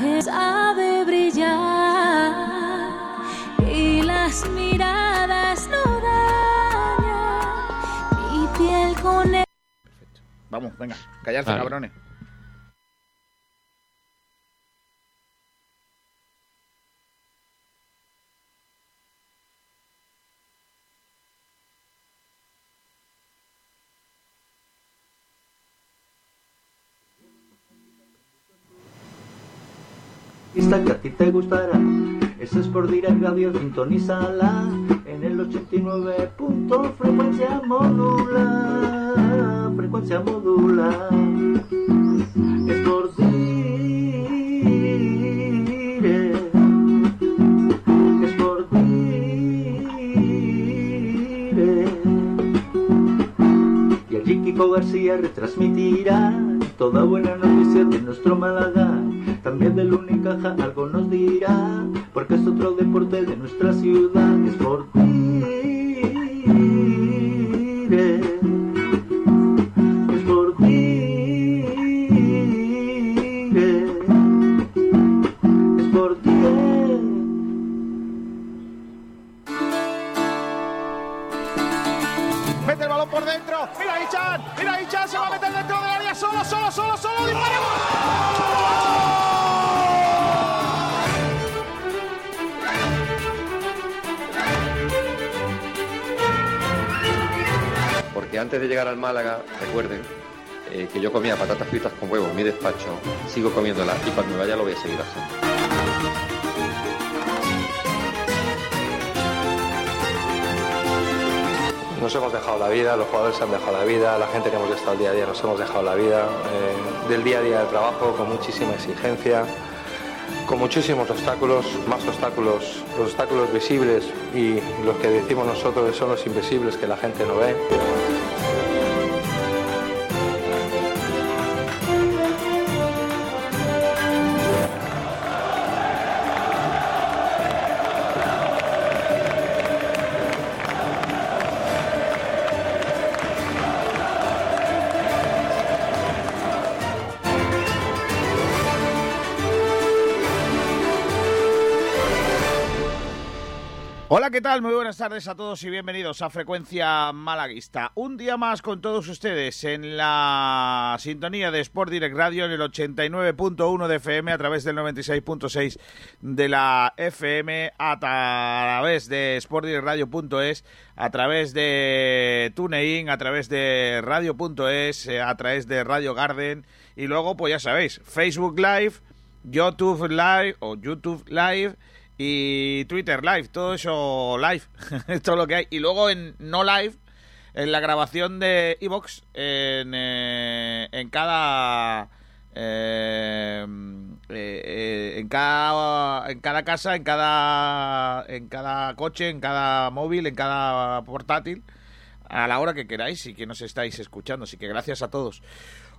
es de brillar y las miradas no dañan mi piel con el... Perfecto. Vamos, venga, callarse, Vale. cabrones. Que a ti te gustará. Ese es por Direct Radio, sintonízala en el 89. punto, frecuencia modula, frecuencia modula. Es por Direct, es por Direct. Y allí Kiko García retransmitirá toda buena noticia de nuestro Málaga. También del Unicaja algo nos dirá, porque es otro deporte de nuestra ciudad. Es por Dire. Málaga, recuerden eh, que yo comía patatas fritas con huevo en mi despacho, sigo comiéndolas y cuando me vaya lo voy a seguir haciendo. Nos hemos dejado la vida, los jugadores se han dejado la vida, la gente que hemos estado el día a día nos hemos dejado la vida, eh, del día a día del trabajo con muchísima exigencia, con muchísimos obstáculos, más obstáculos, los obstáculos visibles y los que decimos nosotros son los invisibles que la gente no ve. Hola, ¿qué tal? Muy buenas tardes a todos y bienvenidos a Frecuencia Malaguista. Un día más con todos ustedes en la sintonía de Sport Direct Radio en el 89.1 de FM a través del 96.6 de la FM a través de sportdirectradio.es a través de TuneIn, a través de radio.es, a través de Radio Garden y luego, pues ya sabéis, Facebook Live, YouTube Live o YouTube Live y Twitter Live, todo eso live, es lo que hay. Y luego en no live, en la grabación de Evox, en, eh, en cada... eh, eh, en cada en cada casa en cada en cada coche en cada móvil en cada portátil a la hora que queráis y que nos estáis escuchando así que gracias a todos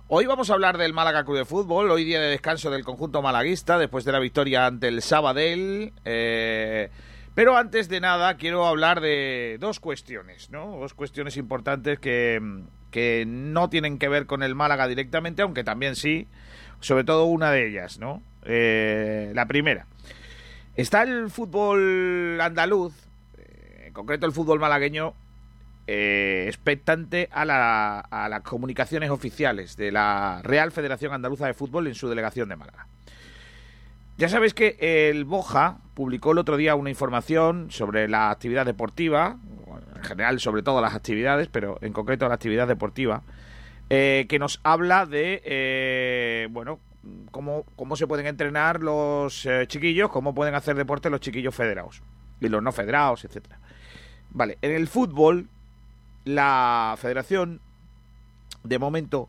Hoy vamos a hablar del Málaga Club de Fútbol, hoy día de descanso del conjunto malaguista después de la victoria ante el Sabadell. eh, pero antes de nada quiero hablar de dos cuestiones, ¿no? Dos cuestiones importantes que, que no tienen que ver con el Málaga directamente, aunque también sí, sobre todo una de ellas, ¿no? Eh, la primera. Está el fútbol andaluz, eh, en concreto el fútbol malagueño, eh, expectante a, la- a las comunicaciones oficiales de la Real Federación Andaluza de Fútbol en su delegación de Málaga. Ya sabéis que el Boja publicó el otro día una información sobre la actividad deportiva, en general sobre todas las actividades, pero en concreto la actividad deportiva, eh, que nos habla de, eh, bueno, cómo, cómo se pueden entrenar los eh, chiquillos, cómo pueden hacer deporte los chiquillos federados y los no federados, etcétera. Vale, en el fútbol la federación de momento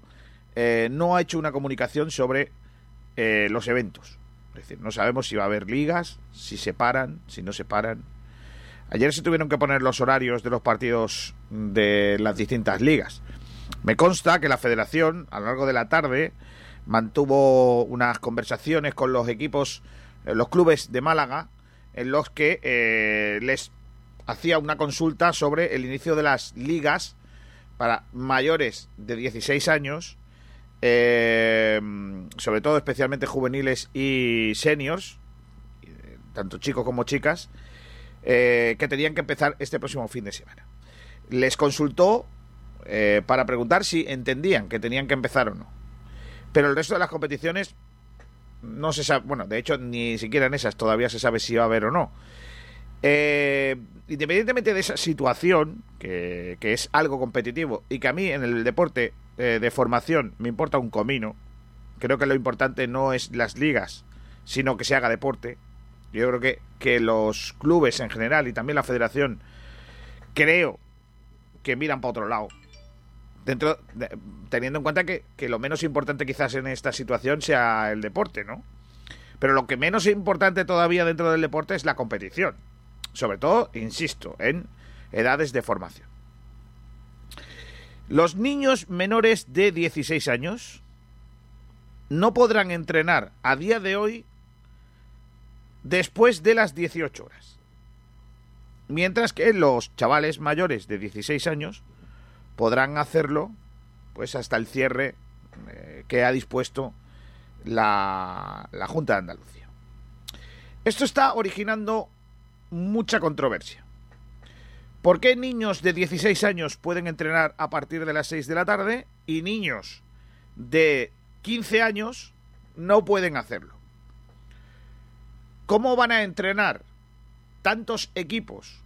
eh, no ha hecho una comunicación sobre eh, los eventos. Es decir, no sabemos si va a haber ligas, si se paran, si no se paran. Ayer se tuvieron que poner los horarios de los partidos de las distintas ligas. Me consta que la federación, a lo largo de la tarde, mantuvo unas conversaciones con los equipos, eh, los clubes de Málaga, en los que les hacía una consulta sobre el inicio de las ligas para mayores de 16 años eh, sobre todo especialmente juveniles y seniors, eh, tanto chicos como chicas, eh, que tenían que empezar este próximo fin de semana. Les consultó eh, para preguntar si entendían que tenían que empezar o no. Pero el resto de las competiciones no se sabe, bueno, de hecho ni siquiera en esas todavía se sabe si va a haber o no. Eh, independientemente de esa situación, que, es algo competitivo y que a mí en el deporte eh, de formación me importa un comino, creo que lo importante no es las ligas, sino que se haga deporte. Yo creo que, que los clubes en general y también la federación, creo que miran para otro lado. Dentro, de- teniendo en cuenta que, que lo menos importante quizás en esta situación sea el deporte, ¿no? Pero lo que menos importante todavía dentro del deporte es la competición. Sobre todo, insisto, en edades de formación. Los niños menores de 16 años no podrán entrenar a día de hoy después de las 18 horas. Mientras que los chavales mayores de 16 años podrán hacerlo pues hasta el cierre eh, que ha dispuesto la, la Junta de Andalucía. Esto está originando mucha controversia. ¿Por qué niños de 16 años pueden entrenar a partir de las 6 de la tarde y niños de 15 años no pueden hacerlo? ¿Cómo van a entrenar tantos equipos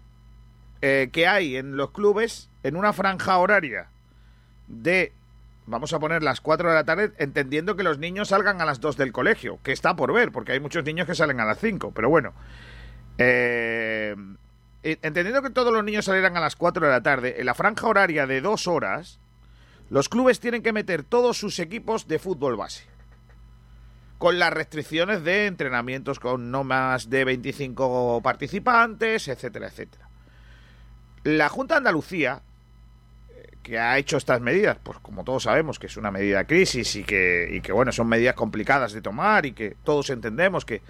eh, que hay en los clubes en una franja horaria de, vamos a poner las 4 de la tarde, entendiendo que los niños salgan a las 2 del colegio, que está por ver, porque hay muchos niños que salen a las 5, pero bueno. Eh, entendiendo que todos los niños salieran a las 4 de la tarde, en la franja horaria de 2 horas, los clubes tienen que meter todos sus equipos de fútbol base. Con las restricciones de entrenamientos con no más de 25 participantes, etcétera, etcétera. La Junta de Andalucía, eh, que ha hecho estas medidas, pues como todos sabemos que es una medida de crisis y que, y que bueno, son medidas complicadas de tomar y que todos entendemos que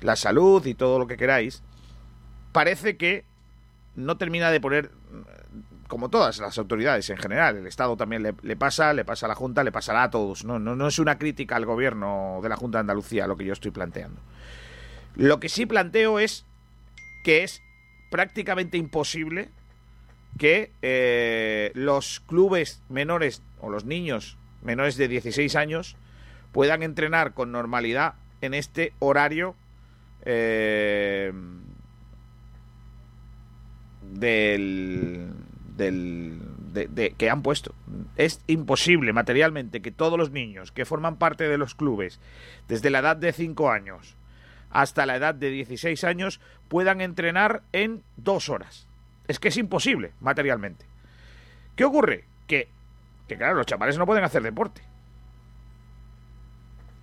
la salud y todo lo que queráis, parece que no termina de poner, como todas las autoridades en general, el Estado también le, le pasa, le pasa a la Junta, le pasará a todos. No, no, no es una crítica al gobierno de la Junta de Andalucía lo que yo estoy planteando. Lo que sí planteo es que es prácticamente imposible que eh, los clubes menores o los niños menores de 16 años puedan entrenar con normalidad en este horario eh, del, del de, que han puesto. Es imposible materialmente que todos los niños que forman parte de los clubes desde la edad de 5 años hasta la edad de 16 años puedan entrenar en dos horas. Es que es imposible materialmente. ¿Qué ocurre? Que, que claro, los chavales no pueden hacer deporte.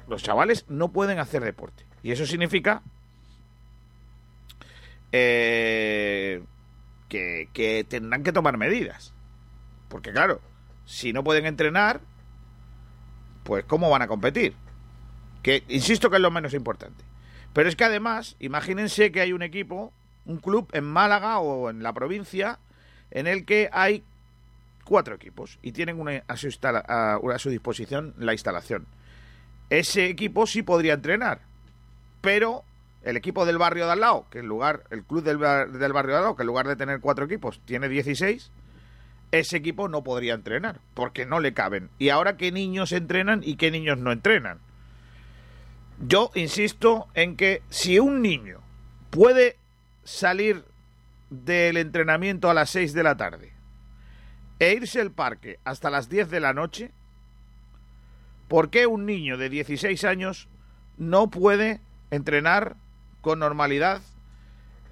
Los chavales no pueden hacer deporte. Y eso significa eh, que, tendrán que tomar medidas. Porque claro, si no pueden entrenar, pues ¿cómo van a competir? Que insisto que es lo menos importante. Pero es que además, imagínense que hay un equipo, un club en Málaga o en la provincia, en el que hay cuatro equipos y tienen a su disposición la instalación. Ese equipo sí podría entrenar, pero el equipo del barrio de al lado, que en lugar, el club del, del barrio de al lado, que en lugar de tener cuatro equipos, tiene 16, ese equipo no podría entrenar, porque no le caben. Y ahora qué niños entrenan y qué niños no entrenan. Yo insisto en que si un niño puede salir del entrenamiento a las 6 de la tarde e irse al parque hasta las 10 de la noche, ¿por qué un niño de 16 años no puede entrenar con normalidad,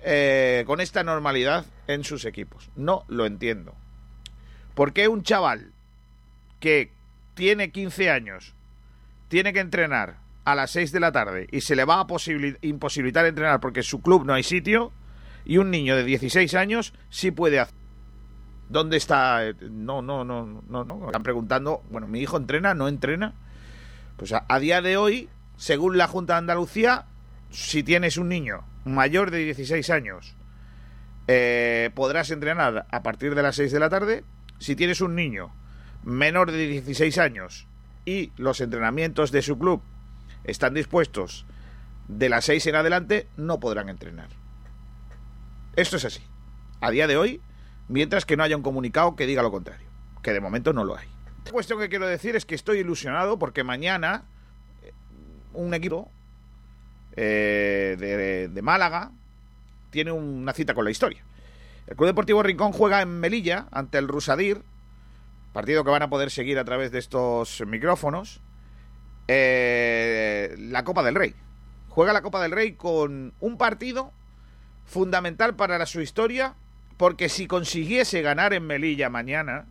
eh, con esta normalidad en sus equipos? No lo entiendo. ¿Por qué un chaval que tiene 15 años tiene que entrenar a las 6 de la tarde y se le va a imposibilitar entrenar porque su club no hay sitio y un niño de 16 años sí puede hacer. ¿Dónde está? No, no, no, no, no. Están preguntando, bueno, mi hijo entrena, no entrena. Pues a día de hoy, según la Junta de Andalucía, si tienes un niño mayor de 16 años, eh, podrás entrenar a partir de las 6 de la tarde. Si tienes un niño menor de 16 años, y los entrenamientos de su club están dispuestos de las 6 en adelante, no podrán entrenar. Esto es así. A día de hoy, mientras que no haya un comunicado que diga lo contrario, que de momento no lo hay. La cuestión que quiero decir es que estoy ilusionado porque mañana eh, un equipo eh, de, de Málaga tiene una cita con la historia. El Club Deportivo Rincón juega en Melilla ante el Rusadir, partido que van a poder seguir a través de estos micrófonos. eh, la Copa del Rey. Juega la Copa del Rey con un partido fundamental para la- su historia, porque si consiguiese ganar en Melilla mañana,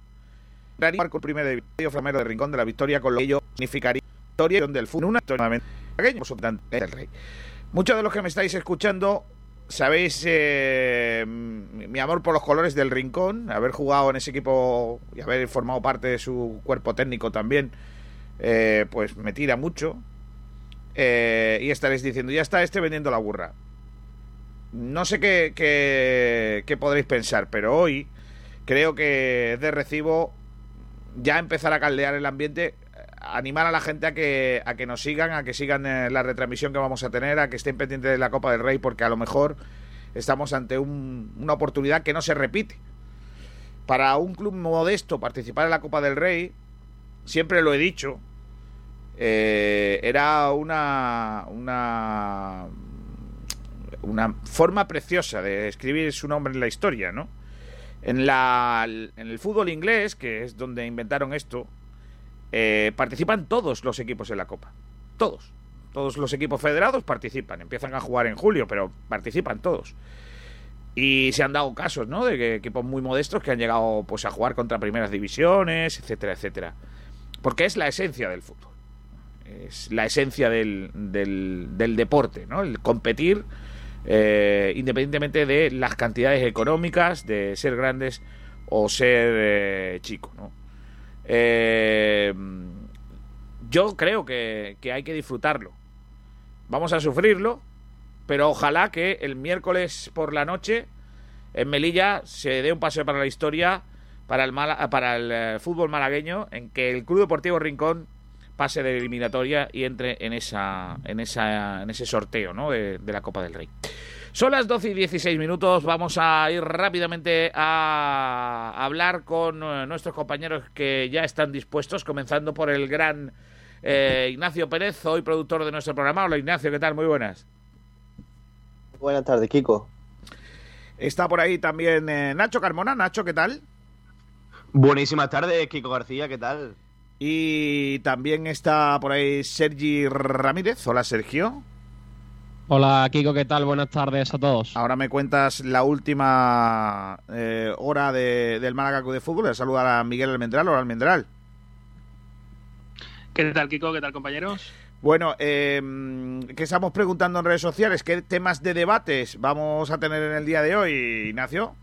daría el primer divisorio flamero de Rincón de la victoria, con lo que significaría victoria del fútbol, una historia Rey. Muchos de los que me estáis escuchando sabéis eh, mi amor por los colores del Rincón, haber jugado en ese equipo y haber formado parte de su cuerpo técnico también, eh, pues me tira mucho. Eh, y estaréis diciendo, ya está este vendiendo la burra. No sé qué, podréis pensar, pero hoy creo que de recibo ya empezar a caldear el ambiente, animar a la gente a que, a que nos sigan, a que sigan eh, la retransmisión que vamos a tener, a que estén pendientes de la Copa del Rey, porque a lo mejor estamos ante un- una oportunidad que no se repite. Para un club modesto participar en la Copa del Rey, siempre lo he dicho, eh, era una, una una forma preciosa de escribir su nombre en la historia, ¿no? En, la, en el fútbol inglés, que es donde inventaron esto, eh, participan todos los equipos en la Copa. Todos. Todos los equipos federados participan. Empiezan a jugar en julio, pero participan todos. Y se han dado casos, ¿no? De que equipos muy modestos que han llegado pues a jugar contra primeras divisiones, etcétera, etcétera. Porque es la esencia del fútbol. Es la esencia del, del, deporte, ¿no? El competir eh, independientemente de las cantidades económicas, de ser grandes o ser eh, chicos, ¿no? Eh, yo creo que, hay que disfrutarlo. Vamos a sufrirlo, pero ojalá que el miércoles por la noche en Melilla se dé un paseo para la historia para el, para el eh, fútbol malagueño en que el Club Deportivo Rincón pase de eliminatoria y entre en esa en esa en ese sorteo ¿no? de la Copa del Rey. Son las 12 y 16 minutos. Vamos a ir rápidamente a hablar con eh, nuestros compañeros que ya están dispuestos, comenzando por el gran eh, Ignacio Pérez, hoy productor de nuestro programa. Hola Ignacio, ¿qué tal? Muy buenas. Buenas tardes, Kiko. Está por ahí también eh, Nacho Carmona. Nacho, ¿qué tal? Buenísimas tardes, Kiko García, ¿qué tal? Y también está por ahí Sergi Ramírez. Hola Sergio. Hola Kiko, ¿qué tal? Buenas tardes a todos. Ahora me cuentas la última eh, hora de- del Málaga Club de Fútbol. Le saluda a Miguel Almendral. Hola Almendral. ¿Qué tal, Kiko? ¿Qué tal, compañeros? Bueno, eh, que estamos preguntando en redes sociales, ¿qué temas de debates vamos a tener en el día de hoy, Ignacio?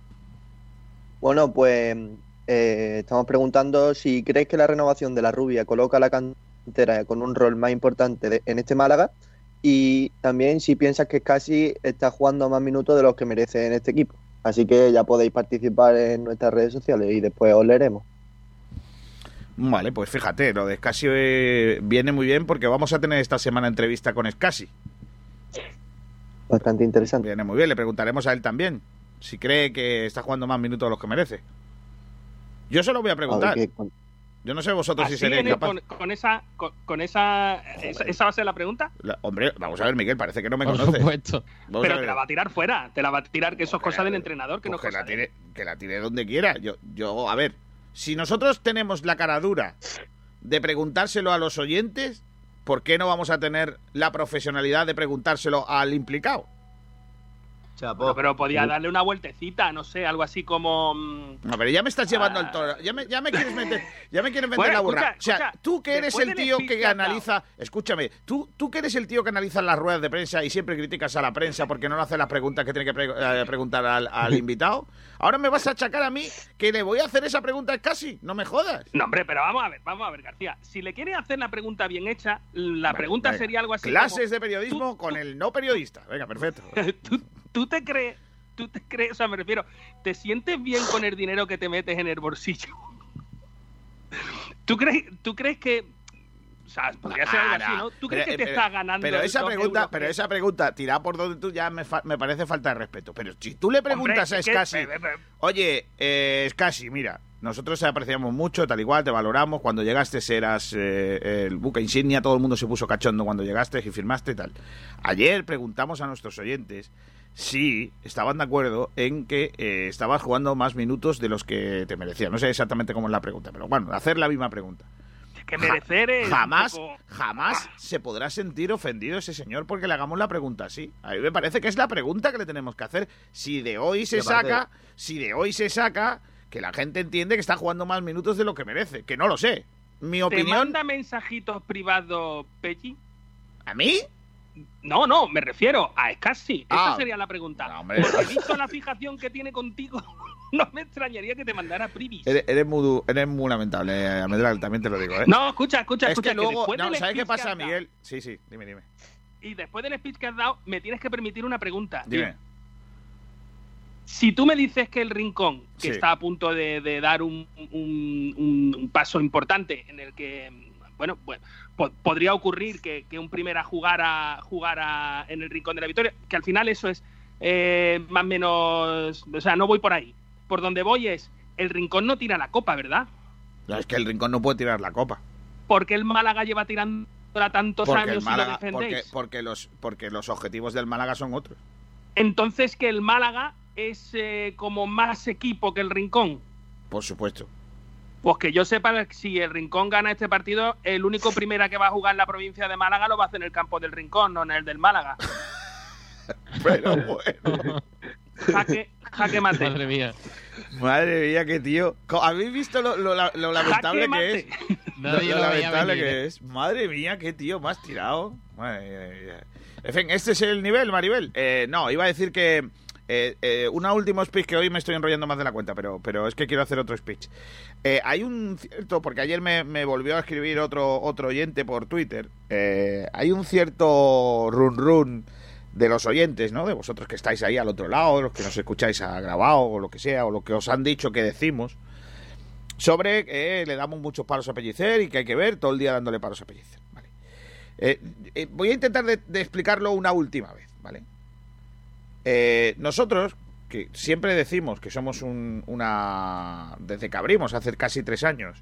Bueno, pues eh, estamos preguntando si crees que la renovación de la rubia coloca a la cantera con un rol más importante de- en este Málaga y también si piensas que casi está jugando más minutos de los que merece en este equipo. Así que ya podéis participar en nuestras redes sociales y después os leeremos. Vale, pues fíjate, lo de Scassi eh, viene muy bien porque vamos a tener esta semana entrevista con Scassi. Bastante interesante. Viene muy bien, le preguntaremos a él también si cree que está jugando más minutos de los que merece. Yo se lo voy a A ver preguntar. Yo no sé vosotros si seréis capaz. con, con esa, con, con esa, esa, esa va a ser la pregunta, La- hombre, vamos a ver, Miguel, parece que no me Por conoces. supuesto. Vamos pero te la va a tirar fuera, te la va a tirar que eso es Pues cosa del la- entrenador, que no Pues es que la cosa de tire, que la tire donde quiera. Yo, yo, a ver, si nosotros tenemos la cara dura de preguntárselo a los oyentes, ¿por qué no vamos a tener la profesionalidad de preguntárselo al implicado? Chapo. Pero podía darle una vueltecita, no sé, algo así como... mm, No, pero ya me estás llevando el toro. Ya me, ya me quieres meter, ya me quieres meter Bueno, la burra. escucha, o sea, escucha, tú que eres el tío que analiza, escúchame, tú, tú que eres el tío que analiza las ruedas de prensa y siempre criticas a la prensa porque no le hace las preguntas que tiene que pre- eh, preguntar al, al invitado. Ahora me vas a achacar a mí que le voy a hacer esa pregunta casi. No me jodas. No, hombre, pero vamos a ver, vamos a ver, García. Si le quiere hacer la pregunta bien hecha, la pregunta sería algo así Clases de periodismo tú- con tú- el no periodista. Venga, perfecto. como... ¿Tú, tú te crees, tú te crees, o sea, me refiero, ¿te sientes bien con el dinero que te metes en el bolsillo? ¿Tú crees, tú crees que O sea, podría ser algo así, ¿no? ¿Tú crees Pero, que te pero- estás ganando Pero esa pregunta, euros pero esa pregunta, tirada por donde tú ya me, fa- me parece falta de respeto. Pero si tú le preguntas Hombre, a que- Scassi, eh, eh, oye, eh, Scassi, mira, nosotros te apreciamos mucho, tal igual, te valoramos. Cuando llegaste eras eh, el buque insignia, todo el mundo se puso cachondo cuando llegaste y firmaste y tal. Ayer preguntamos a nuestros oyentes si estaban de acuerdo en que eh, estabas jugando más minutos de los que te merecían. No sé exactamente cómo es la pregunta, pero bueno, hacer la misma pregunta. que merecer es un Jamás, poco- jamás se podrá sentir ofendido ese señor porque le hagamos la pregunta así. A mí me parece que es la pregunta que le tenemos que hacer. Si de hoy se saca, si de hoy se saca, que la gente entiende que está jugando más minutos de lo que merece. Que no lo sé. Mi ¿Te opinión, manda mensajitos privados, Pechi? ¿a mí? No, no, me refiero a Scassi. Ah. Esa sería la pregunta. No, hombre. Porque visto la fijación que tiene contigo, no me extrañaría que te mandara privis. Eres, eres muy, eres muy lamentable, eh, Amedral, también te lo digo, ¿eh? No, escucha, escucha, es escucha. que luego, después no, ¿sabes qué pasa, Miguel? Sí, sí, dime, dime. Y después del speech que has dado, me tienes que permitir una pregunta. Dime. Si tú me dices que el Rincón, que Sí. está a punto de, de dar un, un- un- un paso importante en el que, bueno, bueno po- podría ocurrir que, que un primera jugara, jugara en el Rincón de la Victoria, que al final eso es eh, más o menos, o sea, no voy por ahí. Por donde voy es, el Rincón no tira la copa, ¿verdad? No, es que el rincón no puede tirar la copa. Porque el Málaga lleva tirándola tantos Porque, años y lo Málaga, defendéis. porque, porque los, porque los objetivos del Málaga son otros. Entonces que el Málaga es eh, como más equipo que el Rincón. Por supuesto. Pues que yo sepa, si el Rincón gana este partido, el único primera que va a jugar en la provincia de Málaga lo va a hacer en el campo del Rincón, no en el del Málaga. Pero bueno. Jaque, jaque mate. Madre mía. Madre mía, qué tío. ¿Habéis visto lo, lo- lo lamentable que es? Nadie lo lo lamentable que es. Madre mía, qué tío más tirado. Madre mía. En fin, ¿este es el nivel, Maribel? Eh, no, iba a decir que eh, eh, una última speech que hoy me estoy enrollando más de la cuenta, pero, pero es que quiero hacer otro speech. Eh, hay un cierto, porque ayer me, me volvió a escribir otro, otro oyente por Twitter, hay un cierto run run de los oyentes, ¿no? De vosotros que estáis ahí al otro lado, los que nos escucháis a grabado o lo que sea, o lo que os han dicho que decimos, sobre que le damos muchos palos a Pellicer y que hay que ver todo el día dándole palos a Pellicer. Vale. Voy a intentar de explicarlo una última vez, ¿vale? Eh, nosotros, que siempre decimos que somos un- una... Desde que abrimos, hace casi tres años,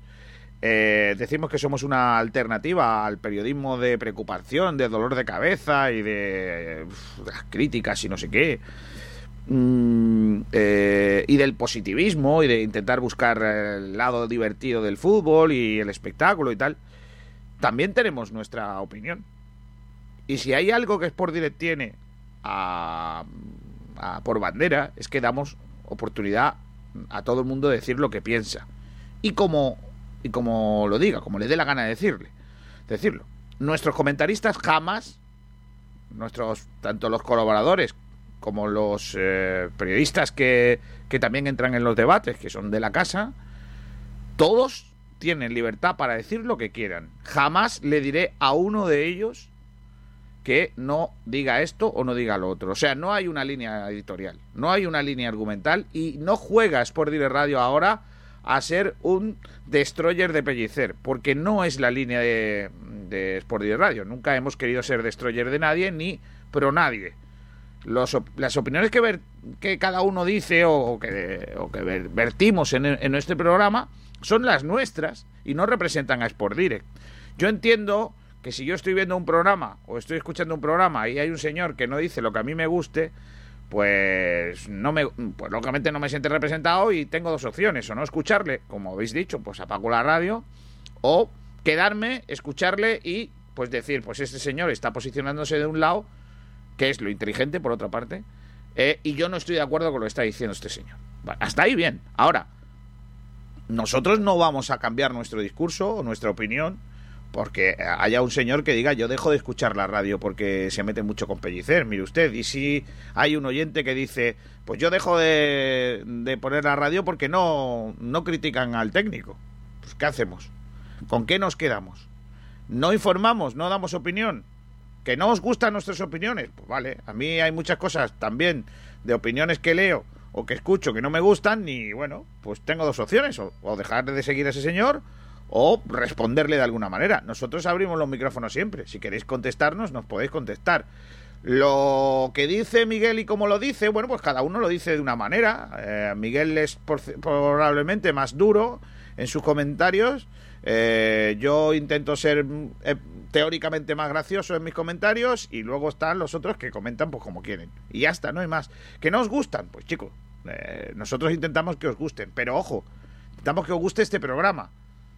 eh, decimos que somos una alternativa al periodismo de preocupación, de dolor de cabeza y de, de las críticas y no sé qué. Mm, eh, y del positivismo y de intentar buscar el lado divertido del fútbol y el espectáculo y tal, también tenemos nuestra opinión. Y si hay algo que Sport Direct tiene a, a- por bandera, es que damos oportunidad a todo el mundo de decir lo que piensa. Y como, y como lo diga, como le dé la gana de decirle, decirlo. Nuestros comentaristas jamás, nuestros, tanto los colaboradores como los eh, periodistas que, que también entran en los debates, que son de la casa, todos tienen libertad para decir lo que quieran. Jamás le diré a uno de ellos que no diga esto o no diga lo otro. O sea, no hay una línea editorial, no hay una línea argumental y no juega Sport Direct Radio ahora a ser un destroyer de Pellicer, porque no es la línea de, de Sport Direct Radio. Nunca hemos querido ser destroyer de nadie ni pro nadie. Los las opiniones que, ver- que cada uno dice o, que, vertimos en, en nuestro programa son las nuestras y no representan a Sport Direct. Yo entiendo que si yo estoy viendo un programa o estoy escuchando un programa y hay un señor que no dice lo que a mí me guste, pues no me pues lógicamente no me siente representado y tengo dos opciones, o no escucharle, como habéis dicho, pues apago la radio o quedarme, escucharle y pues decir, pues este señor está posicionándose de un lado, que es lo inteligente por otra parte, eh, y yo no estoy de acuerdo con lo que está diciendo este señor. Hasta ahí bien. Ahora, nosotros no vamos a cambiar nuestro discurso o nuestra opinión porque haya un señor que diga yo dejo de escuchar la radio porque se mete mucho con pellicer, mire usted, y si hay un oyente que dice pues yo dejo de, poner la radio porque no, no critican al técnico, pues ¿qué hacemos? ¿Con qué nos quedamos? ¿No informamos? ¿No damos opinión? ¿Que no os gustan nuestras opiniones? Pues vale, a mí hay muchas cosas también de opiniones que leo o que escucho que no me gustan y bueno, pues tengo dos opciones, o, o dejar de seguir a ese señor o responderle de alguna manera. Nosotros abrimos los micrófonos siempre. Si queréis contestarnos, nos podéis contestar. Lo que dice Miguel y cómo lo dice, bueno, pues cada uno lo dice de una manera. Eh, Miguel es por- probablemente más duro en sus comentarios. Eh, yo intento ser eh, teóricamente más gracioso en mis comentarios y luego están los otros que comentan pues como quieren. Y ya está, no hay más. ¿Que no os gustan? Pues chicos, eh, nosotros intentamos que os gusten. Pero ojo, intentamos que os guste este programa,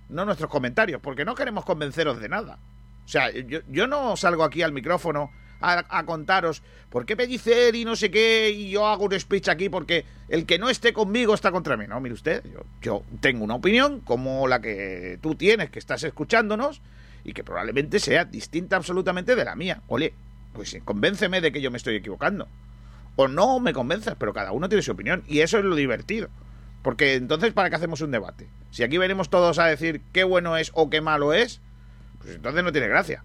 no nuestros comentarios, porque no queremos convenceros de nada. O sea, yo, yo no salgo aquí al micrófono a, a contaros por qué Pellicer y no sé qué, y yo hago un speech aquí porque el que no esté conmigo está contra mí. No, mire usted, yo, yo tengo una opinión como la que tú tienes, que estás escuchándonos, y que probablemente sea distinta absolutamente de la mía. Oye, pues sí, convénceme de que yo me estoy equivocando. O no me convenzas, pero cada uno tiene su opinión, y eso es lo divertido. Porque entonces, ¿para qué hacemos un debate? Si aquí venimos todos a decir qué bueno es o qué malo es, pues entonces no tiene gracia.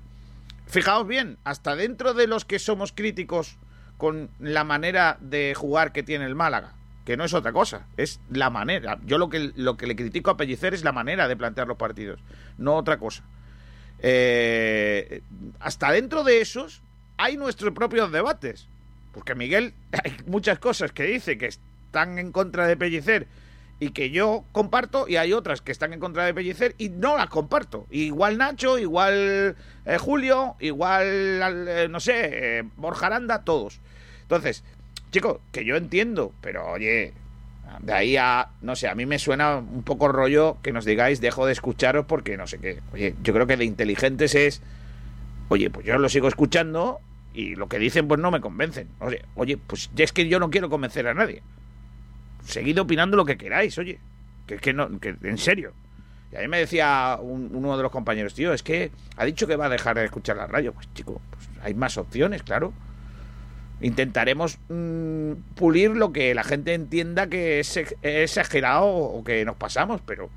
Fijaos bien, hasta dentro de los que somos críticos con la manera de jugar que tiene el Málaga, que no es otra cosa, es la manera. Yo lo que, lo que le critico a Pellicer es la manera de plantear los partidos, no otra cosa. Eh, hasta dentro de esos hay nuestros propios debates. Porque Miguel, hay muchas cosas que dice que están en contra de Pellicer y que yo comparto, y hay otras que están en contra de Pellicer y no las comparto. Igual Nacho, igual eh, Julio, igual, eh, no sé, eh, Borja Aranda, todos. Entonces, chicos, que yo entiendo, pero oye, de ahí a, no sé, a mí me suena un poco rollo que nos digáis, dejo de escucharos porque no sé qué. Oye, yo creo que de inteligentes es, oye, pues yo lo sigo escuchando y lo que dicen pues no me convencen. Oye, oye, pues es que yo no quiero convencer a nadie. Seguid opinando lo que queráis, oye. Que es que no, que en serio. Y a mí me decía un- uno de los compañeros, tío, es que ha dicho que va a dejar de escuchar la radio. Pues chico, pues hay más opciones, claro. Intentaremos mm, pulir lo que la gente entienda que es ex- exagerado o que nos pasamos, pero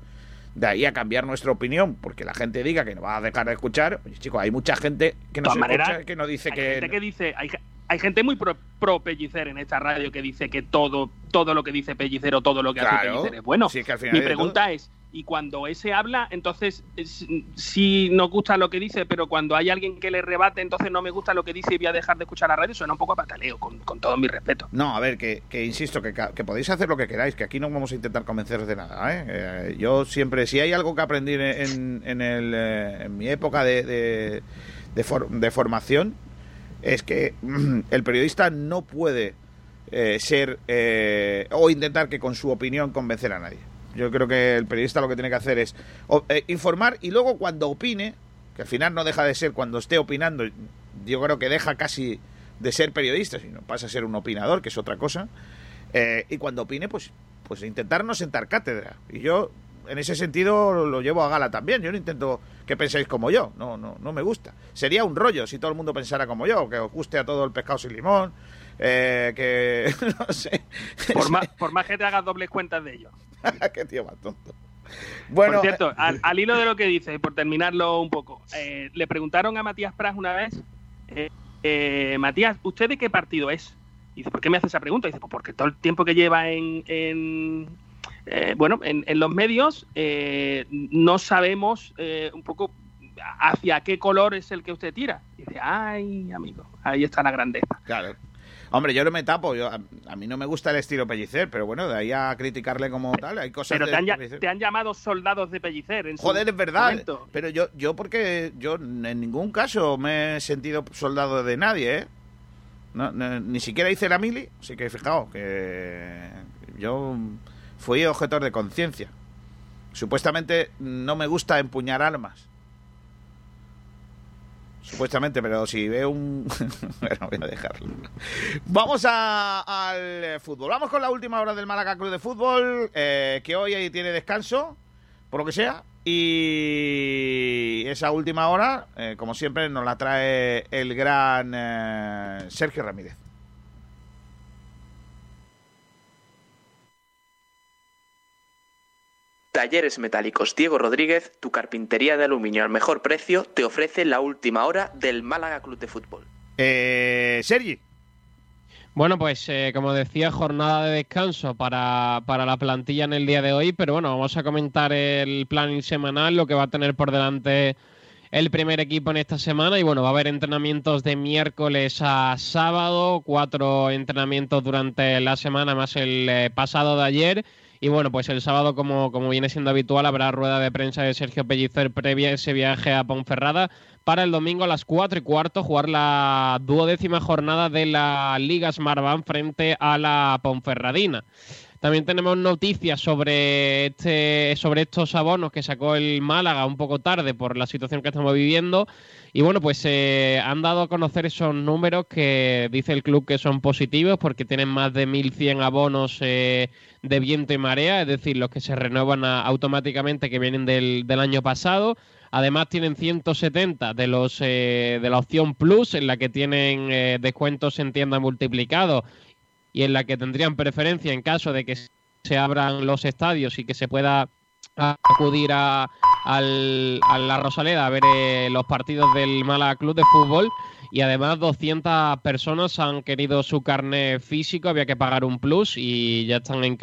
de ahí a cambiar nuestra opinión porque la gente diga que no va a dejar de escuchar, oye, chicos, hay mucha gente que maneras, escucha que nos dice hay que gente que dice, hay, hay gente muy pro, pro Pellicer en esta radio que dice que todo, todo lo que dice Pellicer o todo lo que hace. Pellicer es bueno. Sí, que al final Mi pregunta es, y cuando ese habla, entonces es- sí nos gusta lo que dice, pero cuando hay alguien que le rebate, entonces no me gusta lo que dice y voy a dejar de escuchar la radio, suena un poco a pataleo, con, con todo mi respeto. No, a ver, que, que insisto, que, que podéis hacer lo que queráis, que aquí no vamos a intentar convenceros de nada. ¿eh? Eh, yo siempre, si hay algo que aprendí en, en, el, eh, en mi época de, de, de for- de formación, es que el periodista no puede eh, ser eh, o intentar que con su opinión convencer a nadie. Yo creo que el periodista lo que tiene que hacer es eh, informar y luego cuando opine, que al final no deja de ser cuando esté opinando, yo creo que deja casi de ser periodista, sino pasa a ser un opinador, que es otra cosa. Y cuando opine, pues, pues intentar no sentar cátedra. Y yo, en ese sentido, lo, llevo a gala también. Yo no intento que penséis como yo. No, no, no me gusta. Sería un rollo si todo el mundo pensara como yo, que os guste a todo el pescado sin limón, eh, que no sé. Por más, por más que te hagas dobles cuentas de ello. Qué tío más tonto. Bueno, por cierto, al, al hilo de lo que dice, y por terminarlo un poco, eh, le preguntaron a Matías Pras una vez, eh, eh, Matías, ¿usted de qué partido es? Y dice, ¿por qué me hace esa pregunta? Y dice, pues porque todo el tiempo que lleva en, en, eh, bueno, en, en los medios eh, no sabemos eh, un poco hacia qué color es el que usted tira. Y dice, ay, amigo, ahí está la grandeza. Claro. Hombre, yo no me tapo. Yo, a, a mí no me gusta el estilo Pellicer, pero bueno, de ahí a criticarle como tal, hay cosas Pero te han, ya- te han llamado soldados de Pellicer. En Joder, es verdad. momento. Pero yo, yo porque yo en ningún caso me he sentido soldado de nadie, ¿eh? No, no, ni siquiera hice la mili, así que fijaos que yo fui objetor de conciencia. Supuestamente no me gusta empuñar armas. Supuestamente, pero si veo un... bueno, voy a dejarlo. Vamos a- al fútbol. Vamos con la última hora del Málaga Club de Fútbol, eh, que hoy ahí tiene descanso, por lo que sea. Y esa última hora, eh, como siempre, nos la trae el gran eh, Sergio Ramírez. Talleres Metálicos Diego Rodríguez, tu carpintería de aluminio al mejor precio, te ofrece la última hora del Málaga Club de Fútbol. Eh, Sergi. Bueno, pues eh, como decía, jornada de descanso para, para, la plantilla en el día de hoy, pero bueno, vamos a comentar el planning semanal, lo que va a tener por delante el primer equipo en esta semana y bueno, va a haber entrenamientos de miércoles a sábado, cuatro entrenamientos durante la semana más el eh, pasado de ayer. Y bueno, pues el sábado, como, como viene siendo habitual, habrá rueda de prensa de Sergio Pellicer previa a ese viaje a Ponferrada para el domingo a las 4 y cuarto jugar la duodécima jornada de la Liga Smartbank frente a la Ponferradina. También tenemos noticias sobre este, sobre estos abonos que sacó el Málaga un poco tarde por la situación que estamos viviendo. Y bueno, pues eh, han dado a conocer esos números que dice el club que son positivos porque tienen más de 1.100 abonos eh, de viento y marea, es decir, los que se renuevan automáticamente que vienen del, del año pasado. Además tienen 170 de los eh, de la opción Plus, en la que tienen eh, descuentos en tienda multiplicado y en la que tendrían preferencia en caso de que se abran los estadios y que se pueda acudir a, la Rosaleda a ver eh, los partidos del Málaga Club de Fútbol. Y además 200 personas han querido su carne físico, había que pagar un plus y ya están en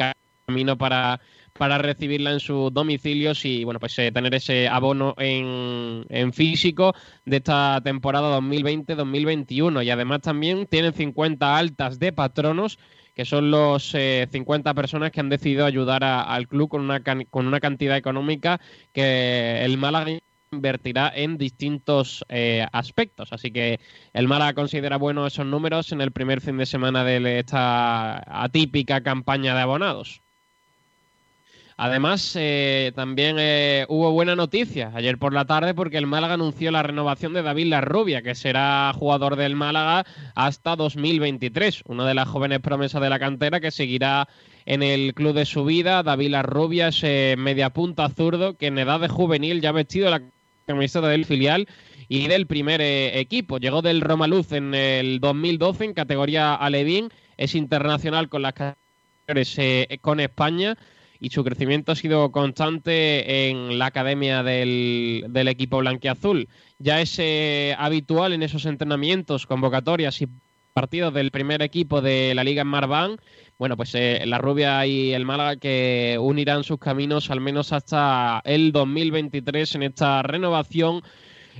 camino para para recibirla en sus domicilios y bueno pues eh, tener ese abono en, en, físico de esta temporada 2020-2021 y además también tienen 50 altas de patronos que son los eh, 50 personas que han decidido ayudar al club con una, con una cantidad económica que el Málaga invertirá en distintos eh, aspectos. Así que el Málaga considera buenos esos números en el primer fin de semana de esta atípica campaña de abonados. Además, eh, también eh, hubo buena noticia ayer por la tarde porque el Málaga anunció la renovación de David Larrubia, que será jugador del Málaga hasta 2023. Una de las jóvenes promesas de la cantera que seguirá en el club de su vida. David Larrubia es eh, media punta zurdo que en edad de juvenil ya ha vestido la camiseta del filial y del primer equipo. Llegó del Romaluz en el 2012 en categoría Alevín. Es internacional con las categorías con España y su crecimiento ha sido constante en la academia del, equipo blanquiazul. Ya es eh, habitual en esos entrenamientos, convocatorias y partidos del primer equipo de la Liga en Marván. Bueno, pues eh, la Rubia y el Málaga que unirán sus caminos al menos hasta el 2023 en esta renovación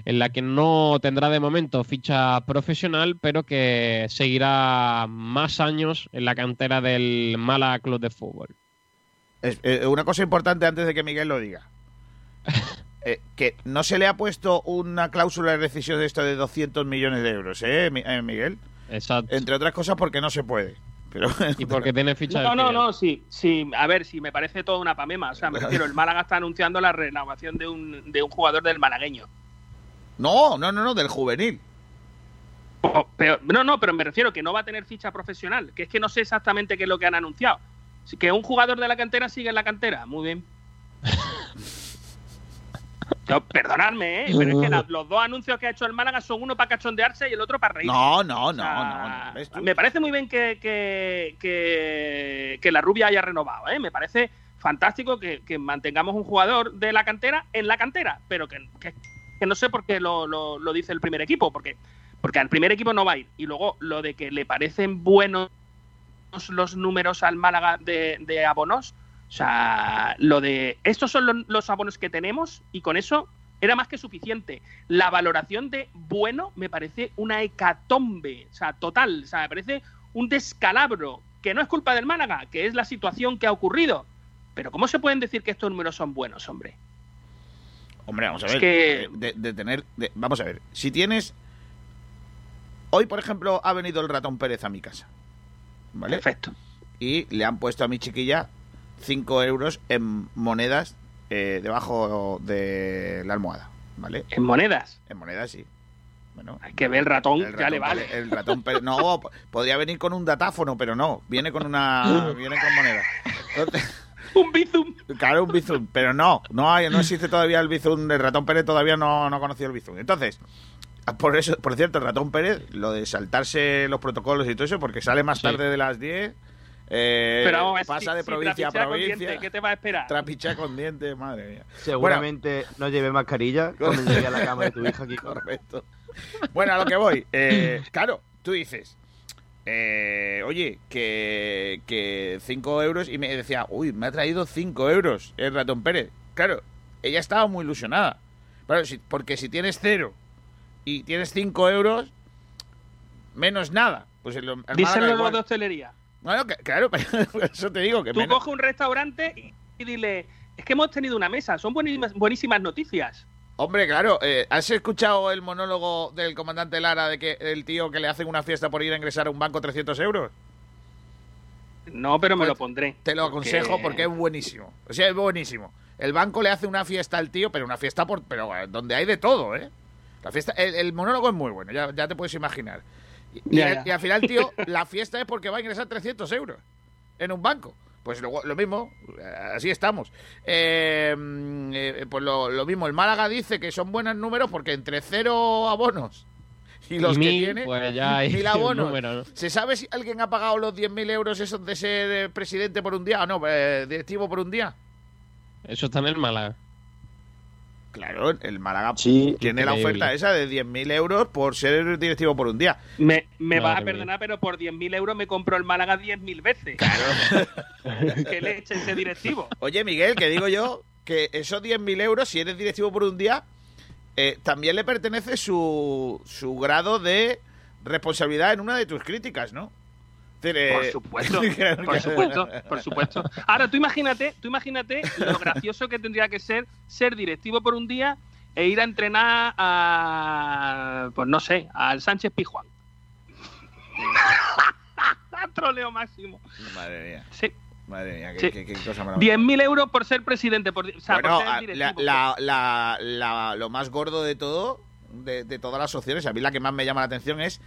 en la que no tendrá de momento ficha profesional, pero que seguirá más años en la cantera del Málaga Club de Fútbol. Eh, una cosa importante antes de que Miguel lo diga. Eh, que no se le ha puesto una cláusula de rescisión de esto de 200 millones de euros, ¿eh, eh, Miguel? Exacto. Entre otras cosas porque no se puede. Pero, y porque tiene ficha No, no, no, sí, sí. A ver, sí, me parece toda una pamema. O sea, me refiero, el Málaga está anunciando la renovación de un, de un jugador del malagueño. No, no, no, no, del juvenil. pero, no, no, pero me refiero que no va a tener ficha profesional. Que es que no sé exactamente qué es lo que han anunciado. Que un jugador de la cantera sigue en la cantera. Muy bien. perdonadme, ¿eh? pero es que los dos anuncios que ha hecho el Málaga son uno para cachondearse y el otro para reír. No, no, no, no, Me parece muy bien que, que, que, la rubia haya renovado, ¿eh? Me parece fantástico que, mantengamos un jugador de la cantera en la cantera, pero que, no sé por qué lo, lo, dice el primer equipo, porque, porque al primer equipo no va a ir. Y luego lo de que le parecen buenos los números al Málaga de, abonos. O sea, lo de. Estos son los, abonos que tenemos y con eso era más que suficiente. La valoración de bueno me parece una hecatombe, o sea, total. O sea, me parece un descalabro, que no es culpa del Málaga, que es la situación que ha ocurrido. Pero ¿cómo se pueden decir que estos números son buenos, hombre? Hombre, vamos a ver. Que... De, tener. vamos a ver. Si tienes. Hoy, por ejemplo, ha venido el ratón Pérez a mi casa. ¿Vale? Perfecto. Y le han puesto a mi chiquilla 5 euros en monedas eh, debajo de la almohada, ¿vale? ¿En monedas? En monedas, sí. Bueno, Hay que ver el ratón, ya le vale. El ratón, no, podría venir con un datáfono, pero no, viene con una, viene con monedas. un bizum. Claro, un bizum, pero no, no hay, no existe todavía el bizum, el ratón Pérez todavía no, no ha conocido el bizum. Entonces, por eso, por cierto, el ratón Pérez, lo de saltarse los protocolos y todo eso, porque sale más tarde de las 10. Eh, pasa de provincia a provincia. ¿Qué te va a esperar? Trapicha con dientes, madre mía. Seguramente no lleve mascarilla cuando llegue a la cama de tu hija aquí. Correcto. Bueno, a lo que voy. Eh, claro, tú dices, eh, oye, que, que 5 euros y me decía, uy, me ha traído 5 euros el ratón Pérez. Claro, ella estaba muy ilusionada. Pero si- porque si tienes cero y tienes 5 euros, menos nada. Pues el, el Díselo igual. de hostelería. Bueno, que- claro, eso te digo que Tú menos- coge un restaurante y, y dile, es que hemos tenido una mesa, son buenísimas, buenísimas noticias. Hombre, claro, eh, ¿has escuchado el monólogo del comandante Lara de que el tío que le hacen una fiesta por ir a ingresar a un banco 300 euros? No, pero me Pues lo pondré. Te lo aconsejo porque es buenísimo. O sea, es buenísimo. El banco le hace una fiesta al tío, pero una fiesta por, pero eh, donde hay de todo, ¿eh? La fiesta, el, el monólogo es muy bueno, ya, ya te puedes imaginar. Y, Ya, al- ya. y al final, tío, la fiesta es porque va a ingresar 300 euros en un banco. Pues lo, lo mismo, eh, así estamos. Eh, eh, pues lo, lo mismo, el Málaga dice que son buenos números porque entre cero abonos y los que tiene, pues ya hay mil abonos. número, ¿no? ¿Se sabe si alguien ha pagado los 10.000 euros esos de ser eh, presidente por un día o no, eh, directivo por un día? Eso está en el Málaga. Claro, el Málaga Sí, tiene la oferta esa de 10.000 euros por ser directivo por un día. Me, me vas a mía. perdonar, pero por 10.000 euros me compro el Málaga 10.000 veces. que le eche ese directivo. Oye, Miguel, que digo yo que esos 10.000 euros, si eres directivo por un día, eh, también le pertenece su, su grado de responsabilidad en una de tus críticas, ¿no? Decir, Por eh, supuesto, por supuesto, por supuesto. Ahora, tú imagínate, tú imagínate lo gracioso que tendría que ser ser directivo por un día e ir a entrenar a, pues no sé, al Sánchez Pijuán. Troleo máximo. Madre mía, Sí, madre mía, qué, Sí. qué- qué cosa maravillosa. 10.000 euros por ser presidente, por, o sea, bueno, por ser a- directivo. la, la- la- la- lo más gordo de todo, de, de todas las opciones, a mí la que más me llama la atención es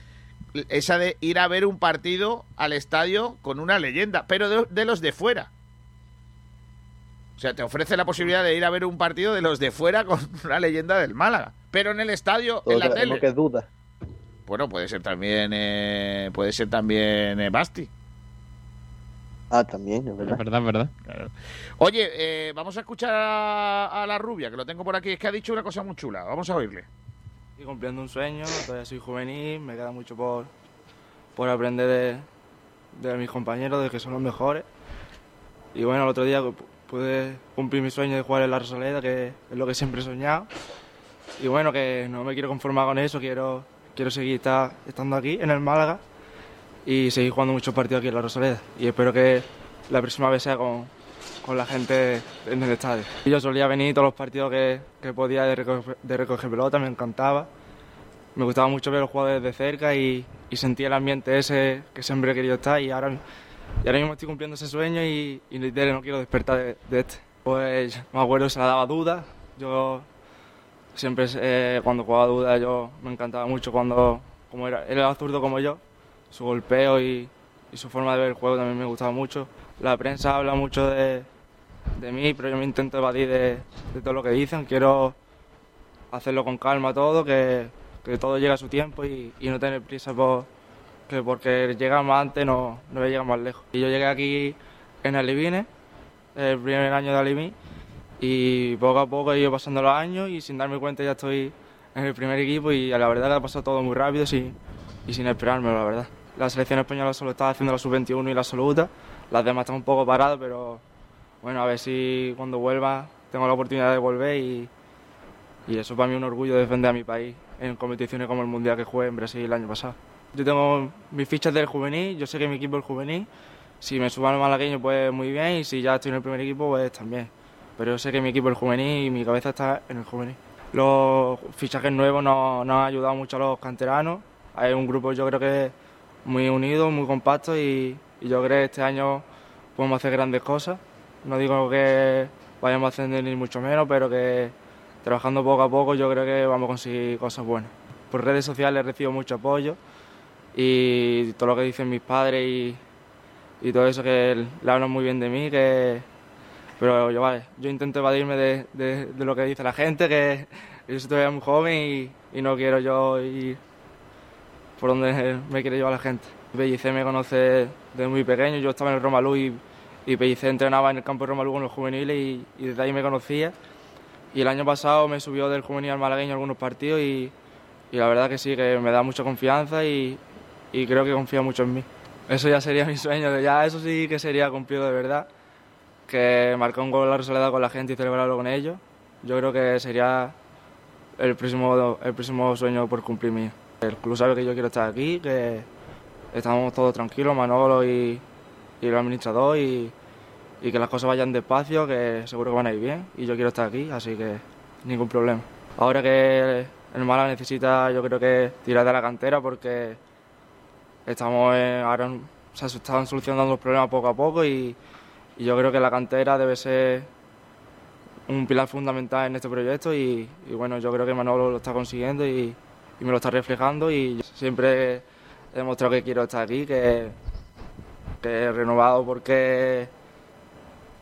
esa de ir a ver un partido al estadio con una leyenda, pero de, de los de fuera. O sea, te ofrece la posibilidad de ir a ver un partido de los de fuera con una leyenda del Málaga, pero en el estadio, en la tele. que duda. Bueno, puede ser también, eh, puede ser también eh, Basti. Ah, también, es Es verdad. verdad, es verdad. Claro. Oye, eh, vamos a escuchar a, a la rubia, que lo tengo por aquí. Es que ha dicho una cosa muy chula. Vamos a oírle. Estoy cumpliendo un sueño, todavía soy juvenil, me queda mucho por, por aprender de, de mis compañeros, de que son los mejores. Y bueno, el otro día pu- pude cumplir mi sueño de jugar en la Rosaleda, que es lo que siempre he soñado. Y bueno, que no me quiero conformar con eso, quiero, quiero seguir estar- estando aquí en el Málaga y seguir jugando muchos partidos aquí en la Rosaleda. Y espero que la próxima vez sea con, con la gente en el estadio. Yo solía venir todos los partidos que, que podía de recoger, de recoger pelota, me encantaba. Me gustaba mucho ver los jugadores de cerca y, y sentía el ambiente ese que siempre he querido estar y ahora, y ahora mismo estoy cumpliendo ese sueño y, y no quiero despertar de, de este. Pues me acuerdo se la daba duda, yo siempre eh, cuando jugaba duda yo me encantaba mucho cuando como era, él era zurdo como yo, su golpeo y, y su forma de ver el juego también me gustaba mucho. La prensa habla mucho de, de mí, pero yo me intento evadir de, todo lo que dicen. Quiero hacerlo con calma todo, que, que todo llega a su tiempo y, no tener prisa por, que porque llega más antes no, no voy a llegar más lejos. Y yo llegué aquí en Alivine, el primer año de Aliví, y poco a poco he ido pasando los años y sin darme cuenta ya estoy en el primer equipo y la verdad que ha pasado todo muy rápido sin, y sin esperármelo, la verdad. La selección española solo está haciendo la sub-21 y la absoluta, las demás están un poco paradas, pero bueno, a ver si cuando vuelva tengo la oportunidad de volver y, y eso para mí es un orgullo defender a mi país en competiciones como el Mundial que jugué en Brasil el año pasado. Yo tengo mis fichas del juvenil, yo sé que mi equipo es el juvenil, si me suban al malagueño pues muy bien y si ya estoy en el primer equipo pues también. Pero yo sé que mi equipo es el juvenil y mi cabeza está en el juvenil. Los fichajes nuevos nos, nos han ayudado mucho a los canteranos. Hay un grupo yo creo que muy unido, muy compacto y, y yo creo que este año podemos hacer grandes cosas. No digo que vayamos a ascender ni mucho menos, pero que trabajando poco a poco yo creo que vamos a conseguir cosas buenas. Por redes sociales recibo mucho apoyo y todo lo que dicen mis padres y, y todo eso que le hablan muy bien de mí, que pero yo vale, yo intento evadirme de, de- de lo que dice la gente, que yo soy todavía muy joven y, y no quiero yo ir por donde me quiere llevar la gente. Pellicer me conoce desde muy pequeño, yo estaba en el Romalú y, y Pellicer entrenaba en el campo de Romalú con los juveniles y, y desde ahí me conocía. Y el año pasado me subió del juvenil al malagueño algunos partidos y, y la verdad que sí, que me da mucha confianza y, y creo que confía mucho en mí. Eso ya sería mi sueño, ya eso sí que sería cumplido de verdad, que marcar un gol en la Rosaleda con la gente y celebrarlo con ellos. Yo creo que sería el próximo, el próximo sueño por cumplir mío. El club sabe que yo quiero estar aquí, que estamos todos tranquilos, Manolo y, y el administrador, y, y que las cosas vayan despacio, que seguro que van a ir bien, y yo quiero estar aquí, así que ningún problema. Ahora que el Málaga necesita, yo creo que tirar de la cantera porque estamos en- ahora se están solucionando los problemas poco a poco y, yo creo que la cantera debe ser un pilar fundamental en este proyecto y, bueno, yo creo que Manolo lo está consiguiendo y, me lo está reflejando y siempre he demostrado que quiero estar aquí, que he renovado porque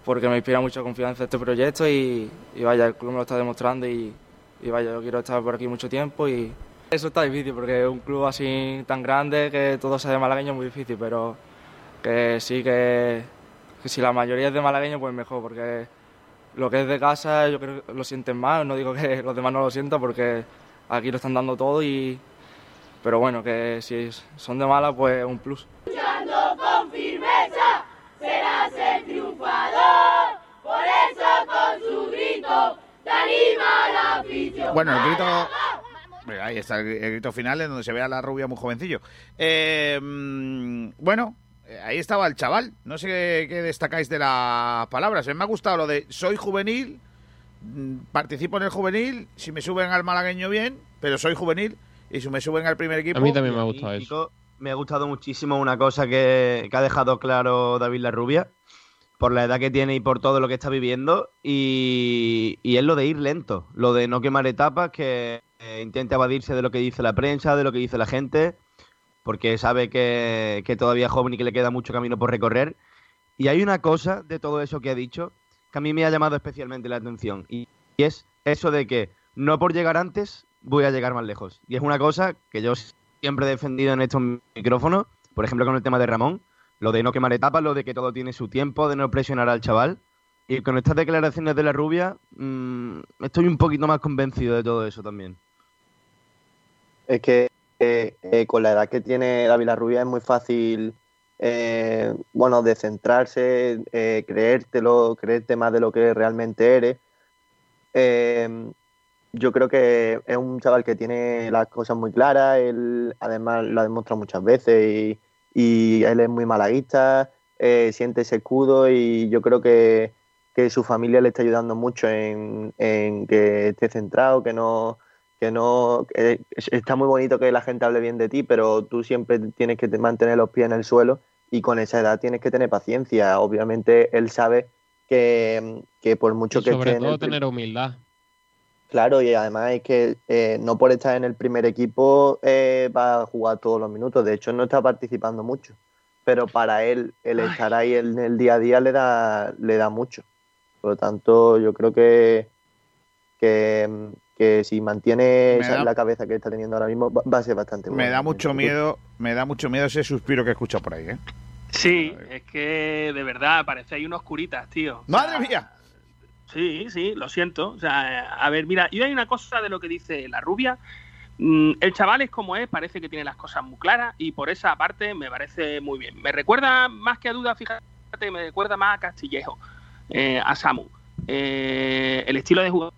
porque me inspira mucha confianza este proyecto y, y vaya, el club me lo está demostrando y, y vaya, yo quiero estar por aquí mucho tiempo y eso está difícil porque un club así tan grande que todo sea de malagueño es muy difícil, pero que sí que, que si la mayoría es de malagueño pues mejor porque lo que es de casa yo creo que lo sienten más, no digo que los demás no lo sientan porque aquí lo están dando todo y pero bueno, que si son de mala pues un plus. Luchando con firmeza, el triunfador. Por eso con su grito te anima la afición. Bueno, el grito. Ahí está el, el grito final en donde se ve a la rubia muy jovencillo. Eh, mm, bueno, eh, ahí estaba el chaval. No sé qué, destacáis de las palabras. Me ha gustado lo de soy juvenil, mm, participo en el juvenil, si me suben al malagueño bien, pero soy juvenil y si me suben al primer equipo. A mí también me ha gustado eso. Me ha gustado muchísimo una cosa que, que ha dejado claro David La Rubia, por la edad que tiene y por todo lo que está viviendo, y, y es lo de ir lento, lo de no quemar etapas, que eh, intente evadirse de lo que dice la prensa, de lo que dice la gente, porque sabe que, que todavía es joven y que le queda mucho camino por recorrer. Y hay una cosa de todo eso que ha dicho que a mí me ha llamado especialmente la atención, y, y es eso de que no por llegar antes voy a llegar más lejos. Y es una cosa que yo siempre he defendido en estos micrófonos, por ejemplo con el tema de Ramón, lo de no quemar etapas, lo de que todo tiene su tiempo, de no presionar al chaval. Y con estas declaraciones de la rubia, mm, estoy un poquito más convencido de todo eso también. Es que eh, eh, con la edad que tiene David Rubia es muy fácil, eh, bueno, de centrarse, creértelo, creerte más de lo que realmente eres. Yo creo que es un chaval que tiene las cosas muy claras, él además lo ha demostrado muchas veces y, y él es muy malaguista, eh, siente ese escudo y yo creo que, que su familia le está ayudando mucho en, en que esté centrado, que no, que no que está muy bonito que la gente hable bien de ti, pero tú siempre tienes que te- mantener los pies en el suelo y con esa edad tienes que tener paciencia. Obviamente él sabe que, que por mucho Y que sobre esté en todo el tener humildad. Claro, y además es que eh, no por estar en el primer equipo eh, va a jugar todos los minutos. De hecho, no está participando mucho. Pero para él, el estar ahí en el día a día le da, le da mucho. Por lo tanto, yo creo que, que, que si mantiene esa- da- la cabeza que está teniendo ahora mismo, va, va a ser bastante bueno. Me da mucho futuro. miedo, me da mucho miedo ese suspiro que he escuchado por ahí, ¿eh? Sí, es que de verdad parece hay unos curitas, tío. ¡Madre mía! Sí, sí, lo siento. O sea, a ver, mira, y hay una cosa de lo que dice la rubia. Mm, El chaval es como es, parece que tiene las cosas muy claras y por esa parte me parece muy bien. Me recuerda más que a duda, fíjate, me recuerda más a Castillejo, eh, a Samu. Eh, el estilo de jugador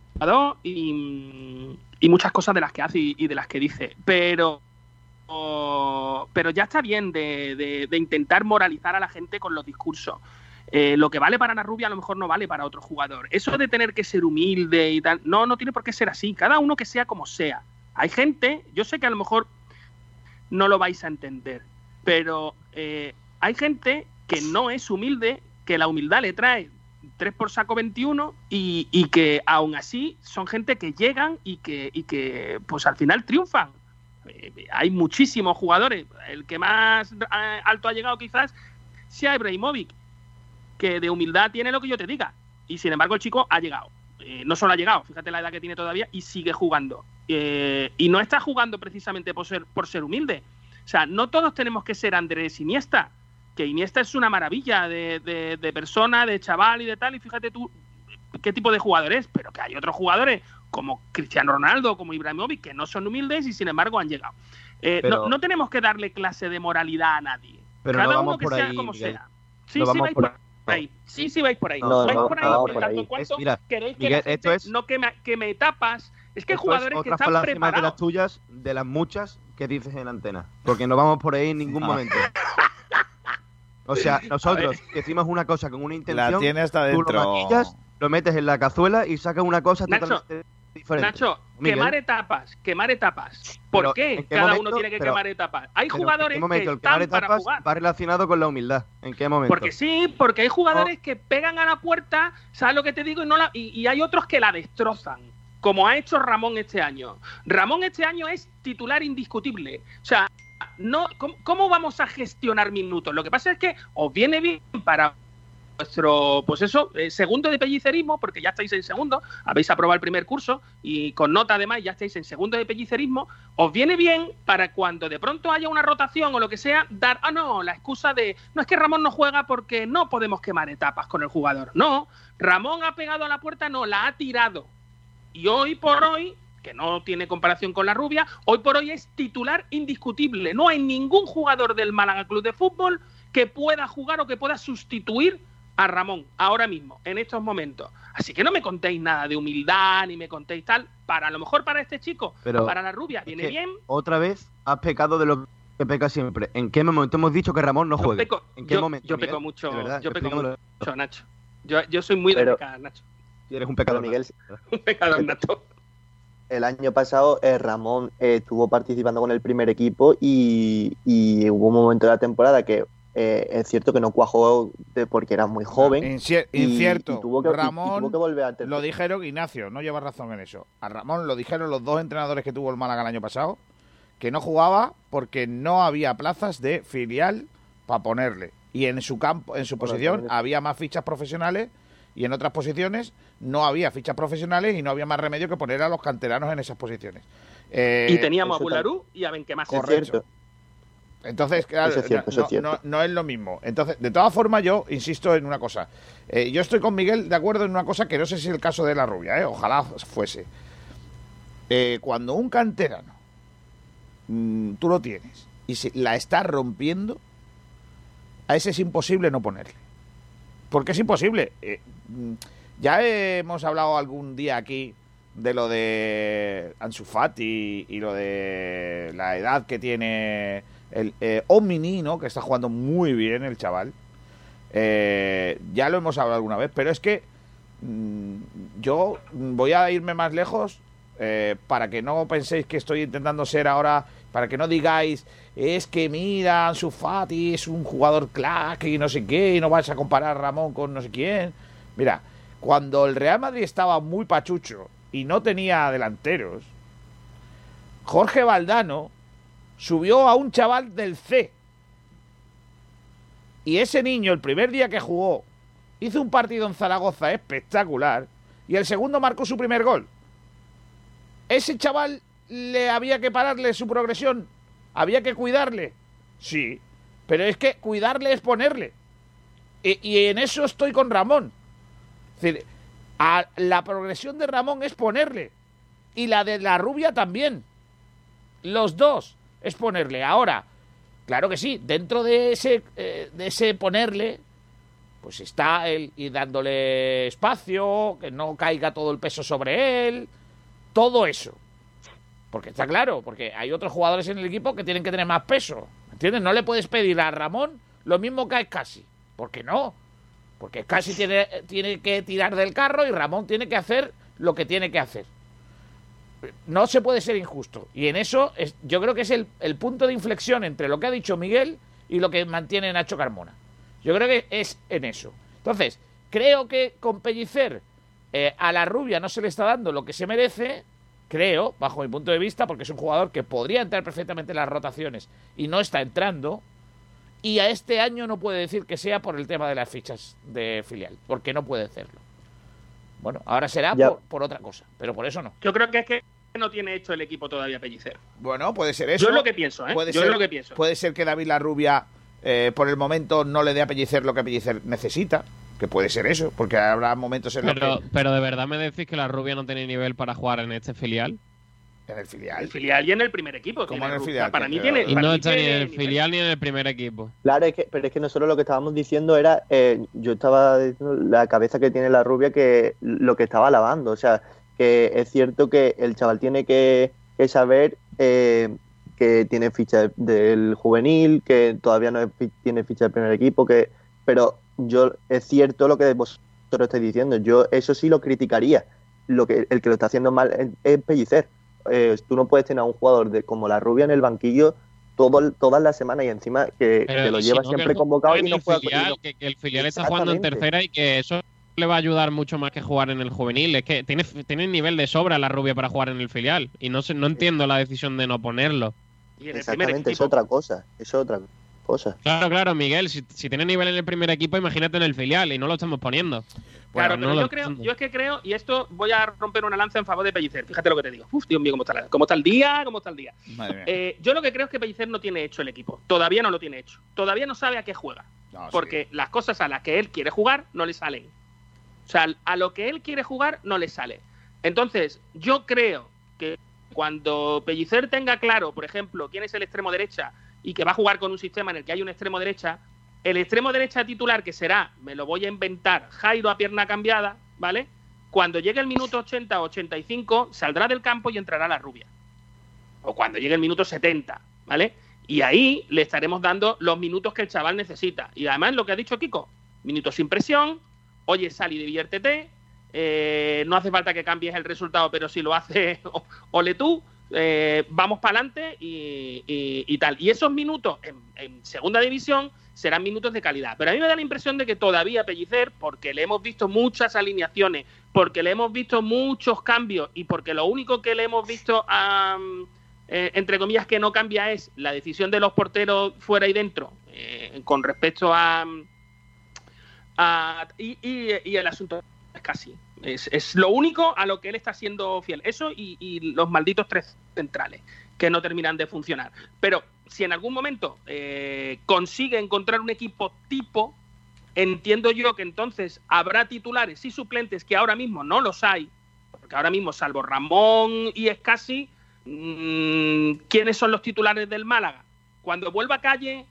y, y muchas cosas de las que hace y, de las que dice. Pero pero ya está bien de, de- de intentar moralizar a la gente con los discursos. Eh, lo que vale para Ana Rubia a lo mejor no vale para otro jugador. Eso de tener que ser humilde y tal, no, no tiene por qué ser así. Cada uno que sea como sea. Hay gente, yo sé que a lo mejor no lo vais a entender, pero eh, hay gente que no es humilde, que la humildad le trae 3 por saco 21 y, y que aún así son gente que llegan y que, y que pues al final triunfan. Eh, hay muchísimos jugadores. El que más alto ha llegado quizás sea Ibrahimovic, que de humildad tiene lo que yo te diga. Y sin embargo el chico ha llegado. Eh, no solo ha llegado, fíjate la edad que tiene todavía y sigue jugando. Eh, y no está jugando precisamente por ser, por ser humilde. O sea, no todos tenemos que ser Andrés Iniesta, que Iniesta es una maravilla de, de- de persona, de chaval y de tal, y fíjate tú qué tipo de jugador es, pero que hay otros jugadores como Cristiano Ronaldo, como Ibrahimovic, que no son humildes y sin embargo han llegado. Eh, Pero- no, no tenemos que darle clase de moralidad a nadie. Pero Cada no uno vamos que por sea ahí, como Miguel. sea. Sí, No sí vamos por por ahí. Sí, sí vais por ahí. No, vais no, por ahí, no por tanto ahí. en cuanto Es- mira, queréis que Miguel, la esto es- no queme, queme etapas. Es que hay Esto es jugadores que están más de las preparados. tuyas, de las muchas que dices en antena. Porque no vamos por ahí en ningún momento. O sea, nosotros que decimos una cosa con una intención, La tiene hasta tú lo dentro. maquillas, lo metes en la cazuela y sacas una cosa Nacho, totalmente diferente. Nacho, Miguel. quemar etapas, quemar etapas. ¿Por Pero, qué ¿en qué cada momento? uno tiene que Pero- quemar etapas? Hay Pero, ¿en jugadores momento que el quemar están para etapas jugar. va relacionado con la humildad? ¿En qué momento? Porque sí, porque hay jugadores que pegan a la puerta, ¿sabes lo que te digo? Y, no la, y, y hay otros que la destrozan, como ha hecho Ramón este año. Ramón este año es titular indiscutible. O sea, no, ¿cómo, cómo vamos a gestionar minutos? Lo que pasa es que os viene bien para vuestro, pues eso, eh, segundo de pellicerismo, porque ya estáis en segundo, habéis aprobado el primer curso y con nota además ya estáis en segundo de pellicerismo, os viene bien para cuando de pronto haya una rotación o lo que sea, dar, ah, no, la excusa de, no es que Ramón no juega porque no podemos quemar etapas con el jugador. No, Ramón ha pegado a la puerta, no, la ha tirado. Y hoy por hoy, que no tiene comparación con la rubia, hoy por hoy es titular indiscutible. No hay ningún jugador del Málaga Club de Fútbol que pueda jugar o que pueda sustituir a Ramón ahora mismo, en estos momentos. Así que no me contéis nada de humildad ni me contéis tal. Para a lo mejor para este chico, Pero para la rubia, viene que bien. Otra vez has pecado de lo que peca siempre. ¿En qué momento hemos dicho que Ramón no juegue? peco, ¿En qué yo- momento? yo Miguel? peco mucho, De verdad, yo peco mucho, Nacho. Yo, yo soy muy de Pero- pecar, Nacho. Eres un pecador. Miguel, Un pecador, Nacho. el año pasado eh, Ramón eh, estuvo participando con el primer equipo y, y hubo un momento de la temporada que eh, es cierto que no cuajó de- porque era muy joven. Incier- y- incierto. y tuvo que, y- y Ramón tuvo que volver Lo dijeron, Ignacio, no llevas razón en eso. A Ramón lo dijeron los dos entrenadores que tuvo el Málaga el año pasado, que no jugaba porque no había plazas de filial para ponerle. Y en su campo, en su Bueno, posición, también- había más fichas profesionales y en otras posiciones no había fichas profesionales y no había más remedio que poner a los canteranos en esas posiciones. Eh, y teníamos a Bularú y a Benquemás. Es cierto. Entonces, claro, Eso es cierto, no, es no- cierto. no- no es lo mismo. Entonces, de todas formas, yo insisto en una cosa. Eh, yo estoy con Miguel de acuerdo en una cosa que no sé si es el caso de la rubia, ¿eh? ojalá fuese. Eh, cuando un canterano mm, tú lo tienes y si la estás rompiendo, a ese es imposible no ponerle. Porque es imposible. Eh, mm, ya hemos hablado algún día aquí de lo de Ansu Fati y lo de la edad que tiene el eh. Que está jugando muy bien el chaval. Eh, ya lo hemos hablado alguna vez, pero es que mm, yo voy a irme más lejos eh, para que no penséis que estoy intentando ser ahora, para que no digáis, es que mira, Ansu Fati es un jugador crack y no sé qué, y no vais a comparar a Ramón con no sé quién. Mira, cuando el Real Madrid estaba muy pachucho y no tenía delanteros, Jorge Valdano subió a un chaval del C. Y ese niño, el primer día que jugó, hizo un partido en Zaragoza espectacular y el segundo marcó su primer gol. ¿Ese chaval le había que pararle su progresión? ¿Había que cuidarle? Sí, pero es que cuidarle es ponerle. Y, en eso estoy con Ramón. Es decir, a la progresión de Ramón es ponerle. Y la de la rubia también. Los dos es ponerle. Ahora, claro que sí, dentro de ese, eh, de ese ponerle, pues está él y dándole espacio, que no caiga todo el peso sobre él, todo eso. Porque está claro, porque hay otros jugadores en el equipo que tienen que tener más peso. ¿Entiendes? No le puedes pedir a Ramón lo mismo que a Casi. ¿Por qué no? Porque Casi tiene, tiene que tirar del carro y Ramón tiene que hacer lo que tiene que hacer. No se puede ser injusto. Y en eso es, yo creo que es el, punto de inflexión entre lo que ha dicho Miguel y lo que mantiene Nacho Carmona. Yo creo que es en eso. Entonces, creo que con Pellicer eh, a la rubia no se le está dando lo que se merece, creo, bajo mi punto de vista, porque es un jugador que podría entrar perfectamente en las rotaciones y no está entrando. Y a este año no puede decir que sea por el tema de las fichas de filial, porque no puede hacerlo. Bueno, ahora será por, por otra cosa, pero por eso no. Yo creo que es que no tiene hecho el equipo todavía Pellicer. Bueno, puede ser eso. Yo es lo que pienso, ¿eh? Puede Yo ser, es lo que pienso. Puede ser que David La Rubia eh, por el momento no le dé a Pellicer lo que Pellicer necesita. Que puede ser eso, porque habrá momentos en los que. pero de verdad me decís que la rubia no tiene nivel para jugar en este filial. En el filial. El filial y en el primer equipo. ¿Cómo en el filial? Para mí tiene. Y para no mí está ni en el filial ni en el primer equipo. Claro, es que, pero es que nosotros lo que estábamos diciendo era, eh, yo estaba diciendo la cabeza que tiene la rubia, que lo que estaba alabando. O sea, que es cierto que el chaval tiene que, que saber eh, que tiene ficha del juvenil, que todavía no es tiene ficha del primer equipo, que pero yo es cierto lo que vosotros estáis diciendo. Yo eso sí lo criticaría. Lo que el que lo está haciendo mal es, es Pellicer. Eh, tú no puedes tener a un jugador de como la rubia en el banquillo todo, todas las semanas y encima que, que lo si lleva no, siempre que convocado y en no el juega filial, que, que el filial está jugando en tercera y que eso le va a ayudar mucho más que jugar en el juvenil. Es que tiene, tiene nivel de sobra la rubia para jugar en el filial. Y no sé, no entiendo la decisión de no ponerlo. Y en Exactamente, es otra cosa, es otra cosa. Claro, claro, Miguel, si, si tiene nivel en el primer equipo, imagínate en el filial y no lo estamos poniendo. Claro, Bueno, pero no yo lo creo, yo es que creo, y esto voy a romper una lanza en favor de Pellicer. Fíjate lo que te digo. Uf, Dios mío, cómo está, la- cómo está el día, cómo está el día. Eh, yo lo que creo es que Pellicer no tiene hecho el equipo. Todavía no lo tiene hecho. Todavía no sabe a qué juega. No, sí. Porque las cosas a las que él quiere jugar no le salen. O sea, a lo que él quiere jugar no le sale. Entonces, yo creo que cuando Pellicer tenga claro, por ejemplo, quién es el extremo derecha y que va a jugar con un sistema en el que hay un extremo derecha, el extremo derecha titular que será, me lo voy a inventar, Jairo a pierna cambiada, ¿vale? Cuando llegue el minuto 80 o 85, saldrá del campo y entrará la rubia. O cuando llegue el minuto 70, ¿vale? Y ahí le estaremos dando los minutos que el chaval necesita. Y además lo que ha dicho Kiko, minutos sin presión, oye, sal y diviértete, eh, no hace falta que cambies el resultado, pero si lo hace, ole tú, eh, vamos para adelante y, tal. Y esos minutos en, en segunda división serán minutos de calidad. Pero a mí me da la impresión de que todavía Pellicer, porque le hemos visto muchas alineaciones, porque le hemos visto muchos cambios y porque lo único que le hemos visto, am, eh, entre comillas, que no cambia es la decisión de los porteros fuera y dentro eh, con respecto a, a- y el asunto es casi. Es, es lo único a lo que él está siendo fiel. Eso y, y los malditos tres centrales que no terminan de funcionar. Pero si en algún momento eh, consigue encontrar un equipo tipo, entiendo yo que entonces habrá titulares y suplentes que ahora mismo no los hay, porque ahora mismo, salvo Ramón y Escasi, mm, ¿quiénes son los titulares del Málaga? Cuando vuelva Calle,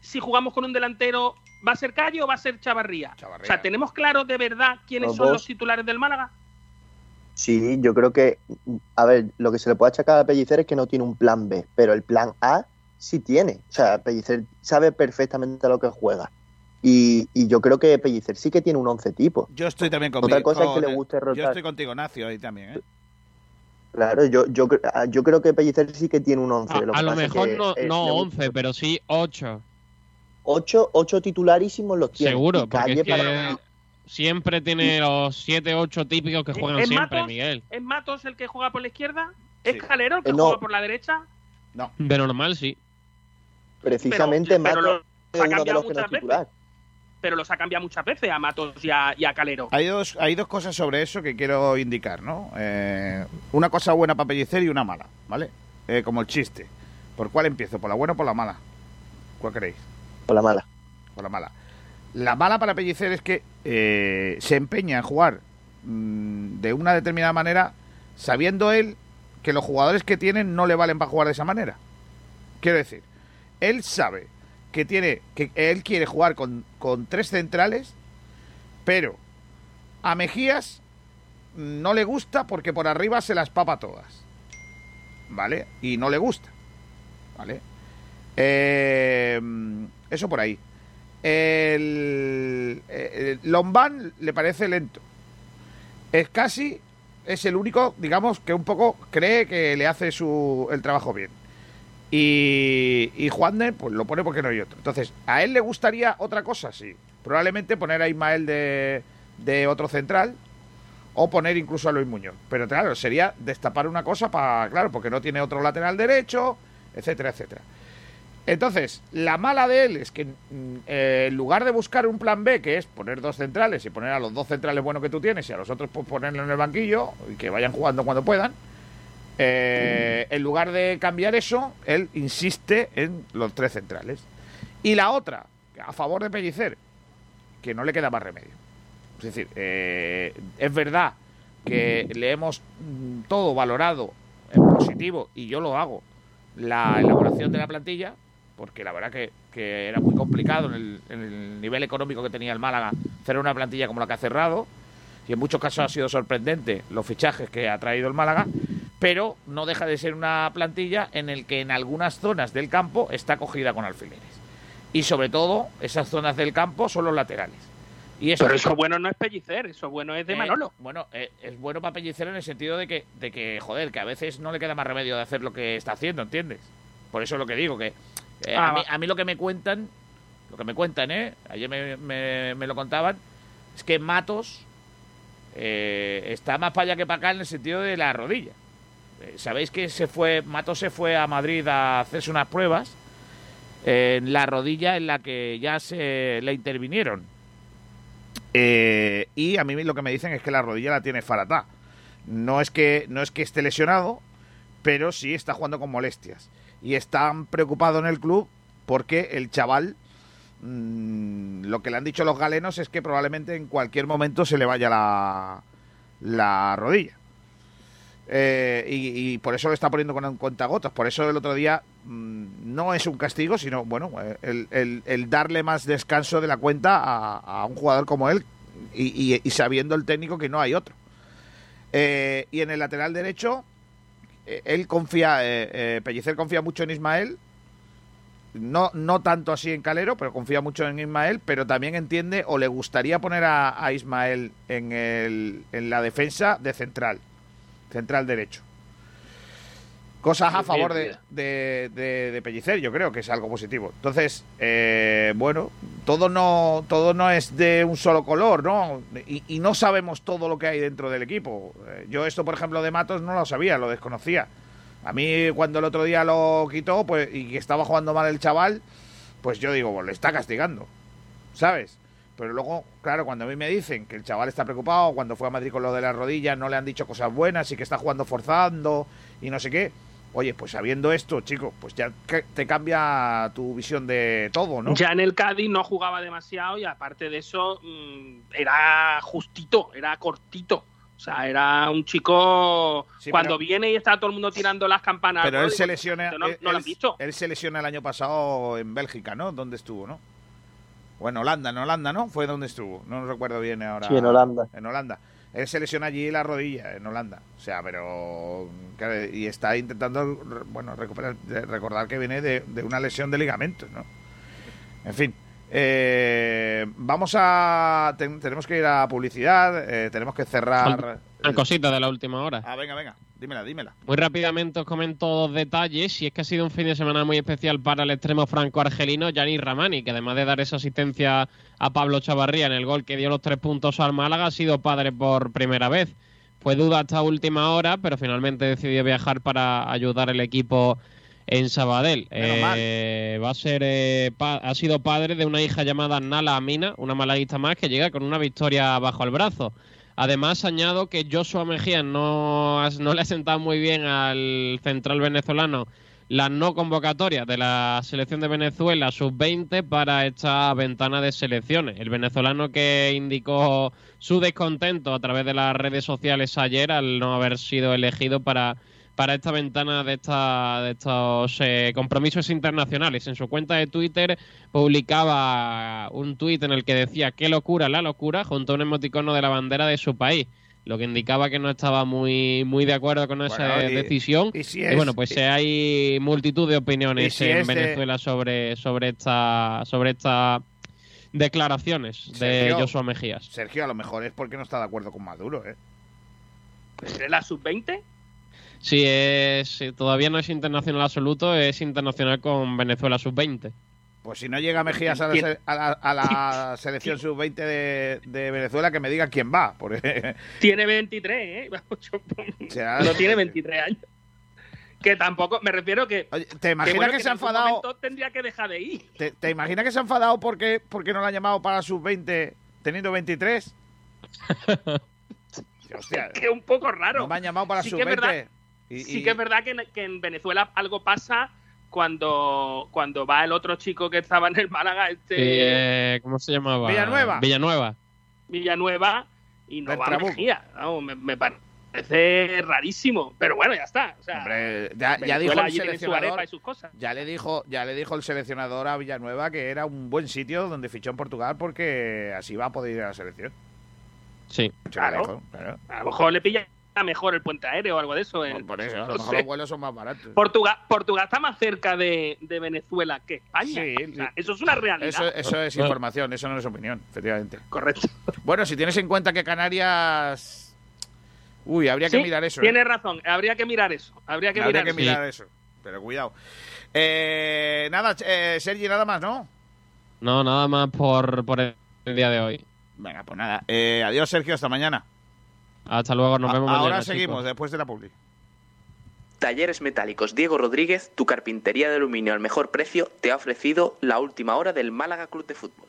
si jugamos con un delantero, ¿va a ser Calle o va a ser Chavarría? Chavarría. O sea, ¿tenemos claro de verdad quiénes Los son dos. los titulares del Málaga? Sí, yo creo que, a ver, lo que se le puede achacar a Pellicer es que no tiene un plan B, pero el plan A sí tiene. O sea, Pellicer sabe perfectamente a lo que juega. Y, y yo creo que Pellicer sí que tiene un once tipo. Yo estoy también Otra conmigo. cosa es que le guste Yo rotar. estoy contigo, Nacio, ahí también, ¿eh? Claro, yo, yo, yo creo que Pellicer sí que tiene un once. A, que a lo mejor que, no, no le gusta- 11, pero sí 8. Ocho, ocho titularísimos los tiene. Seguro, porque Calle es que para- siempre tiene los 7, 8 típicos que juegan ¿Es siempre, Matos? Miguel. ¿Es Matos el que juega por la izquierda? ¿Es Sí. Calero el que Eh, no. juega por la derecha? No. De normal, sí. precisamente pero Mato lo- es ha uno de los que no muchas es titular. Pero los ha cambiado muchas veces a Matos y a, y a Calero. Hay dos, hay dos cosas sobre eso que quiero indicar, ¿no? Eh, una cosa buena para Pellicer y una mala, ¿vale? Eh, como el chiste. ¿Por cuál empiezo? ¿Por la buena o por la mala? ¿Cuál queréis? Por la mala. Por la mala. La mala para Pellicer es que eh, se empeña en jugar mm, de una determinada manera, sabiendo él que los jugadores que tienen no le valen para jugar de esa manera. Quiero decir, él sabe que tiene que él quiere jugar con, con tres centrales, pero a Mejías no le gusta porque por arriba se las papa todas. ¿Vale? Y no le gusta. ¿Vale? Eh, eso por ahí. El, el Lombán le parece lento. Es casi es el único, digamos, que un poco cree que le hace su, el trabajo bien. Y, y Juan de, pues lo pone porque no hay otro. Entonces, ¿a él le gustaría otra cosa? Sí. Probablemente poner a Ismael de, de otro central o poner incluso a Luis Muñoz. Pero claro, sería destapar una cosa para, claro, porque no tiene otro lateral derecho, etcétera, etcétera. Entonces, la mala de él es que mm, eh, en lugar de buscar un plan B, que es poner dos centrales y poner a los dos centrales buenos que tú tienes y a los otros pues, ponerlos en el banquillo y que vayan jugando cuando puedan, eh, en lugar de cambiar eso, él insiste en los tres centrales. Y la otra, a favor de Pellicer, que no le queda más remedio. Es decir, eh, es verdad que le hemos mm, todo valorado en positivo, y yo lo hago, la elaboración de la plantilla, porque la verdad que, que era muy complicado en el, en el nivel económico que tenía el Málaga hacer una plantilla como la que ha cerrado, y en muchos casos ha sido sorprendente los fichajes que ha traído el Málaga, pero no deja de ser una plantilla en el que en algunas zonas del campo está cogida con alfileres. Y sobre todo, esas zonas del campo son los laterales. Y eso, Pero eso bueno no es pellicer, eso bueno es de eh, Manolo. bueno, eh, es bueno para Pellicer en el sentido de que, de que, joder, que a veces no le queda más remedio de hacer lo que está haciendo, ¿entiendes? Por eso es lo que digo, que eh, Ah, a, mí, a mí lo que me cuentan, lo que me cuentan, ¿eh? Ayer me, me- me lo contaban, es que Matos eh, está más para allá que para acá en el sentido de la rodilla. Eh, Sabéis que se fue, Matos se fue a Madrid a hacerse unas pruebas en la rodilla en la que ya se le intervinieron. Eh, y a mí lo que me dicen es que la rodilla la tiene faratá. No es que no es que esté lesionado, pero sí está jugando con molestias. Y están preocupados en el club porque el chaval, mm, lo que le han dicho los galenos es que probablemente en cualquier momento se le vaya la, la rodilla. Eh, y, por eso lo está poniendo con cuentagotas. Por eso el otro día mm, no es un castigo, sino bueno, eh, el, darle más descanso de la cuenta a, un jugador como él y, y- y sabiendo el técnico que no hay otro. Eh, y en el lateral derecho, él confía, eh, eh, Pellicer confía mucho en Ismael. No, no tanto así en Calero, pero confía mucho en Ismael, pero también entiende o le gustaría poner a, a Ismael en, el, en la defensa de central, central derecho. Cosas a favor de, de, de- de Pellicer, yo creo que es algo positivo. Entonces, eh, bueno, todo no, todo no es de un solo color, ¿no? Y, y no sabemos todo lo que hay dentro del equipo. Eh, Yo esto, por ejemplo, de Matos no lo sabía, lo desconocía. A mí cuando el otro día lo quitó pues y que estaba jugando mal el chaval, pues yo digo, pues le está castigando, ¿sabes? Pero luego, claro, cuando a mí me dicen que el chaval está preocupado, cuando fue a Madrid con lo de las rodillas no le han dicho cosas buenas y que está jugando forzando y no sé qué, oye, pues sabiendo esto, chico, pues ya que- te cambia tu visión de todo, ¿no? Ya en el Cádiz no jugaba demasiado y aparte de eso mm, era justito, era cortito. O sea, era un chico Sí, cuando pero- viene y está todo el mundo tirando las campanas. Pero ¿no? él se lesiona, ¿No, no él, lo has él- visto? él se lesiona el año pasado en Bélgica, ¿no? ¿Dónde estuvo, no? O en Holanda, en Holanda, ¿no? Fue donde estuvo. No recuerdo bien ahora. Sí, en Holanda. En Holanda. Él se lesiona allí la rodilla, en Holanda. O sea, pero... claro, y está intentando, bueno, recuperar, recordar que viene de, de una lesión de ligamentos, ¿no? En fin. eh, vamos a... ten- tenemos que ir a publicidad, eh, tenemos que cerrar... Una cosita de la última hora. Ah, venga, venga. Dímela, dímela. Muy rápidamente os comento dos detalles y es que ha sido un fin de semana muy especial para el extremo franco-argelino Gianni Ramani, que además de dar esa asistencia a Pablo Chavarría en el gol que dio los tres puntos al Málaga, ha sido padre por primera vez. Fue duda hasta última hora, pero finalmente decidió viajar para ayudar al equipo en Sabadell. Eh, va a ser, eh, ha sido padre de una hija llamada Nala Amina, una malaguista más que llega con una victoria bajo el brazo. Además, añado que Joshua Mejía no, no le ha sentado muy bien al central venezolano las no convocatorias de la selección de Venezuela sub-20 para esta ventana de selecciones. El venezolano que indicó su descontento a través de las redes sociales ayer al no haber sido elegido para, para esta ventana de, esta, de estos eh, compromisos internacionales. En su cuenta de Twitter publicaba un tuit en el que decía qué locura la locura junto a un emoticono de la bandera de su país. Lo que indicaba que no estaba muy, muy de acuerdo con esa Bueno, y- decisión. y si Y bueno, pues eh, hay multitud de opiniones y si en es Venezuela sobre, sobre esta sobre estas declaraciones de Sergio. Joshua Mejías. Sergio, a lo mejor es porque no está de acuerdo con Maduro, ¿eh? ¿Es la sub-20? Sí, es, todavía no es internacional absoluto, es internacional con Venezuela sub-20. Pues si no llega Mejías a la, a la- a la selección sub-20 de, de Venezuela, que me diga quién va. Porque Tiene 23, ¿eh? Yo- no tiene 23 años. Que tampoco, me refiero que. Oye, ¿Te imaginas bueno, que, en se ha enfadado? tendría que dejar de ir. ¿Te, te imaginas que se ha enfadado porque, porque no la han llamado para sub-20 teniendo 23? Hostia, Que es un poco raro. no me han llamado para Sí que es sub-20. Y- sí y- que es verdad que en, que en Venezuela algo pasa cuando, cuando va el otro chico que estaba en el Málaga, este Eh, ¿Cómo se llamaba? Villanueva. Villanueva. Villanueva, y no va Trabuco. Mejía. Vamos, me, me par- parece rarísimo, pero bueno, ya está. O sea, Hombre, ya, ya dijo el su seleccionador. arepa y sus cosas. Ya le dijo, ya le dijo el seleccionador a Villanueva que era un buen sitio donde fichó en Portugal porque así va a poder ir a la selección. Sí. Claro. A lo mejor le pilla mejor el puente aéreo o algo de eso. el- Por eso, a no lo mejor sé. los vuelos son más baratos. Portugal, Portugal está más cerca de, de Venezuela que España. Sí, O sea, sí. eso es una realidad. Eso, eso es información, eso no es opinión, efectivamente. Correcto. Bueno, si tienes en cuenta que Canarias. Uy, habría que mirar eso. ¿eh? Tienes razón, habría que mirar eso. Habría que habría mirar que eso. mirar eso. Pero cuidado. Eh, nada, eh, Sergi, nada más, ¿no? No, nada más por, por el día de hoy. Venga, pues nada. Eh, adiós, Sergio, hasta mañana. Hasta luego, nos A- vemos Ahora mañana. seguimos, chicos. después de la publi. Talleres Metálicos Diego Rodríguez, tu carpintería de aluminio al mejor precio, te ha ofrecido la última hora del Málaga Club de Fútbol.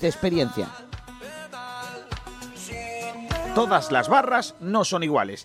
de experiencia. Todas las barras no son iguales.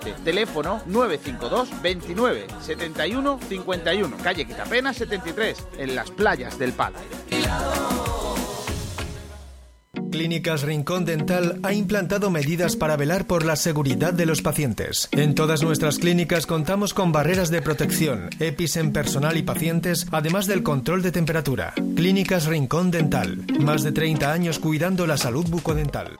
Teléfono 952 29 71 51. Calle Quitapena 73, en las playas del Palo. Clínicas Rincón Dental ha implantado medidas para velar por la seguridad de los pacientes. En todas nuestras clínicas contamos con barreras de protección, EPIs en personal y pacientes, además del control de temperatura. Clínicas Rincón Dental. Más de 30 años cuidando la salud bucodental.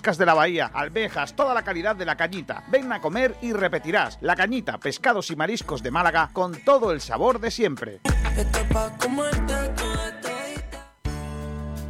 de la bahía, almejas, toda la calidad de la cañita. Ven a comer y repetirás. La cañita, pescados y mariscos de Málaga con todo el sabor de siempre.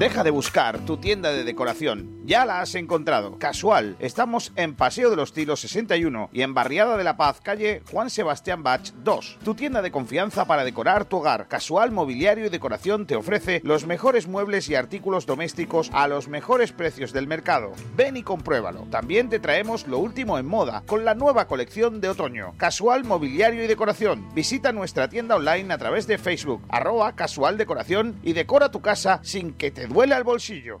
Deja de buscar tu tienda de decoración. Ya la has encontrado. Casual. Estamos en Paseo de los Tilos 61 y en Barriada de la Paz, calle Juan Sebastián Bach 2. Tu tienda de confianza para decorar tu hogar. Casual Mobiliario y Decoración te ofrece los mejores muebles y artículos domésticos a los mejores precios del mercado. Ven y compruébalo. También te traemos lo último en moda con la nueva colección de otoño. Casual Mobiliario y Decoración. Visita nuestra tienda online a través de Facebook, arroba casual decoración y decora tu casa sin que te duele al bolsillo.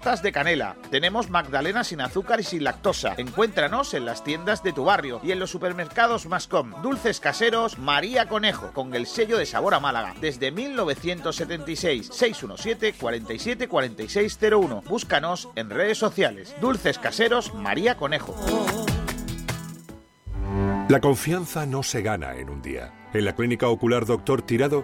de canela. Tenemos magdalena sin azúcar y sin lactosa. Encuéntranos en las tiendas de tu barrio y en los supermercados Mascom. Dulces caseros María Conejo, con el sello de sabor a Málaga. Desde 1976, 617 47 4601. Búscanos en redes sociales. Dulces caseros María Conejo. La confianza no se gana en un día. En la Clínica Ocular Doctor Tirado,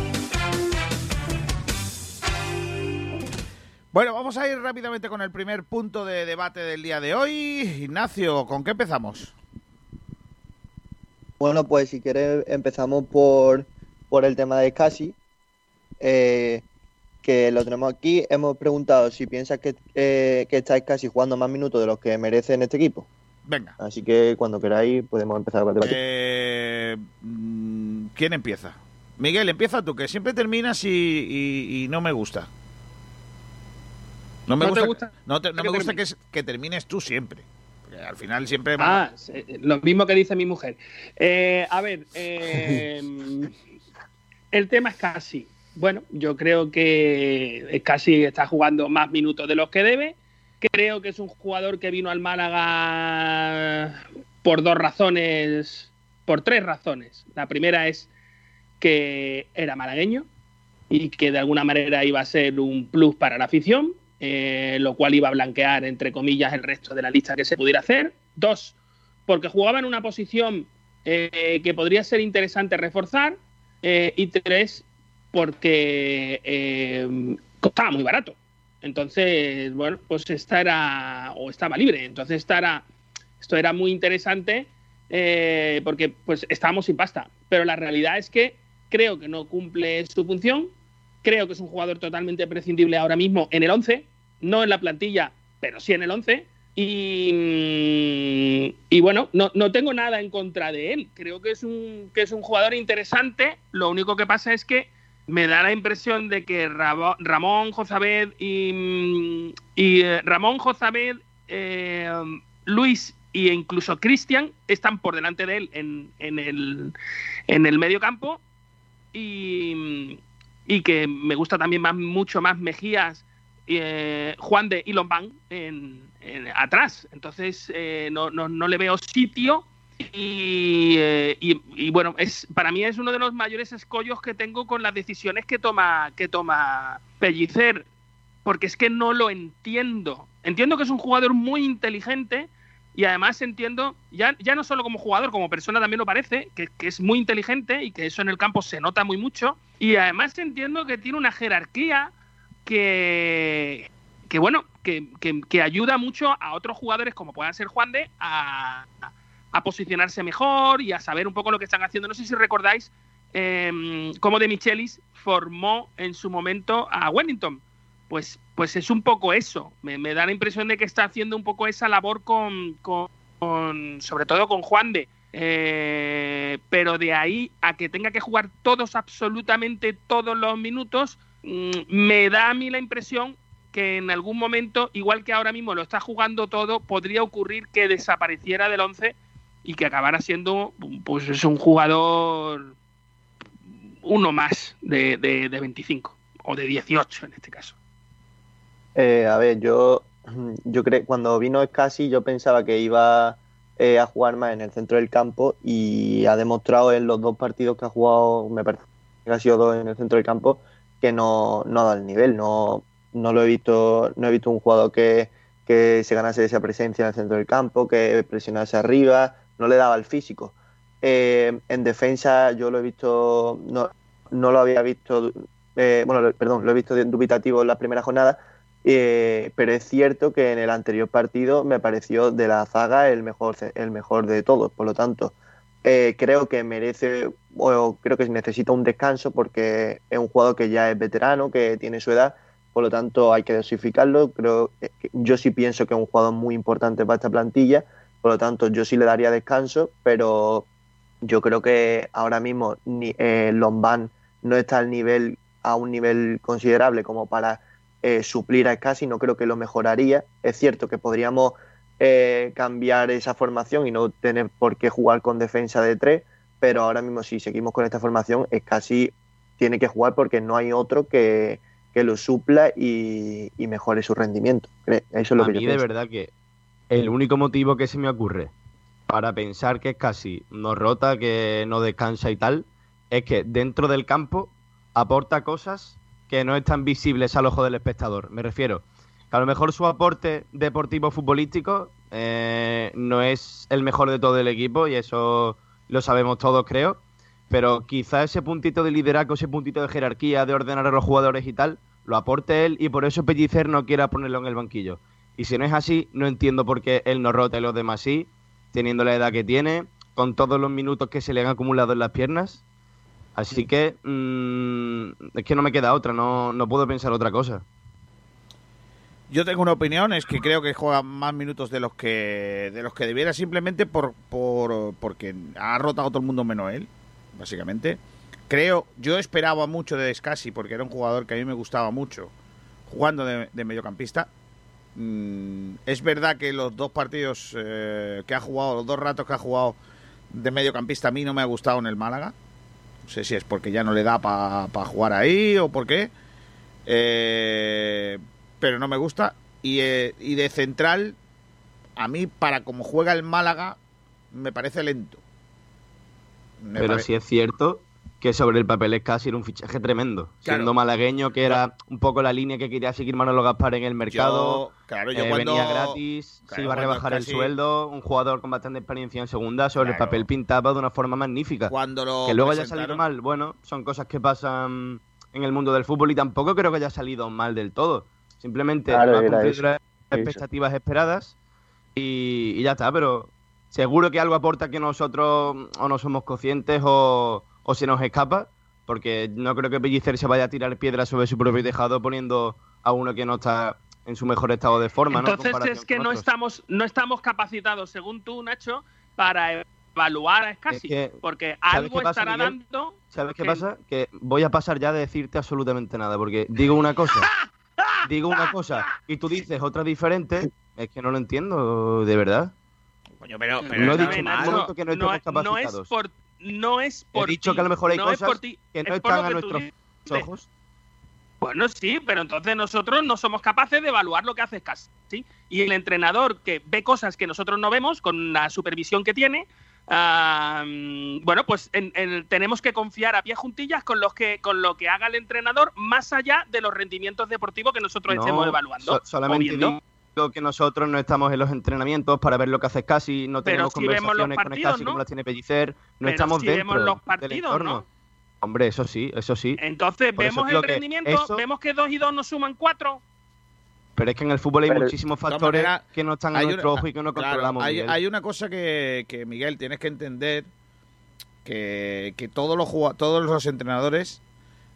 Bueno, vamos a ir rápidamente con el primer punto de debate del día de hoy. Ignacio, ¿con qué empezamos? Bueno, pues si quieres empezamos por, por el tema de Casi, eh, que lo tenemos aquí. Hemos preguntado si piensas que, eh, que estáis casi jugando más minutos de los que merece en este equipo. Venga. Así que cuando queráis podemos empezar el debate. Eh, mm, ¿Quién empieza? Miguel, empieza tú, que siempre terminas y, y- y no me gusta. No me ¿No te gusta, no te- no que me gusta termine? que, que termines tú siempre. Porque al final siempre... Ah, lo mismo que dice mi mujer. Eh, a ver, eh, el tema es casi. Bueno, yo creo que casi está jugando más minutos de los que debe. Creo que es un jugador que vino al Málaga por dos razones, por tres razones. La primera es que era malagueño y que de alguna manera iba a ser un plus para la afición, eh, lo cual iba a blanquear, entre comillas, el resto de la lista que se pudiera hacer. Dos, porque jugaba en una posición eh, que podría ser interesante reforzar. Eh, y tres, porque costaba muy barato. Entonces, bueno, pues esta era, o estaba libre. Entonces, esto era muy interesante porque pues estábamos sin pasta. Pero la realidad es que creo que no cumple su función. Creo que es un jugador totalmente prescindible ahora mismo en el 11, no en la plantilla, pero sí en el 11. Y, y bueno, no, no tengo nada en contra de él. Creo que es, un, que es un jugador interesante. Lo único que pasa es que me da la impresión de que Rabo- Ramón Jozabed y, y, eh, Ramón Jozabed eh, Luis e incluso Cristian están por delante de él en, en el, en el medio campo y, y que me gusta también más, mucho más Mejías, eh, Juan de en- atrás. Entonces eh, no, no, no le veo sitio y, eh, y- y, bueno, es para mí es uno de los mayores escollos que tengo con las decisiones que toma, que toma Pellicer, porque es que no lo entiendo. Entiendo que es un jugador muy inteligente y además entiendo, ya, ya no solo como jugador, como persona también lo parece, que, que es muy inteligente y que eso en el campo se nota muy mucho. Y además entiendo que tiene una jerarquía que, que bueno, que, ayuda mucho a otros jugadores como puedan ser Juan de a, posicionarse mejor y a saber un poco lo que están haciendo. No sé si recordáis eh, cómo De Michelis formó en su momento a Wellington. Pues, pues es un poco eso. Me, da la impresión de que está haciendo un poco esa labor con, con- con- sobre todo con Juan de. Eh, pero de ahí a que tenga que jugar todos, absolutamente todos los minutos, me da a mí la impresión que en algún momento, igual que ahora mismo lo está jugando todo, podría ocurrir que desapareciera del 11 y que acabara siendo pues es un jugador uno más de, de, de 25 o de 18 en este caso. Eh, a ver, yo, yo creo cuando vino Scassi yo pensaba que iba eh, a jugar más en el centro del campo y ha demostrado en los dos partidos que ha jugado, me parece que ha sido dos en el centro del campo, que no, no ha dado el nivel. No, no lo he visto, no he visto un jugador que, que se ganase esa presencia en el centro del campo, que presionase arriba, no le daba el físico. Eh, en defensa yo lo he visto, no, no lo había visto, eh, bueno, perdón, lo he visto dubitativo en la primera jornada, eh, pero es cierto que en el anterior partido me pareció de la zaga el mejor, el mejor de todos. Por lo tanto, eh, creo que merece o creo que necesita un descanso porque es un jugador que ya es veterano, que tiene su edad. Por lo tanto, hay que dosificarlo. Creo yo sí pienso que es un jugador muy importante para esta plantilla. Por lo tanto, yo sí le daría descanso, pero yo creo que ahora mismo ni, eh, Lombán no está al nivel, a un nivel considerable como para eh, suplir a Scassi, no creo que lo mejoraría. Es cierto que podríamos eh, cambiar esa formación y no tener por qué jugar con defensa de tres, pero ahora mismo si seguimos con esta formación, Scassi tiene que jugar porque no hay otro que, que lo supla y, y mejore su rendimiento. Eso es lo a que mí yo de pienso. verdad que el único motivo que se me ocurre para pensar que es casi no rota, que no descansa y tal, es que dentro del campo aporta cosas que no están visibles al ojo del espectador. Me refiero que a lo mejor su aporte deportivo futbolístico eh, no es el mejor de todo el equipo y eso lo sabemos todos, creo. Pero quizá ese puntito de liderazgo, ese puntito de jerarquía, de ordenar a los jugadores y tal, lo aporte él y por eso Pellicer no quiera ponerlo en el banquillo. Y si no es así, no entiendo por qué él no rota y los demás sí, teniendo la edad que tiene, con todos los minutos que se le han acumulado en las piernas. Así que mm, es que no me queda otra, no, no puedo pensar otra cosa. Yo tengo una opinión, es que creo que juega más minutos de los que de los que debiera simplemente por, por porque ha rotado todo el mundo menos él, básicamente. Creo, yo esperaba mucho de Scassi porque era un jugador que a mí me gustaba mucho jugando de, mediocampista. Mm, es verdad que los dos partidos eh, que ha jugado, los dos ratos que ha jugado de mediocampista a mí no me ha gustado en el Málaga. No sé si es porque ya no le da para jugar ahí o por qué. Eh, pero no me gusta. Y, eh, y de central, a mí, para como juega el Málaga, me parece lento. Me Pero pare- sí es cierto que sobre el papel es casi un fichaje tremendo. Claro. Siendo malagueño, que era un poco la línea que quería seguir Manolo Gaspar en el mercado. Yo- claro, yo eh, cuando- venía gratis, claro, se iba a rebajar el sueldo, un jugador con bastante experiencia en segunda, sobre el papel pintaba de una forma magnífica. Cuando lo que luego haya salido mal, bueno, son cosas que pasan en el mundo del fútbol y tampoco creo que haya salido mal del todo. Simplemente Claro, ha cumplido las expectativas esperadas y, y ya está, pero seguro que algo aporta que nosotros o no somos conscientes o, o se nos escapa, porque no creo que Pellicer se vaya a tirar piedras sobre su propio tejado poniendo a uno que no está en su mejor estado de forma. Entonces es que no estamos, no estamos capacitados, según tú, Nacho, para evaluar a Scassi. que, porque ¿sabes algo qué pasa, estará Miguel? dando. ¿Sabes qué que- pasa? Que voy a pasar ya de decirte absolutamente nada, porque digo una cosa, digo una cosa y tú dices otra diferente Es que no lo entiendo, de verdad. Coño, pero, pero no he dicho que no estemos no, no es por no es por He dicho ti, que a lo mejor hay no es cosas por ti, que no es están a nuestros dices. ojos. Bueno, sí, pero entonces nosotros no somos capaces de evaluar lo que hace Casi. ¿sí? Y el entrenador que ve cosas que nosotros no vemos, con la supervisión que tiene, ah, bueno, pues en- en- tenemos que confiar a pie juntillas con, los que, con lo que haga el entrenador, más allá de los rendimientos deportivos que nosotros No, estemos evaluando. so- solamente digo que nosotros no estamos en los entrenamientos para ver lo que hace Casi, no tenemos si conversaciones con partidos, Casi ¿no? como las tiene Pellicer, no Pero estamos si dentro vemos los del partidos, entorno. ¿no? Hombre, eso sí, eso sí. Entonces Por vemos el que rendimiento, eso- vemos que dos y dos nos suman cuatro. Pero es que en el fútbol hay Pero, muchísimos factores que no están a nuestro una- ojo y que no claro, controlamos. hay, hay una cosa que, que, Miguel, tienes que entender que, que todos, los todos los entrenadores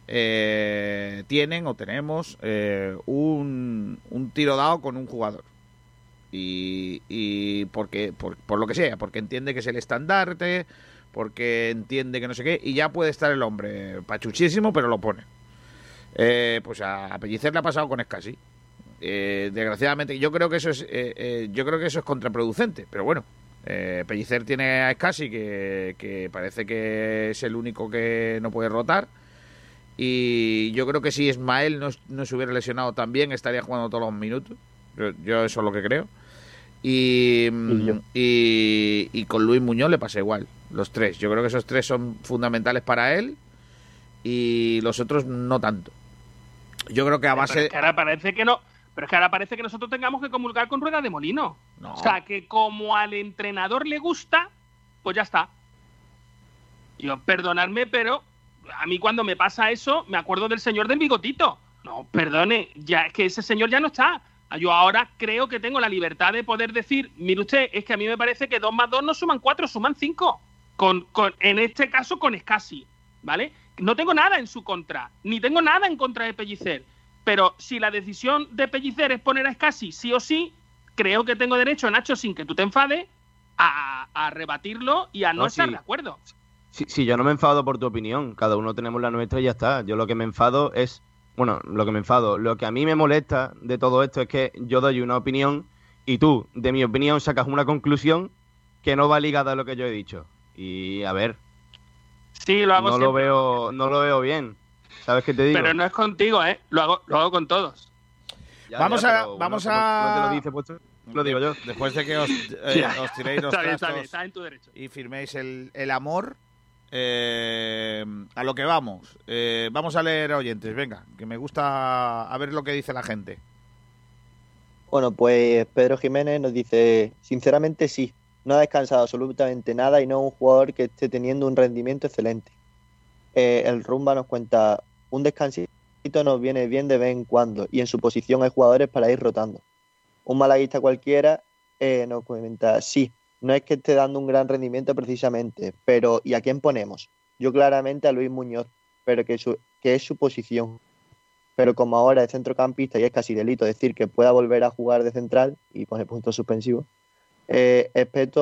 eh, tienen o tenemos eh, un, un tiro dado con un jugador. Y, y porque, por, por lo que sea, porque entiende que es el estandarte, porque entiende que no sé qué, y ya puede estar el hombre pachuchísimo, pero lo pone. Eh, pues a, a Pellicer le ha pasado con Escasi. Eh, desgraciadamente, yo creo que eso es, eh, eh, yo creo que eso es contraproducente, pero bueno. Eh, Pellicer tiene a Escasi que, que parece que es el único que no puede rotar. Y yo creo que si Ismael no, no se hubiera lesionado también, estaría jugando todos los minutos. Yo, yo eso es lo que creo. Y, mm, y, y con Luis Muñoz le pasa igual. Los tres. Yo creo que esos tres son fundamentales para él. Y los otros no tanto. Yo creo que a Pero base. es que ahora parece que no. Pero es que ahora parece que nosotros tengamos que comulgar con rueda de molino. No. O sea, que como al entrenador le gusta, pues ya está. Yo, perdonadme, pero a mí cuando me pasa eso, me acuerdo del señor del bigotito. No, perdone, ya es que ese señor ya no está. Yo ahora creo que tengo la libertad de poder decir, mire usted, es que a mí me parece que dos más dos no suman cuatro, suman cinco. Con, con, en este caso con Scassi, ¿vale? No tengo nada en su contra, ni tengo nada en contra de Pellicer. Pero si la decisión de Pellicer es poner a Scassi sí o sí, creo que tengo derecho, Nacho, sin que tú te enfades, a, a rebatirlo y a no, No, estar sí. de acuerdo. Sí, sí, yo no me enfado por tu opinión. Cada uno tenemos la nuestra y ya está. Yo lo que me enfado es. Bueno, lo que me enfado. Lo que a mí me molesta de todo esto es que yo doy una opinión y tú, de mi opinión, sacas una conclusión que no va ligada a lo que yo he dicho. Y a ver. Sí, lo hago no lo veo, no lo veo bien. ¿Sabes qué te digo? Pero no es contigo, ¿eh? Lo hago, lo hago con todos. Ya, vamos ya, a. vamos bueno, a. no te lo dice, pues lo digo yo. Después de que os, eh, os tiréis los Está bien, está bien, está en tu derecho. y firméis el, el amor, eh, a lo que vamos. Eh, vamos a leer oyentes, venga, que me gusta a ver lo que dice la gente. Bueno, pues Pedro Jiménez nos dice, sinceramente sí, no ha descansado absolutamente nada y no es un jugador que esté teniendo un rendimiento excelente. Eh, el Rumba nos cuenta, un descansito nos viene bien de vez en cuando y en su posición hay jugadores para ir rotando. Un malaguista cualquiera eh, nos comenta, sí, no es que esté dando un gran rendimiento precisamente, pero ¿y a quién ponemos? Yo claramente a Luis Muñoz, pero que, es su posición pero como ahora es centrocampista y es casi delito decir que pueda volver a jugar de central y pone puntos suspensivos, eh,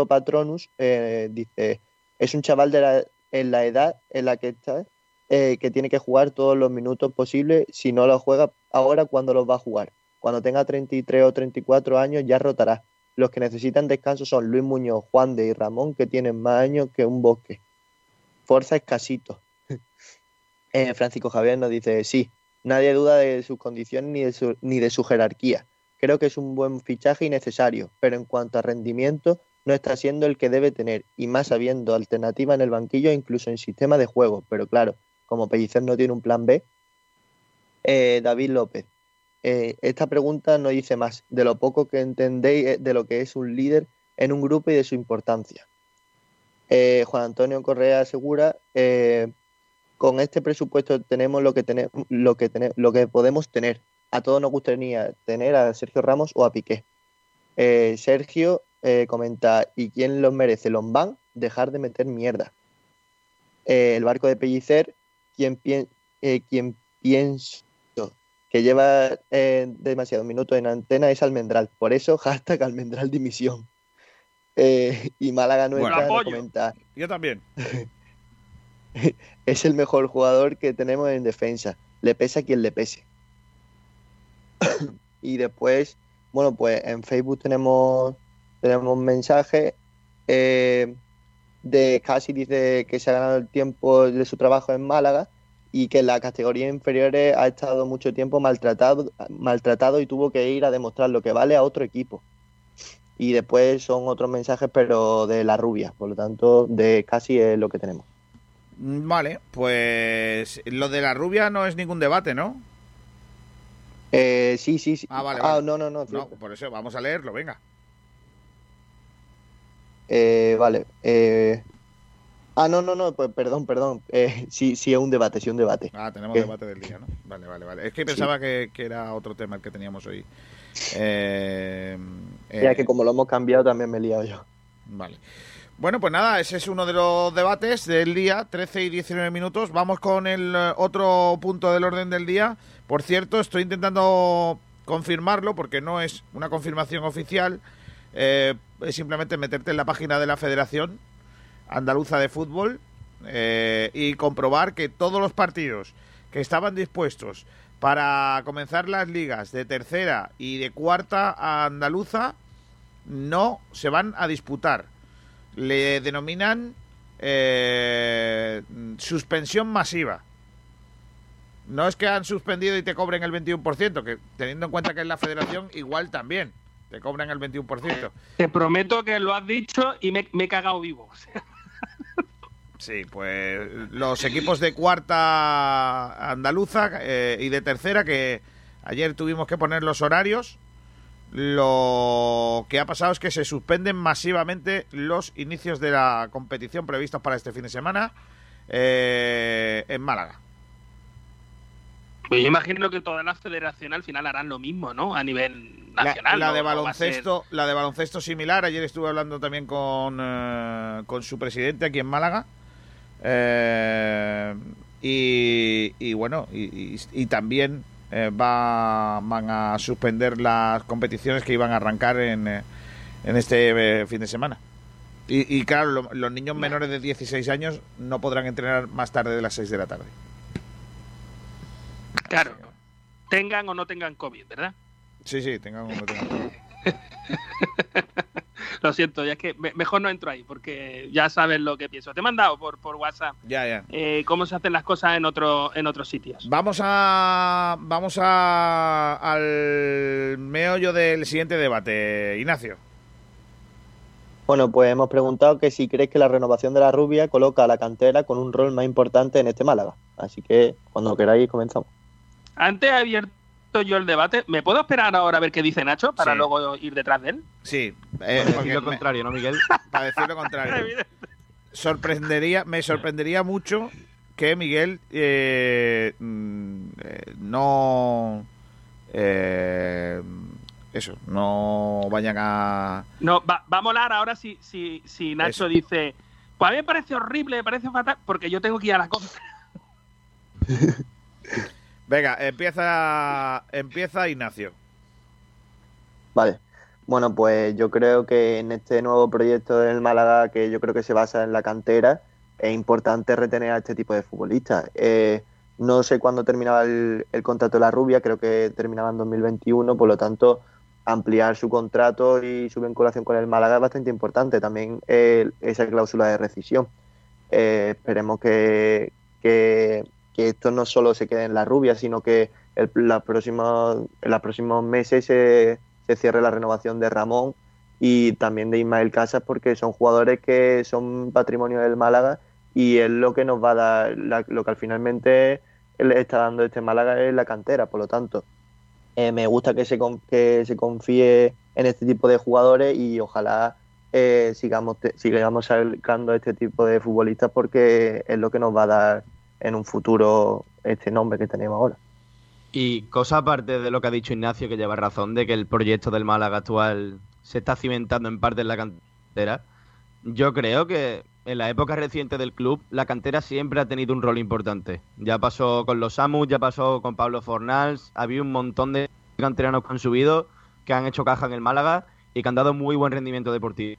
Patronus eh, dice, es un chaval de la, en la edad en la que está, eh, que tiene que jugar todos los minutos posibles, si no lo juega ahora, ¿cuándo los va a jugar? Cuando tenga 33 o 34 años ya rotará. Los que necesitan descanso son Luis Muñoz, Juan de y Ramón, que tienen más años que un bosque. Forza escasito. Eh, Francisco Javier nos dice, sí, nadie duda de sus condiciones ni de su, ni de su jerarquía. Creo que es un buen fichaje y necesario, pero en cuanto a rendimiento no está siendo el que debe tener, y más habiendo alternativa en el banquillo e incluso en sistema de juego. Pero claro, como Pellicer no tiene un plan B, eh, David López, eh, esta pregunta no dice más de lo poco que entendéis eh, de lo que es un líder en un grupo y de su importancia. Juan Antonio Correa asegura, con este presupuesto tenemos lo que, lo, que lo que podemos tener. A todos nos gustaría tener a Sergio Ramos o a Piqué. Sergio comenta, ¿y quién los merece? ¿Lombán? Dejar de meter mierda. El barco de Pellicer, quien, pien- eh, quien pienso que lleva eh, demasiados minutos en antena es Almendral. Por eso, hashtag Almendral dimisión. Eh, y Málaga Bueno, Nuestra nos apoyo. comenta, Yo también. es el mejor jugador que tenemos en defensa. Le pese a quien le pese. y después Bueno, pues en Facebook tenemos, tenemos mensajes eh, de casi dice que se ha ganado el tiempo de su trabajo en Málaga y que en las categorías inferiores ha estado mucho tiempo maltratado, maltratado y tuvo que ir a demostrar lo que vale a otro equipo. Y después son otros mensajes, pero de la rubia, por lo tanto, de casi es lo que tenemos. Mm, Vale, pues lo de la rubia no es ningún debate, ¿no? Eh, sí, sí, sí. Ah, vale, Ah, vale. no, no, no. No, por eso vamos a leerlo, venga. Eh, vale. eh, Ah, no, no, no, pues perdón, perdón. Eh, sí, sí, es un debate, sí, un debate. Ah, tenemos ¿Qué? debate del día, ¿no? Vale, vale, vale. Es que pensaba que, que era otro tema el que teníamos hoy. Eh, Ya eh, que como lo hemos cambiado también me he liado yo. Vale. Bueno, pues nada, ese es uno de los debates del día, 13 y 19 minutos. Vamos con el eh, otro punto del orden del día. Por cierto, estoy intentando confirmarlo porque no es una confirmación oficial. Eh, es simplemente meterte en la página de la Federación Andaluza de Fútbol eh, y comprobar que todos los partidos que estaban dispuestos para comenzar las ligas de tercera y de cuarta andaluza no se van a disputar. Le denominan eh, suspensión masiva. No es que han suspendido y te cobren el 21%, que teniendo en cuenta que es la federación, igual también te cobran el 21%. Te prometo que lo has dicho y me, me he cagado vivo. Sí, pues los equipos de cuarta andaluza eh, y de tercera, que ayer tuvimos que poner los horarios, lo que ha pasado es que se suspenden masivamente los inicios de la competición previstos para este fin de semana eh, en Málaga. Pues yo imagino que todas las federaciones al final harán lo mismo, ¿no? A nivel nacional. la ¿no? de baloncesto, la de baloncesto similar. Ayer estuve hablando también con, eh, con su presidente aquí en Málaga. Eh, y, y bueno, y, y- y también eh, va, van a suspender las competiciones que iban a arrancar en, eh, en este eh, fin de semana. Y, y claro, lo- los niños menores de 16 años no podrán entrenar más tarde de las 6 de la tarde. Claro. Tengan o no tengan COVID, ¿verdad? Sí, sí, tengan como tengan. Lo siento, ya es que me- mejor no entro ahí porque ya sabes lo que pienso. Te he mandado por, por WhatsApp Ya, ya. eh, cómo se hacen las cosas en, otro, en otros sitios. Vamos a vamos a al meollo del siguiente debate, Ignacio. Bueno, pues hemos preguntado que si crees que la renovación de la rubia coloca a la cantera con un rol más importante en este Málaga. Así que cuando queráis comenzamos. Antes he abierto yo el debate. ¿Me puedo esperar ahora a ver qué dice Nacho para Sí. luego ir detrás de él? Sí, Para eh, decir porque lo contrario, ¿no, Miguel? para decir lo contrario. sorprendería, me sorprendería mucho que Miguel eh, mm, eh, no eh, eso, no vayan a No, va, va a molar ahora si, si, si Nacho Eso. dice, pues a mí me parece horrible, me parece fatal, porque yo tengo que ir a la contra. Venga, empieza empieza Ignacio. Vale. Bueno, pues yo creo que en este nuevo proyecto del Málaga, que yo creo que se basa en la cantera, es importante retener a este tipo de futbolistas. Eh, no sé cuándo terminaba el, contrato de la rubia, creo que terminaba en 2021, por lo tanto, ampliar su contrato y su vinculación con el Málaga es bastante importante. También eh, esa cláusula de rescisión. Eh, esperemos que, que, que esto no solo se quede en la rubia, sino que el, la próxima- en los próximos meses se, se cierre la renovación de Ramón y también de Ismael Casas, porque son jugadores que son patrimonio del Málaga y es lo que nos va a dar, la- lo que al finalmente le está dando este Málaga es la cantera, por lo tanto. eh, me gusta que se, con- que se confíe en este tipo de jugadores y ojalá eh, sigamos, sigamos sacando este tipo de futbolistas porque es lo que nos va a dar en un futuro este nombre que tenemos ahora. Y cosa aparte de lo que ha dicho Ignacio, que lleva razón, de que el proyecto del Málaga actual se está cimentando en parte en la cantera, yo creo que en la época reciente del club, la cantera siempre ha tenido un rol importante. Ya pasó con los Samus, ya pasó con Pablo Fornals, había un montón de canteranos que han subido, que han hecho caja en el Málaga y que han dado muy buen rendimiento deportivo.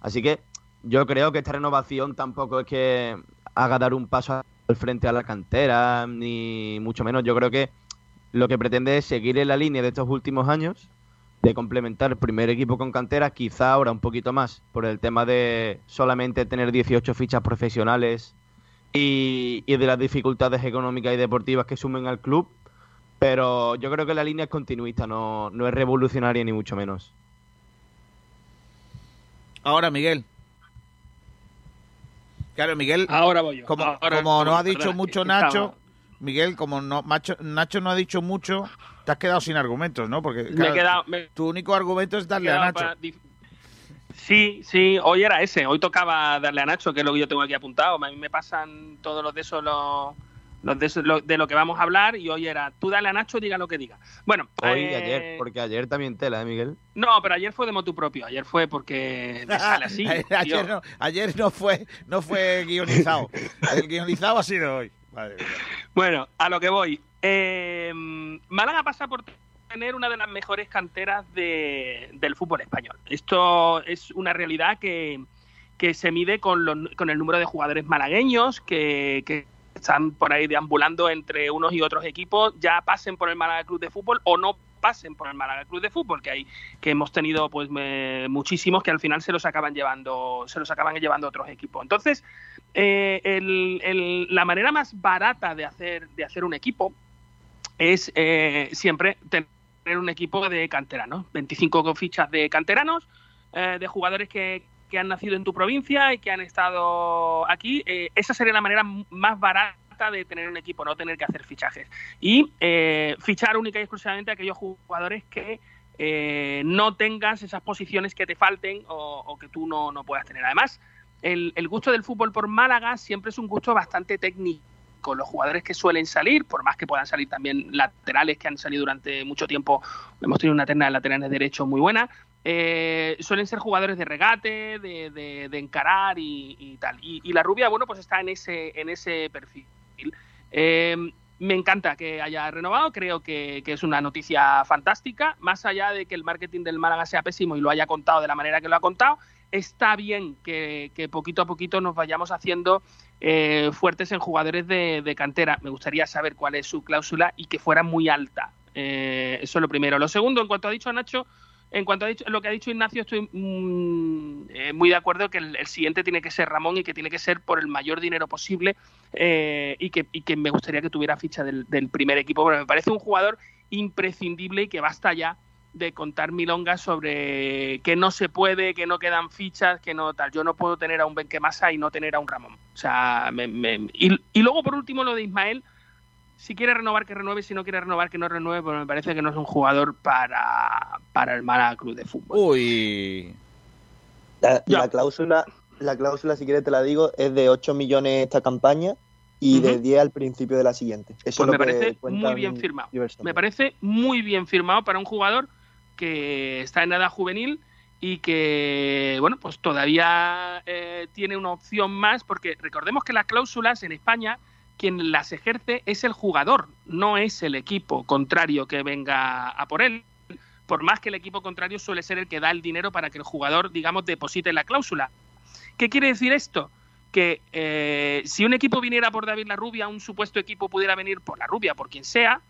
Así que yo creo que esta renovación tampoco es que haga dar un paso frente a la cantera, ni mucho menos. Yo creo que lo que pretende es seguir en la línea de estos últimos años, de complementar el primer equipo con cantera, quizá ahora un poquito más, por el tema de solamente tener 18 fichas profesionales y, y de las dificultades económicas y deportivas que sumen al club. Pero yo creo que la línea es continuista, no, no es revolucionaria ni mucho menos. Ahora, Miguel. Claro, Miguel. Ahora voy yo. Como, Ahora- como no ha dicho mucho Nacho, estaba- Miguel, como no, Macho- Nacho no ha dicho mucho, te has quedado sin argumentos, ¿no? Porque Me he claro, quedado- me- tu único argumento es darle a Nacho. para Sí, sí, hoy era ese. Hoy tocaba darle a Nacho, que es lo que yo tengo aquí apuntado. A mí me pasan todos los de esos, los, los de, lo- de lo que vamos a hablar, y hoy era tú dale a Nacho, diga lo que diga. Bueno, Hoy y eh, ayer, porque ayer también tela, ¿eh, Miguel? No, pero ayer fue de motu propio. Ayer fue porque me sale así. ayer, no, ayer no fue, no fue guionizado. El guionizado ha sido hoy. Madre mía. Bueno, a lo que voy. Eh, Málaga pasa por tener una de las mejores canteras de- del fútbol español. Esto es una realidad que, que se mide con, los- con el número de jugadores malagueños que, que están por ahí deambulando entre unos y otros equipos, ya pasen por el Málaga Club de Fútbol o no pasen por el Málaga Club de Fútbol, que hay que hemos tenido pues muchísimos que al final se los acaban llevando se los acaban llevando otros equipos. Entonces, eh, el- la manera más barata de hacer, de hacer un equipo es eh, siempre tener un equipo de canteranos, 25 fichas de canteranos, eh, de jugadores que, que han nacido en tu provincia y que han estado aquí. Eh, esa sería la manera más barata de tener un equipo, no tener que hacer fichajes. Y eh, fichar única y exclusivamente a aquellos jugadores que eh, no tengas esas posiciones que te falten o, que tú no, no puedas tener. Además, el, el gusto del fútbol por Málaga siempre es un gusto bastante técnico. Los jugadores que suelen salir, por más que puedan salir también laterales que han salido durante mucho tiempo, hemos tenido una terna de laterales derecho muy buena, eh, suelen ser jugadores de regate, de, de- encarar y, tal. Y, la rubia, bueno, pues está en ese, en ese perfil. Eh, me encanta que haya renovado, creo que, es una noticia fantástica, más allá de que el marketing del Málaga sea pésimo y lo haya contado de la manera que lo ha contado, está bien que, que poquito a poquito nos vayamos haciendo eh, fuertes en jugadores de, de cantera. Me gustaría saber cuál es su cláusula y que fuera muy alta. Eh, eso es lo primero. Lo segundo, en cuanto ha dicho Nacho, en cuanto a lo que ha dicho Ignacio, estoy mm, eh, muy de acuerdo que el, siguiente tiene que ser Ramón y que tiene que ser por el mayor dinero posible eh, y, que, me gustaría que tuviera ficha del, primer equipo, pero me parece un jugador imprescindible y que basta ya de contar milongas sobre que no se puede, que no quedan fichas, que no tal. Yo no puedo tener a un Benquemasa y no tener a un Ramón. O sea, me- me- y, y luego por último lo de Ismael, si quiere renovar que renueve, si no quiere renovar que no renueve, pero me parece que no es un jugador para, para el Málaga Club de Fútbol. Uy. La, la cláusula, la cláusula, si quieres te la digo, es de 8 millones esta campaña y de Ujú. 10 al principio de la siguiente. Eso Pues es me parece muy bien firmado. Me parece muy bien firmado para un jugador que está en edad juvenil y que, bueno, pues todavía eh, tiene una opción más, porque recordemos que las cláusulas en España, quien las ejerce es el jugador, no es el equipo contrario que venga a por él. Por más que el equipo contrario suele ser el que da el dinero para que el jugador, digamos, deposite la cláusula. ¿Qué quiere decir esto? Que eh, si un equipo viniera por David La Rubia, un supuesto equipo pudiera venir por La Rubia, por quien sea,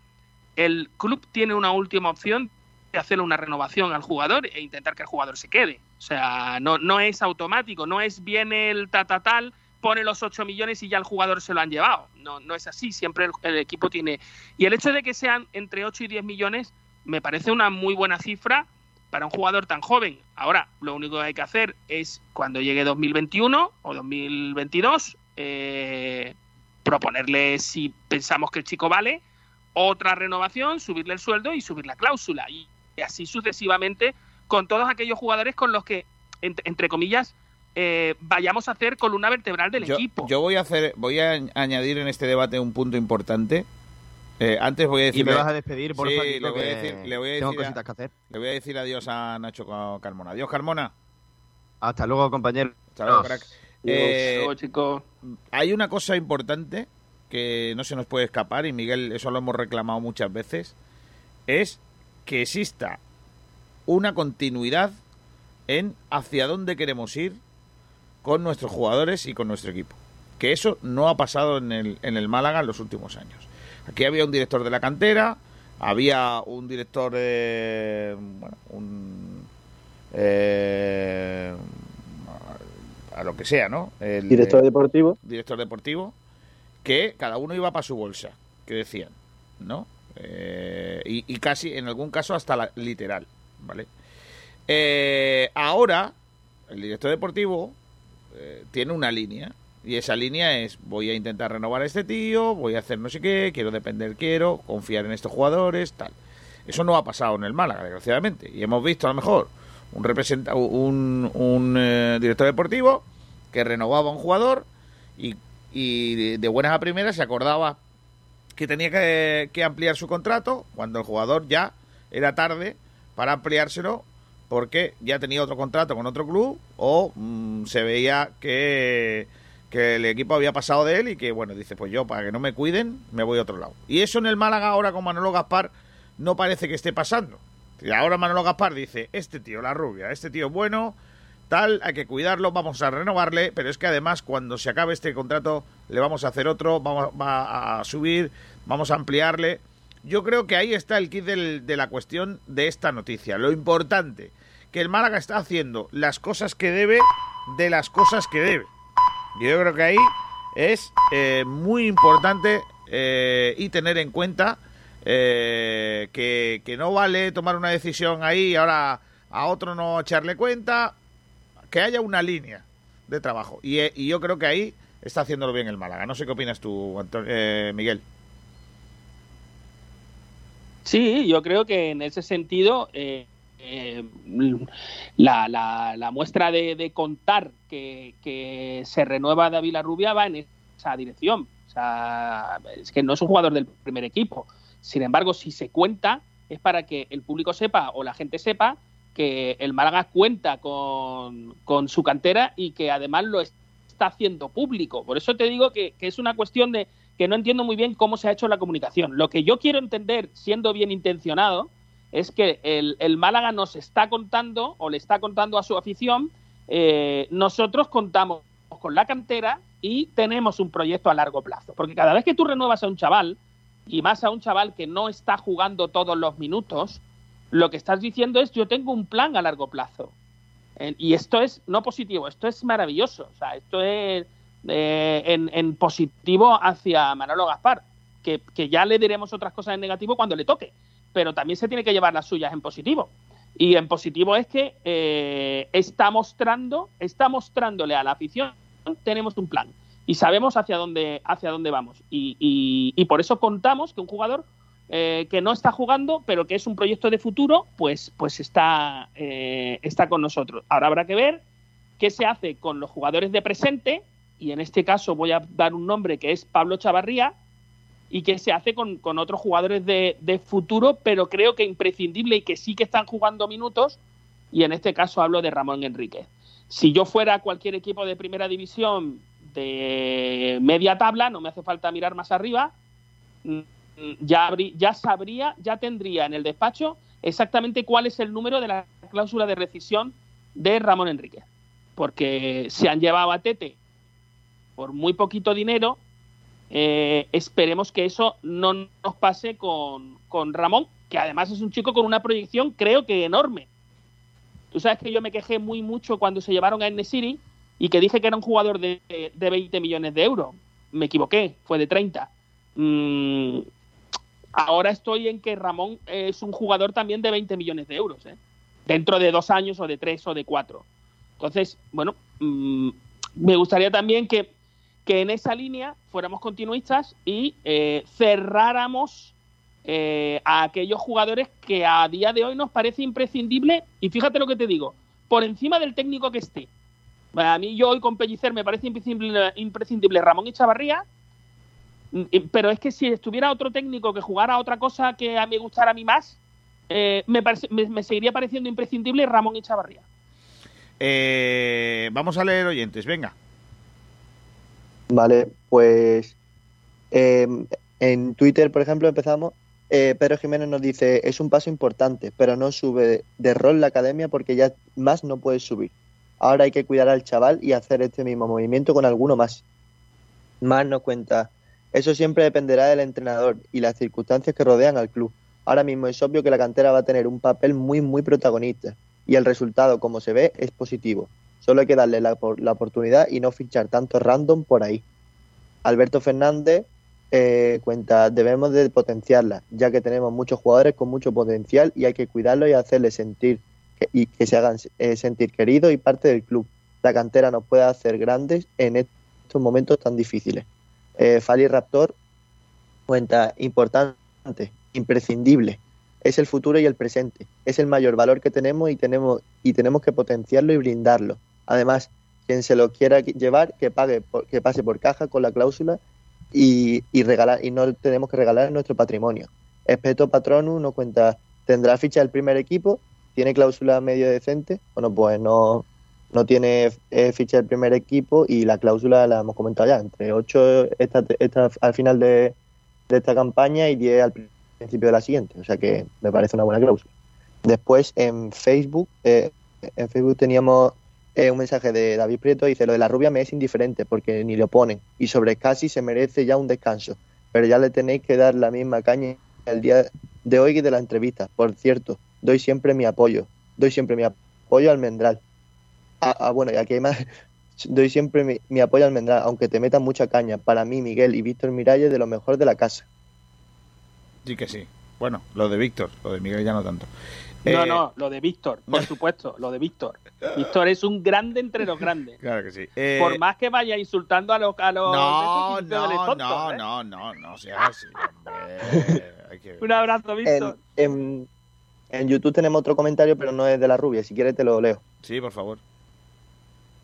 el club tiene una última opción de hacerle una renovación al jugador e intentar que el jugador se quede. O sea, no, no es automático, no es viene el tatatal, pone los 8 millones y ya el jugador se lo han llevado. No, no es así, siempre el, equipo tiene... Y el hecho de que sean entre 8 y 10 millones me parece una muy buena cifra para un jugador tan joven. Ahora, lo único que hay que hacer es, cuando llegue 2021 o 2022, eh, proponerle, si pensamos que el chico vale, otra renovación, subirle el sueldo y subir la cláusula. Y así sucesivamente con todos aquellos jugadores con los que, ent- entre comillas, eh, vayamos a hacer columna vertebral del Yo, equipo. yo voy a hacer, voy a añ- añadir en este debate un punto importante. Eh, antes voy a decir. Y me vas a despedir, por sí, favor, le voy a decir, le voy a tengo decir a- cositas que hacer. Le voy a decir adiós a Nacho Ca- Carmona. Adiós, Carmona. Hasta luego, compañero. Hasta luego, crack. Eh, Luego, chicos. hay una cosa importante que no se nos puede escapar y Miguel, eso lo hemos reclamado muchas veces, es que exista una continuidad en hacia dónde queremos ir con nuestros jugadores y con nuestro equipo. Que eso no ha pasado en el, en el Málaga en los últimos años. Aquí había un director de la cantera, había un director, eh, bueno, un, eh, a lo que sea, ¿no? El, Director deportivo. Director deportivo, que cada uno iba para su bolsa, que decían, ¿no? Eh, y, y casi, en algún caso, hasta la, literal, ¿vale? Eh, ahora, el director deportivo eh, tiene una línea. Y esa línea es, voy a intentar renovar a este tío, voy a hacer no sé qué, quiero depender, quiero, confiar en estos jugadores, tal. Eso no ha pasado en el Málaga, desgraciadamente. Y hemos visto a lo mejor un representa un, un eh, director deportivo que renovaba a un jugador y, y de, de buenas a primeras se acordaba que tenía que, que ampliar su contrato cuando el jugador ya era tarde para ampliárselo porque ya tenía otro contrato con otro club o mm, se veía que, que el equipo había pasado de él y que, bueno, dice, pues yo, para que no me cuiden, me voy a otro lado. Y eso en el Málaga ahora con Manolo Gaspar no parece que esté pasando. Y ahora Manolo Gaspar dice, este tío, la rubia, este tío bueno, tal, hay que cuidarlo, vamos a renovarle, pero es que además cuando se acabe este contrato le vamos a hacer otro, vamos va a subir, vamos a ampliarle. Yo creo que ahí está el kit de la cuestión de esta noticia. Lo importante, que el Málaga está haciendo las cosas que debe de las cosas que debe. Yo creo que ahí es eh, muy importante eh, y tener en cuenta eh, que, que no vale tomar una decisión ahí y ahora a otro no echarle cuenta, que haya una línea de trabajo. Y, eh, yo creo que ahí está haciéndolo bien el Málaga. No sé qué opinas tú, Anto- eh, Miguel. Sí, yo creo que en ese sentido eh, la, la- la muestra de, contar que, se renueva David Rubia va en esa dirección. O sea, es que no es un jugador del primer equipo. Sin embargo, si se cuenta, es para que el público sepa o la gente sepa que el Málaga cuenta con, su cantera y que además lo está haciendo público. Por eso te digo que es una cuestión de que no entiendo muy bien cómo se ha hecho la comunicación. Lo que yo quiero entender, siendo bien intencionado, es que el, Málaga nos está contando o le está contando a su afición, eh, nosotros contamos con la cantera y tenemos un proyecto a largo plazo. Porque cada vez que tú renuevas a un chaval, y más a un chaval que no está jugando todos los minutos, lo que estás diciendo es yo tengo un plan a largo plazo. Y esto es no positivo, esto es maravilloso. O sea, esto es eh, en, en positivo hacia Manolo Gaspar, que, que ya le diremos otras cosas en negativo cuando le toque, pero también se tiene que llevar las suyas en positivo. Y en positivo es que eh, está mostrando, está mostrándole a la afición, tenemos un plan y sabemos hacia dónde, hacia dónde vamos. Y, por eso contamos que un jugador eh, que no está jugando, pero que es un proyecto de futuro, pues, pues está, eh, está con nosotros. Ahora habrá que ver qué se hace con los jugadores de presente, y en este caso voy a dar un nombre que es Pablo Chavarría, y qué se hace con, con otros jugadores de, de futuro, pero creo que imprescindible y que sí que están jugando minutos, y en este caso hablo de Ramón Enrique. Si yo fuera cualquier equipo de primera división de media tabla, no me hace falta mirar más arriba, mm, ya, habrí- ya sabría, ya tendría en el despacho exactamente cuál es el número de la cláusula de rescisión de Ramón Enrique. Porque se han llevado a Tete por muy poquito dinero. Eh, esperemos que eso no nos pase con, con Ramón, que además es un chico con una proyección creo que enorme. Tú sabes que yo me quejé muy mucho cuando se llevaron a Enesiri y que dije que era un jugador de, de 20 millones de euros. Me equivoqué, fue de 30. Mm, ahora estoy en que Ramón es un jugador también de 20 millones de euros, ¿eh? dentro de dos años o de tres o de cuatro. Entonces, bueno, mm, me gustaría también que, que en esa línea fuéramos continuistas y eh, cerráramos eh, a aquellos jugadores que a día de hoy nos parece imprescindible, y fíjate lo que te digo, por encima del técnico que esté. A mí yo hoy con Pellicer me parece imprescindible, Ramón y Chavarría, pero es que si estuviera otro técnico que jugara otra cosa que a mí gustara a mí más, eh, me, parece- me- seguiría pareciendo imprescindible Ramón y Chavarría. Vamos a leer oyentes, venga. Vale, pues eh, en Twitter, por ejemplo, empezamos. eh, Pedro Jiménez nos dice, es un paso importante, pero no sube de rol la academia porque ya más no puedes subir. Ahora hay que cuidar al chaval y hacer este mismo movimiento con alguno más. Más nos cuenta, eso siempre dependerá del entrenador y las circunstancias que rodean al club. ahora mismo es obvio que la cantera va a tener un papel muy, muy protagonista y el resultado, como se ve, es positivo. Solo hay que darle la, la oportunidad y no fichar tanto random por ahí. Alberto Fernández eh, cuenta, debemos de potenciarla, ya que tenemos muchos jugadores con mucho potencial y hay que cuidarlos y hacerles sentir que, y que se hagan eh, sentir queridos y parte del club. La cantera nos puede hacer grandes en estos momentos tan difíciles. Eh, Fali Raptor cuenta, importante, imprescindible, es el futuro y el presente, es el mayor valor que tenemos y tenemos, y tenemos que potenciarlo y brindarlo. Además, quien se lo quiera llevar, que pague, por- que pase por caja con la cláusula y, y regalar, y no tenemos que regalar nuestro patrimonio. Espeto Patronus nos cuenta, ¿tendrá ficha del primer equipo? ¿Tiene cláusula medio decente? Bueno, pues no, no tiene eh, ficha del primer equipo y la cláusula la hemos comentado ya, entre 8 esta, esta- al final de, esta campaña y 10 al principio de la siguiente, o sea que me parece una buena cláusula. Después en Facebook, eh, en Facebook teníamos un mensaje de David Prieto, dice, lo de la rubia me es indiferente porque ni lo ponen y sobre casi se merece ya un descanso, pero ya le tenéis que dar la misma caña el día de hoy que de la entrevista. Por cierto, doy siempre mi apoyo, doy siempre mi apoyo al Mendral. Ah, ah, bueno, y aquí hay más, doy siempre mi, mi apoyo al Mendral, aunque te metan mucha caña. Para mí, Miguel y Víctor Miralles de lo mejor de la casa. Sí que sí. Bueno, lo de Víctor, lo de Miguel ya no tanto. No, Eh, no, lo de Víctor, por supuesto, lo de Víctor. Víctor es un grande entre los grandes. Claro que sí. Eh, Por más que vaya insultando a los a los No, de estos, no, tontos, no, ¿eh? no, no, no sea así, hombre. Hay que- Un abrazo, Víctor. En, en, en YouTube tenemos otro comentario, pero no es de la rubia. Si quieres te lo leo. Sí, por favor.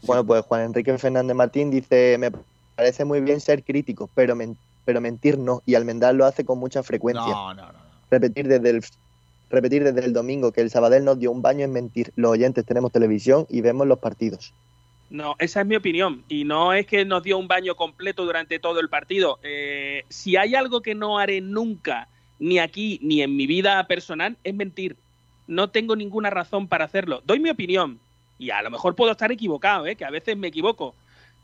Bueno, pues Juan Enrique Fernández Martín dice, me parece muy bien ser crítico, pero, men- pero mentir no. Y Almendral lo hace con mucha frecuencia. No, no, no. Repetir desde el repetir desde el domingo que el Sabadell nos dio un baño es mentir. Los oyentes tenemos televisión y vemos los partidos. No, esa es mi opinión. Y no es que nos dio un baño completo durante todo el partido. Eh, si hay algo que no haré nunca, ni aquí, ni en mi vida personal, es mentir. No tengo ninguna razón para hacerlo. Doy mi opinión. Y a lo mejor puedo estar equivocado, ¿eh? que a veces me equivoco.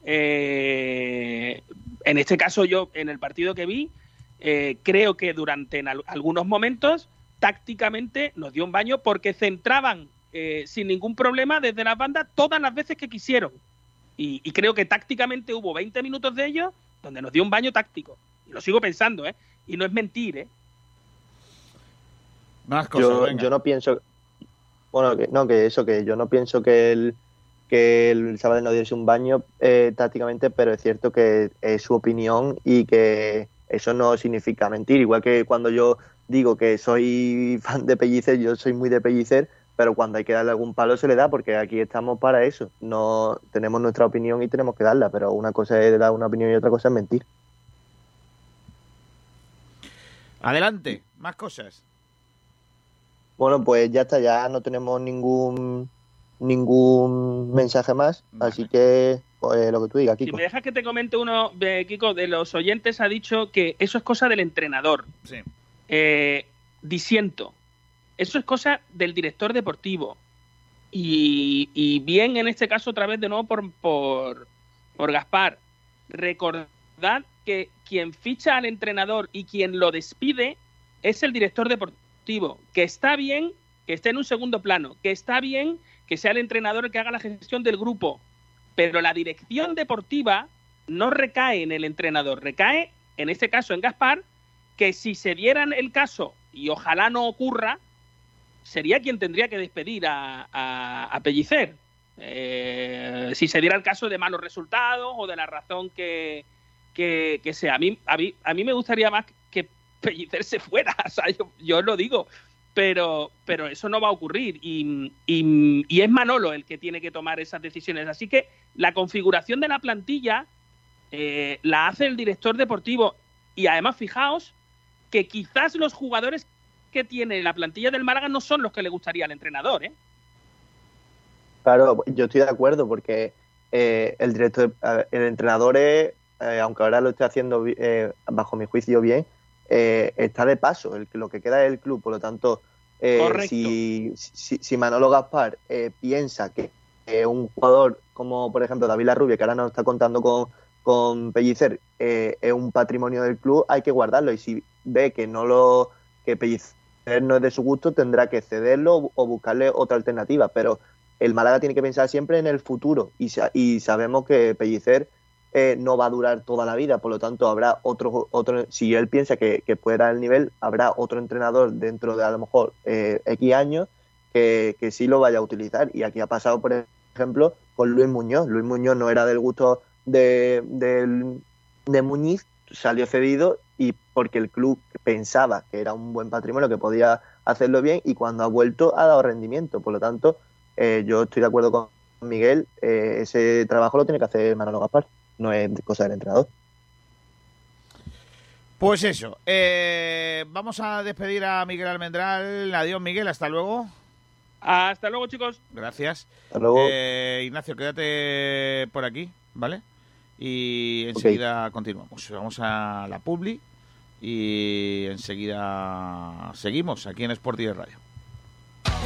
Eh, en este caso, yo, en el partido que vi, eh, creo que durante en al- algunos momentos, tácticamente, nos dio un baño porque centraban eh, sin ningún problema desde las bandas todas las veces que quisieron. Y, y creo que tácticamente hubo 20 minutos de ellos donde nos dio un baño táctico. Y lo sigo pensando, ¿eh? Y no es mentir, ¿eh? Más cosas, Yo, venga. yo no pienso, bueno, que, no, que eso, que yo no pienso que el, que el Sabadell no diese un baño eh, tácticamente, pero es cierto que es su opinión y que eso no significa mentir. Igual que cuando yo digo que soy fan de Pellicer, yo soy muy de Pellicer, pero cuando hay que darle algún palo se le da, porque aquí estamos para eso. No tenemos nuestra opinión y tenemos que darla, pero una cosa es dar una opinión y otra cosa es mentir. Adelante, más cosas. Bueno, pues ya está, ya no tenemos ningún ningún mensaje más, así que pues, lo que tú digas, Si Kiko. me dejas que te comente uno, de Kiko, de los oyentes ha dicho que eso es cosa del entrenador. Sí. Eh, disiento. Eso es cosa del director deportivo. Y, y bien, en este caso, otra vez de nuevo por, por, por Gaspar. Recordad que quien ficha al entrenador y quien lo despide es el director deportivo. Que está bien que esté en un segundo plano, que está bien que sea el entrenador el que haga la gestión del grupo, pero la dirección deportiva no recae en el entrenador, recae, en este caso, en Gaspar, que si se dieran el caso, y ojalá no ocurra, sería quien tendría que despedir a, a, a Pellicer. Eh, si se diera el caso de malos resultados o de la razón que, que, que sea. A mí, a, mí, a mí me gustaría más que Pellicer se fuera, o sea, yo, yo lo digo, pero, pero eso no va a ocurrir y, y, y es Manolo el que tiene que tomar esas decisiones. Así que la configuración de la plantilla eh, la hace el director deportivo y además fijaos que quizás los jugadores que tiene la plantilla del Málaga no son los que le gustaría al entrenador, ¿eh? Claro, yo estoy de acuerdo porque eh, el director, el entrenador es, eh, aunque ahora lo esté haciendo eh, bajo mi juicio bien, está de paso, el, lo que queda es el club, por lo tanto, eh, si, si, si Manolo Gaspar eh, piensa que un jugador como por ejemplo David Larrubia, que ahora nos está contando con, con Pellicer, eh, es un patrimonio del club, hay que guardarlo. Y si ve que no lo que Pellicer no es de su gusto, tendrá que cederlo o buscarle otra alternativa. Pero el Málaga tiene que pensar siempre en el futuro y, sabemos que Pellicer eh, no va a durar toda la vida, por lo tanto habrá otro, otro si él piensa que, que dar el nivel, habrá otro entrenador dentro de a lo mejor eh, X años que, que sí lo vaya a utilizar. Y aquí ha pasado, por ejemplo, con Luis Muñoz. Luis Muñoz no era del gusto de, de, de Muñiz, salió cedido porque el club pensaba que era un buen patrimonio, que podía hacerlo bien y cuando ha vuelto ha dado rendimiento. Por lo tanto, eh, yo estoy de acuerdo con Miguel, eh, ese trabajo lo tiene que hacer Manolo Gaspar, no es cosa del entrenador. Pues eso, eh, vamos a despedir a Miguel Almendral. Adiós Miguel, hasta luego. Hasta luego chicos. Gracias. Hasta luego. Eh, Ignacio, quédate por aquí, ¿vale? Y enseguida continuamos. Vamos a la Publi y enseguida seguimos aquí en Sport y Radio.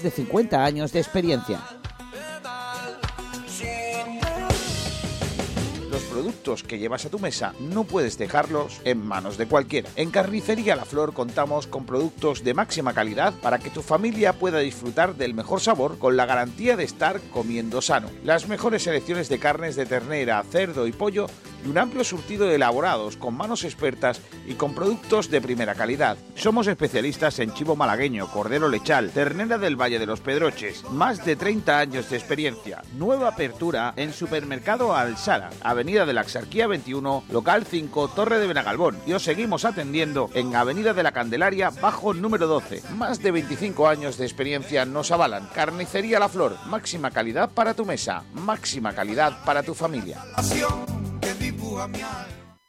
de 50 años de experiencia. Que llevas a tu mesa no puedes dejarlos en manos de cualquiera. En Carnicería La Flor contamos con productos de máxima calidad para que tu familia pueda disfrutar del mejor sabor con la garantía de estar comiendo sano. Las mejores selecciones de carnes de ternera, cerdo y pollo y un amplio surtido de elaborados con manos expertas y con productos de primera calidad. Somos especialistas en chivo malagueño, cordero lechal, ternera del Valle de los Pedroches, más de 30 años de experiencia. Nueva apertura en Supermercado Alsara, Avenida de la Axarquía 21, local 5, Torre de Benagalbón. Y os seguimos atendiendo en Avenida de la Candelaria, bajo número 12. Más de 25 años de experiencia nos avalan. Carnicería La Flor, máxima calidad para tu mesa, máxima calidad para tu familia.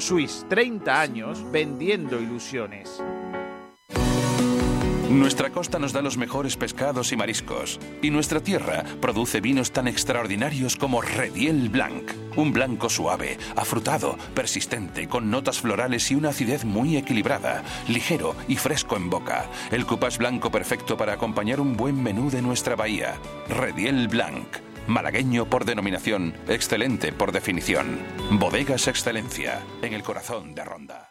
Suisse, 30 años vendiendo ilusiones. Nuestra costa nos da los mejores pescados y mariscos, y nuestra tierra produce vinos tan extraordinarios como Rediel Blanc, un blanco suave, afrutado, persistente, con notas florales y una acidez muy equilibrada, ligero y fresco en boca. El cupás blanco perfecto para acompañar un buen menú de nuestra bahía. Rediel Blanc. Malagueño por denominación, excelente por definición. Bodegas Excelencia, en el corazón de Ronda.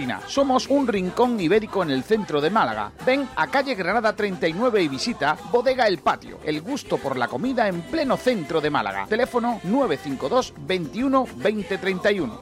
Somos un rincón ibérico en el centro de Málaga. Ven a calle Granada 39 y visita Bodega El Patio, el gusto por la comida en pleno centro de Málaga. Teléfono 952 21 2031.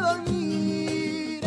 dormir.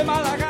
De Málaga, ay Málaga.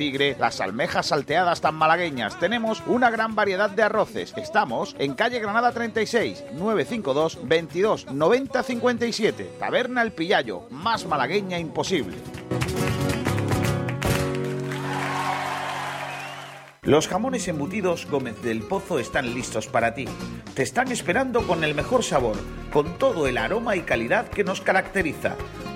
tigre, las almejas salteadas tan malagueñas. Tenemos una gran variedad de arroces. Estamos en calle Granada 36, 952 22 90 57. Taberna El Pillayo, más malagueña imposible. Los jamones embutidos Gómez del Pozo están listos para ti. Te están esperando con el mejor sabor, con todo el aroma y calidad que nos caracteriza.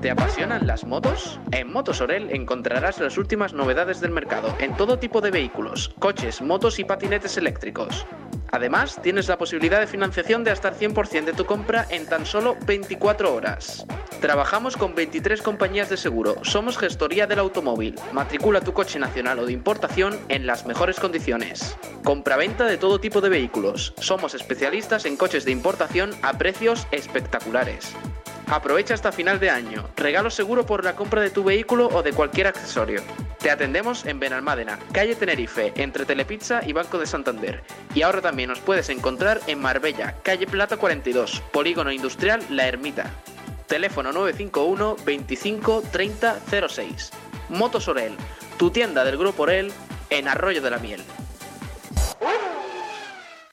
¿Te apasionan las motos? En Motos Orel encontrarás las últimas novedades del mercado en todo tipo de vehículos, coches, motos y patinetes eléctricos. Además, tienes la posibilidad de financiación de hasta el 100% de tu compra en tan solo 24 horas. Trabajamos con 23 compañías de seguro, somos gestoría del automóvil. Matricula tu coche nacional o de importación en las mejores condiciones. Compra-venta de todo tipo de vehículos. Somos especialistas en coches de importación a precios espectaculares. Aprovecha hasta final de año. Regalo seguro por la compra de tu vehículo o de cualquier accesorio. Te atendemos en Benalmádena, calle Tenerife, entre Telepizza y Banco de Santander. Y ahora nos puedes encontrar en Marbella, calle Plata 42, Polígono Industrial La Ermita. Teléfono 951 25 30 06. Motos Orel, tu tienda del Grupo Orel en Arroyo de la Miel.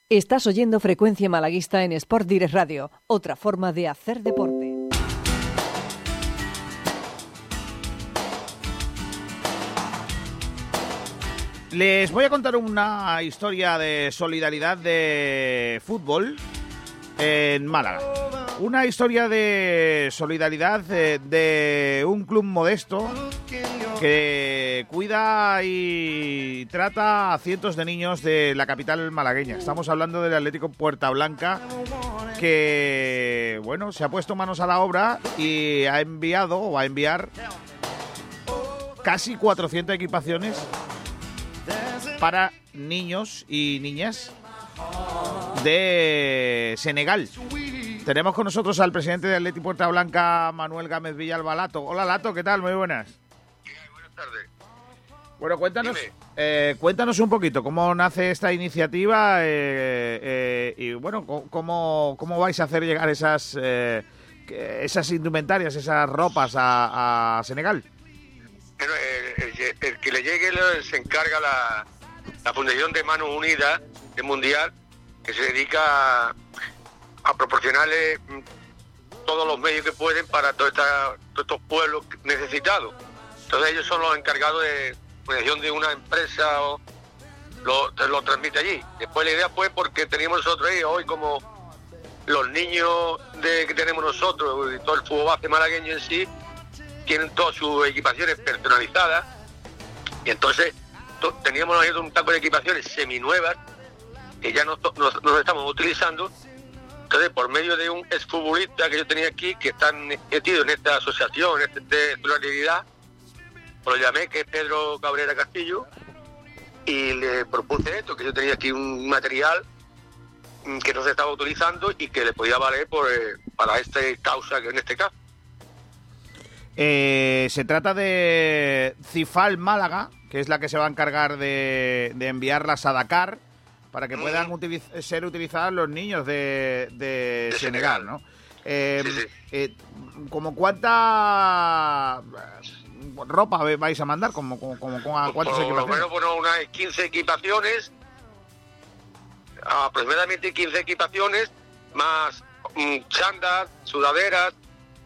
Estás oyendo Frecuencia Malaguista en Sport Direct Radio, otra forma de hacer deporte. Les voy a contar una historia de solidaridad de fútbol en Málaga. Una historia de solidaridad de, de un club modesto que cuida y trata a cientos de niños de la capital malagueña. Estamos hablando del Atlético Puerta Blanca que, bueno, se ha puesto manos a la obra y ha enviado o va a enviar casi 400 equipaciones para niños y niñas de Senegal. Tenemos con nosotros al presidente de Atleti Puerta Blanca, Manuel Gámez Villalba Lato. Hola Lato, ¿qué tal? Muy buenas. Buenas tardes. Bueno, cuéntanos, eh, cuéntanos un poquito cómo nace esta iniciativa eh, eh, y bueno, cómo, cómo vais a hacer llegar esas esas indumentarias, esas ropas a, a Senegal. El, el- el que le llegue se encarga la, la Fundación de Manos Unidas de Mundial, que se dedica a, a proporcionarle mm, todos los medios que pueden para todos estos pueblos necesitados. Entonces ellos son los encargados de fundación de una empresa o lo, lo transmite allí. Después la idea fue porque teníamos nosotros ahí, hoy como los niños de, que tenemos nosotros y todo el fútbol base malagueño en sí, tienen todas sus equipaciones personalizadas y entonces to- teníamos un taco de equipaciones seminuevas que ya no, estamos utilizando. Entonces, por medio de un exfutbolista que yo tenía aquí, que está metido en esta asociación en este- de pues lo llamé, que es Pedro Cabrera Castillo, y le propuse esto, que yo tenía aquí un material que no se estaba utilizando y que le podía valer por, eh, para esta causa, que en este caso. Eh, se trata de Cifal Málaga, que es la que se va a encargar de, de enviarlas a Dakar para que puedan utiliz- ser utilizadas los niños de, de Senegal, ¿no? Eh, eh, ¿Como cuánta eh, ropa vais a mandar? ¿Como, como, como- a cuántas por lo equipaciones? menos bueno, unas 15 equipaciones, aproximadamente 15 equipaciones, más mm, chandas, sudaderas,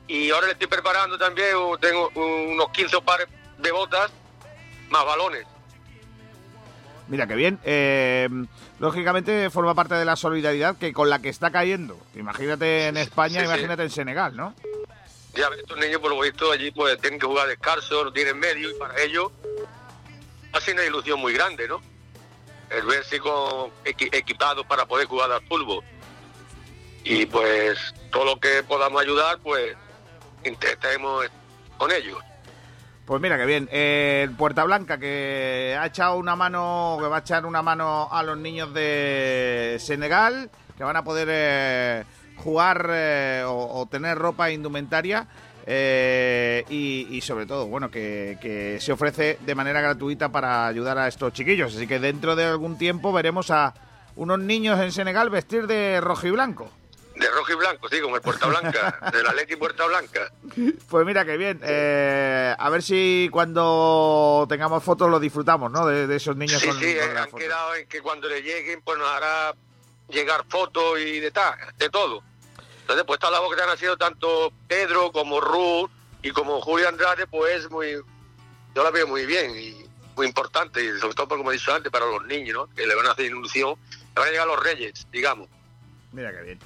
y ahora le estoy preparando también, uh, tengo unos 15 pares de botas, más balones. Mira, qué bien. Eh, lógicamente forma parte de la solidaridad que con la que está cayendo. Imagínate en España, sí, sí. imagínate en Senegal, ¿no? Ya ves, estos niños por lo visto allí pues tienen que jugar descalzo, no tienen medio, y para ellos ha sido una ilusión muy grande, ¿no? El verse con, equi- equipados para poder jugar al fútbol. Y pues todo lo que podamos ayudar, pues intentemos con ellos. Pues mira, qué bien. Eh, Puerta Blanca que ha echado una mano, que va a echar una mano a los niños de Senegal, que van a poder eh, jugar eh, o, tener ropa indumentaria. eh, y, y sobre todo, bueno, que, que se ofrece de manera gratuita para ayudar a estos chiquillos. Así que dentro de algún tiempo veremos a unos niños en Senegal vestir de rojo y blanco. De rojo y blanco, sí, como el Puerta Blanca, del Atleti Puerta Blanca. Pues mira, qué bien. Eh, a ver si cuando tengamos fotos lo disfrutamos, ¿no? De, de esos niños Sí, con, sí, con eh, las han quedado en que cuando le lleguen, pues nos hará llegar fotos y de tal, de todo. Entonces, pues esta labor que han haciendo tanto Pedro como Ruth y como Julio Andrade, pues es muy, yo la veo muy bien y muy importante, y sobre todo, pues, como he dicho antes, para los niños, ¿no? Que le van a hacer ilusión, le van a llegar los reyes, digamos. Mira qué bien.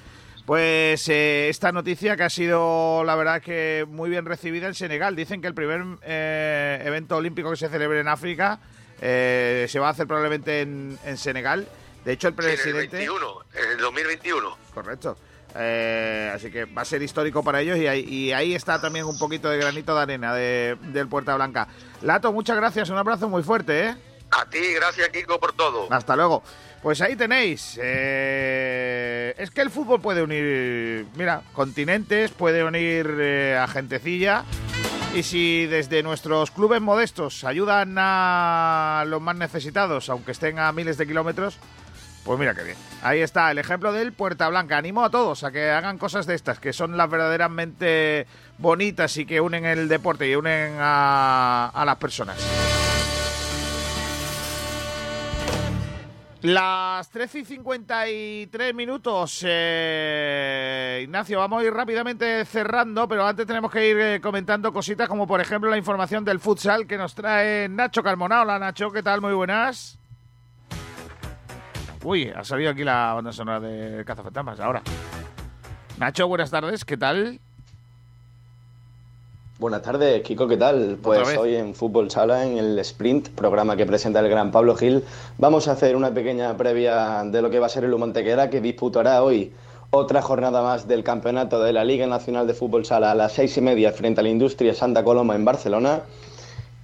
Pues eh, esta noticia que ha sido, la verdad, que muy bien recibida en Senegal. Dicen que el primer eh, evento olímpico que se celebre en África eh, se va a hacer probablemente en, en Senegal. De hecho, el Sí, en el presidente... 21, en el 2021. Correcto. Eh, así que va a ser histórico para ellos y ahí, y ahí está también un poquito de granito de arena de, del Puerta Blanca. Lato, muchas gracias, un abrazo muy fuerte, ¿eh? A ti, gracias Kiko por todo. Hasta luego. Pues ahí tenéis. eh, es que el fútbol puede unir, mira, continentes, puede unir eh, a gentecilla. Y si desde nuestros clubes modestos ayudan a los más necesitados, aunque estén a miles de kilómetros, pues mira qué bien. Ahí está el ejemplo del Puerta Blanca. Animo a todos a que hagan cosas de estas, que son las verdaderamente bonitas y que unen el deporte y unen a, a las personas. Las 13 y 53 minutos. Eh, Ignacio, vamos a ir rápidamente cerrando, pero antes tenemos que ir eh, comentando cositas como por ejemplo la información del futsal que nos trae Nacho Carmona. Hola Nacho, ¿qué tal? Muy buenas. Uy, ha salido aquí la banda sonora de Cazafantasmas ahora. Nacho, buenas tardes, ¿qué tal? Buenas tardes, Kiko, ¿qué tal? Pues hoy en Fútbol Sala, en el Sprint, programa que presenta el gran Pablo Gil, vamos a hacer una pequeña previa de lo que va a ser el Humontequera, que disputará hoy otra jornada más del campeonato de la Liga Nacional de Fútbol Sala a las seis y media frente a la Industria Santa Coloma en Barcelona.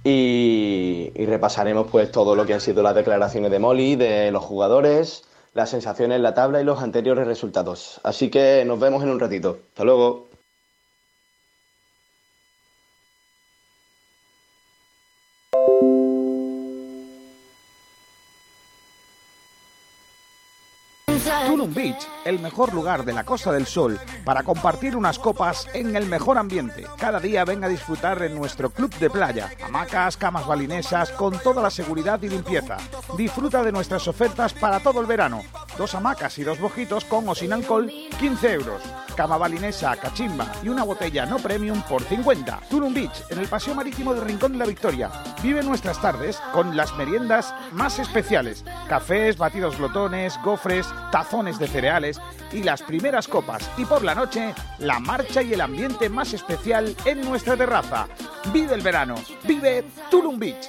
Y, y repasaremos pues todo lo que han sido las declaraciones de Molly, de los jugadores, las sensaciones en la tabla y los anteriores resultados. Así que nos vemos en un ratito. Hasta luego. Tulum Beach, el mejor lugar de la Costa del Sol para compartir unas copas en el mejor ambiente. Cada día venga a disfrutar en nuestro club de playa. Hamacas, camas balinesas con toda la seguridad y limpieza. Disfruta de nuestras ofertas para todo el verano. Dos hamacas y dos bojitos con o sin alcohol, 15 euros. Cama balinesa, cachimba y una botella no premium por 50. Tulum Beach, en el paseo marítimo de Rincón de la Victoria. Vive nuestras tardes con las meriendas más especiales. Cafés, batidos glotones, gofres, tazones de cereales y las primeras copas. Y por la noche, la marcha y el ambiente más especial en nuestra terraza. Vive el verano. Vive Tulum Beach.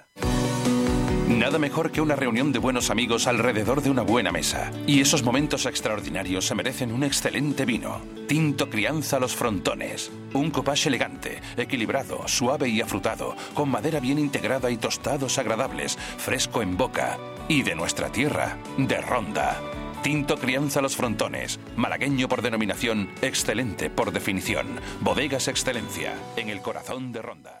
Nada mejor que una reunión de buenos amigos alrededor de una buena mesa. Y esos momentos extraordinarios se merecen un excelente vino. Tinto Crianza Los Frontones. Un copage elegante, equilibrado, suave y afrutado, con madera bien integrada y tostados agradables, fresco en boca. Y de nuestra tierra, de Ronda. Tinto Crianza Los Frontones, malagueño por denominación, excelente por definición. Bodegas Excelencia, en el corazón de Ronda.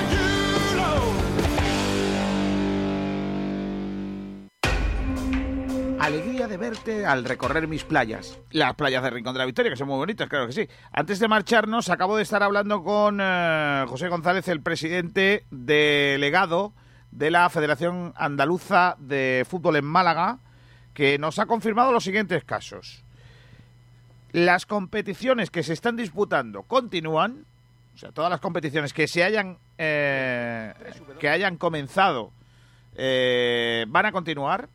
Alegría de verte al recorrer mis playas. Las playas de Rincón de la Victoria, que son muy bonitas, claro que sí. Antes de marcharnos, acabo de estar hablando con eh, José González, el presidente delegado de la Federación Andaluza de Fútbol en Málaga, que nos ha confirmado los siguientes casos. Las competiciones que se están disputando continúan, o sea, todas las competiciones que se hayan eh, que hayan comenzado eh, van a continuar.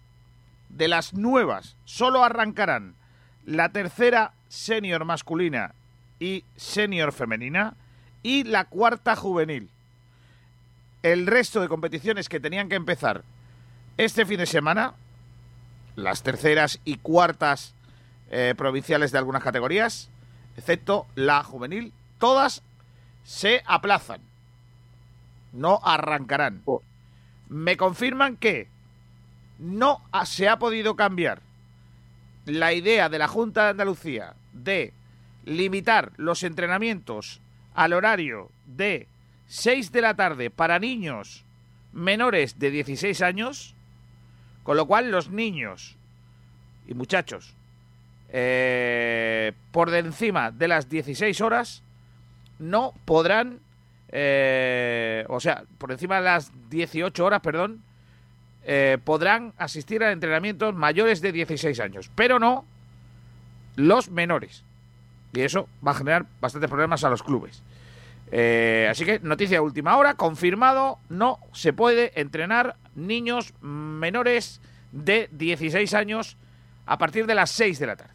De las nuevas, solo arrancarán la tercera senior masculina y senior femenina y la cuarta juvenil. El resto de competiciones que tenían que empezar este fin de semana, las terceras y cuartas eh, provinciales de algunas categorías, excepto la juvenil, todas se aplazan. No arrancarán. Me confirman que no se ha podido cambiar la idea de la Junta de Andalucía de limitar los entrenamientos al horario de 6 de la tarde para niños menores de 16 años, con lo cual los niños y muchachos eh, por de encima de las 16 horas no podrán, eh, o sea, por encima de las 18 horas, perdón, eh, podrán asistir a entrenamientos mayores de 16 años, pero no los menores. Y eso va a generar bastantes problemas a los clubes. Eh, así que noticia de última hora, confirmado, no se puede entrenar niños menores de 16 años a partir de las 6 de la tarde.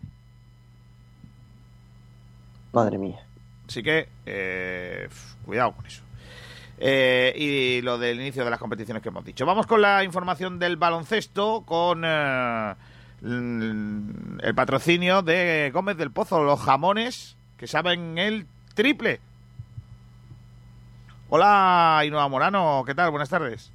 Madre mía. Así que, eh, cuidado con eso. Eh, y lo del inicio de las competiciones que hemos dicho. Vamos con la información del baloncesto, con eh, el patrocinio de Gómez del Pozo, los jamones que saben el triple. Hola, Inoa Morano, ¿qué tal? Buenas tardes.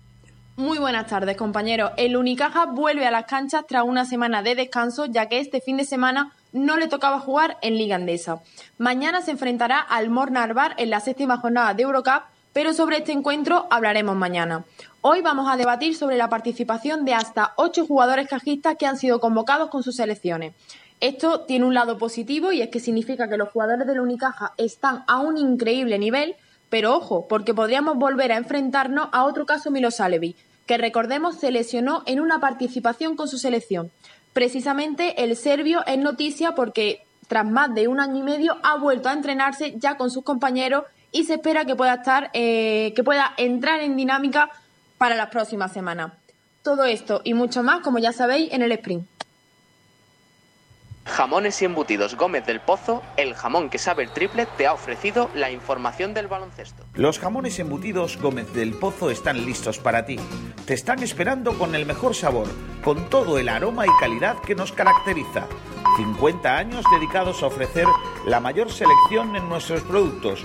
Muy buenas tardes, compañeros. El Unicaja vuelve a las canchas tras una semana de descanso, ya que este fin de semana no le tocaba jugar en Liga Andesa. Mañana se enfrentará al Mornar en la séptima jornada de Eurocup, pero sobre este encuentro hablaremos mañana. Hoy vamos a debatir sobre la participación de hasta ocho jugadores cajistas que han sido convocados con sus selecciones. Esto tiene un lado positivo y es que significa que los jugadores del Unicaja están a un increíble nivel, pero ojo, porque podríamos volver a enfrentarnos a otro caso Milosalevi, que recordemos se lesionó en una participación con su selección. Precisamente el serbio es noticia porque tras más de un año y medio ha vuelto a entrenarse ya con sus compañeros y se espera que pueda estar, eh, que pueda entrar en dinámica para las próximas semanas. Todo esto y mucho más, como ya sabéis, en el sprint. Jamones y embutidos Gómez del Pozo, el jamón que sabe el triple, te ha ofrecido la información del baloncesto. Los jamones embutidos Gómez del Pozo están listos para ti. Te están esperando con el mejor sabor, con todo el aroma y calidad que nos caracteriza. 50 años dedicados a ofrecer la mayor selección en nuestros productos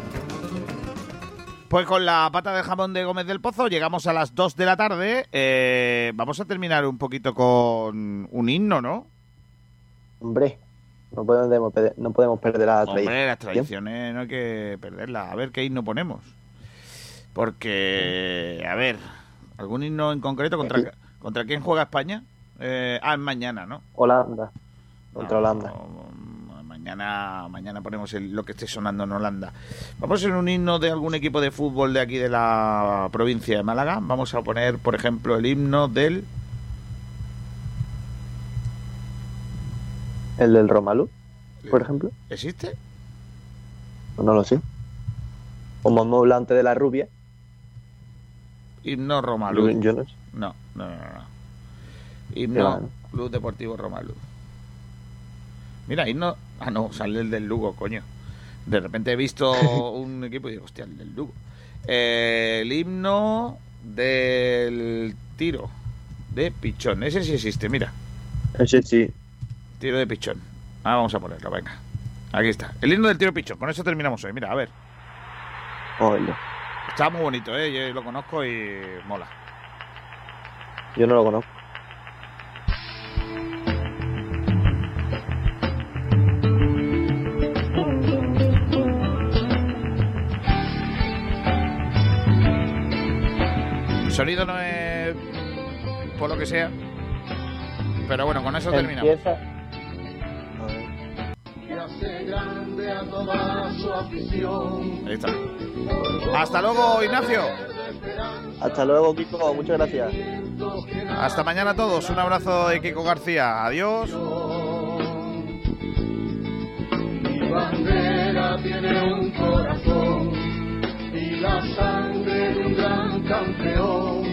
Pues con la pata de jamón de Gómez del Pozo llegamos a las 2 de la tarde. Eh, vamos a terminar un poquito con un himno, ¿no? Hombre, no podemos, perder, no podemos perder la tradición. Hombre, las tradiciones no hay que perderlas. A ver qué himno ponemos. Porque, a ver, ¿algún himno en concreto? ¿Contra, ¿contra quién juega España? Eh, ah, es mañana, ¿no? Holanda. Contra Holanda. Mañana, mañana ponemos lo que esté sonando en Holanda. Vamos en un himno de algún equipo de fútbol de aquí de la provincia de Málaga. Vamos a poner, por ejemplo, el himno del. ¿El del Romalú, por ejemplo? ¿Existe? No lo sé. O Momo Blante de la Rubia. Himno Romalú. Yo no sé. No, no, no, no. Himno Club Deportivo Romalú. Mira, himno Ah, no, sale el del Lugo, coño. De repente he visto un equipo y digo, hostia, el del Lugo. Eh, el himno del tiro de pichón. Ese sí existe, mira. Ese sí. Tiro de pichón. Ah, vamos a ponerlo, venga. Aquí está. El himno del tiro pichón. Con eso terminamos hoy. Mira, a ver. Está muy bonito, ¿eh? Yo lo conozco y mola. Yo no lo conozco. Sonido no es por lo que sea. Pero bueno, con eso terminamos. Ahí está. Hasta luego, Ignacio. Hasta luego, Kiko. Muchas gracias. Hasta mañana a todos. Un abrazo de Kiko García. Adiós. Mi bandera tiene un corazón la sangre de un gran campeón.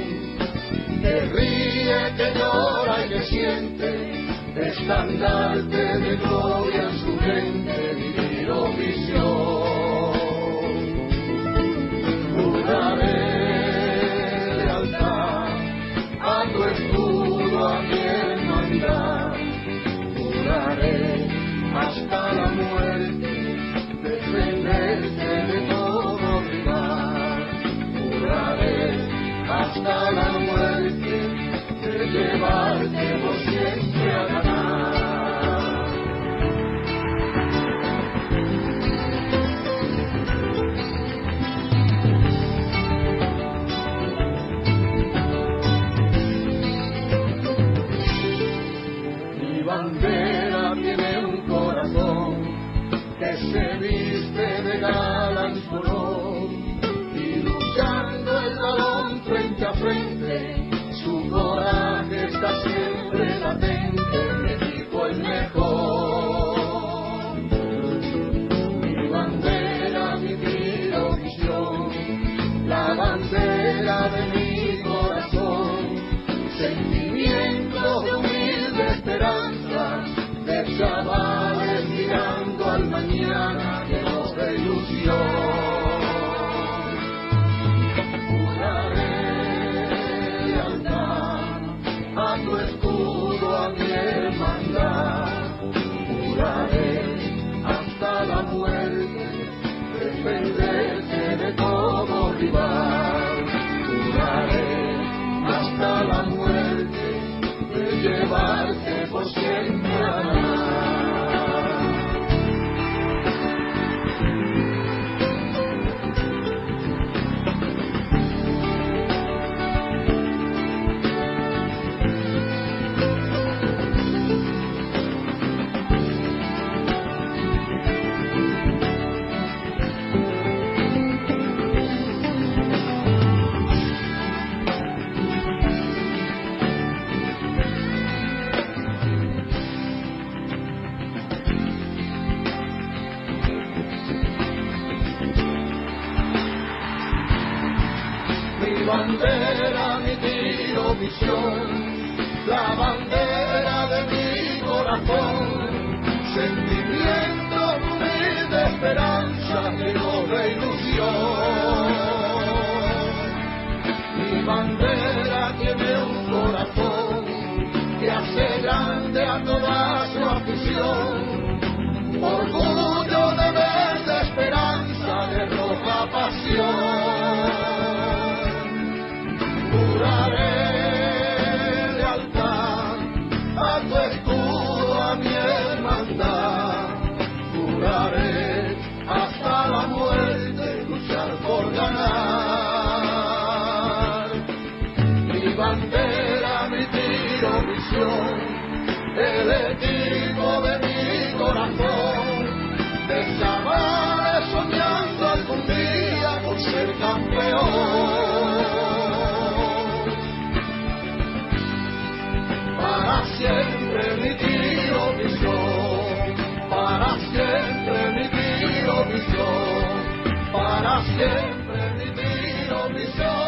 Que ríe, que llora y que siente estandarte de gloria en su mente vivir visión juraré lealtad a tu escudo a mi hermandad juraré hasta la muerte hasta la muerte de llevarte por siempre a ganar siempre latente, equipo el mejor. Mi bandera, mi tiro, visión, la bandera de mi corazón, sentimiento de humilde esperanza, de chavales mirando al mañana llenos de ilusión. La bandera de mi corazón, sentimiento humilde, esperanza, lleno de ilusión. Mi bandera tiene un corazón que hace grande a toda su afición, siempre mi tiro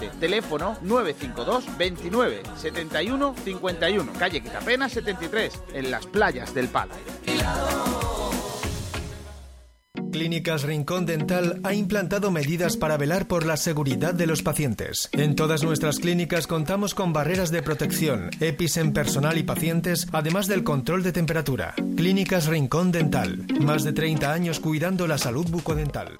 Teléfono 952 29 71 51. Calle Quitapena 73, en las playas del Palo. Clínicas Rincón Dental ha implantado medidas para velar por la seguridad de los pacientes. En todas nuestras clínicas contamos con barreras de protección, EPIs en personal y pacientes, además del control de temperatura. Clínicas Rincón Dental. Más de 30 años cuidando la salud bucodental.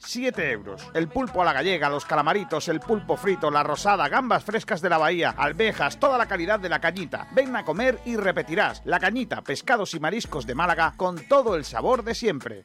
7 euros. El pulpo a la gallega, los calamaritos, el pulpo frito, la rosada, gambas frescas de la bahía, alvejas, toda la calidad de la cañita. Ven a comer y repetirás. La cañita, pescados y mariscos de Málaga con todo el sabor de siempre.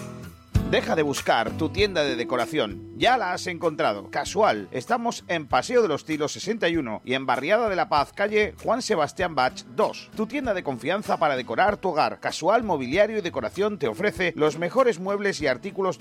Deja de buscar tu tienda de decoración. Ya la has encontrado. Casual. Estamos en Paseo de los Tilos 61 y en Barriada de la Paz, calle Juan Sebastián Bach 2. Tu tienda de confianza para decorar tu hogar. Casual Mobiliario y Decoración te ofrece los mejores muebles y artículos domésticos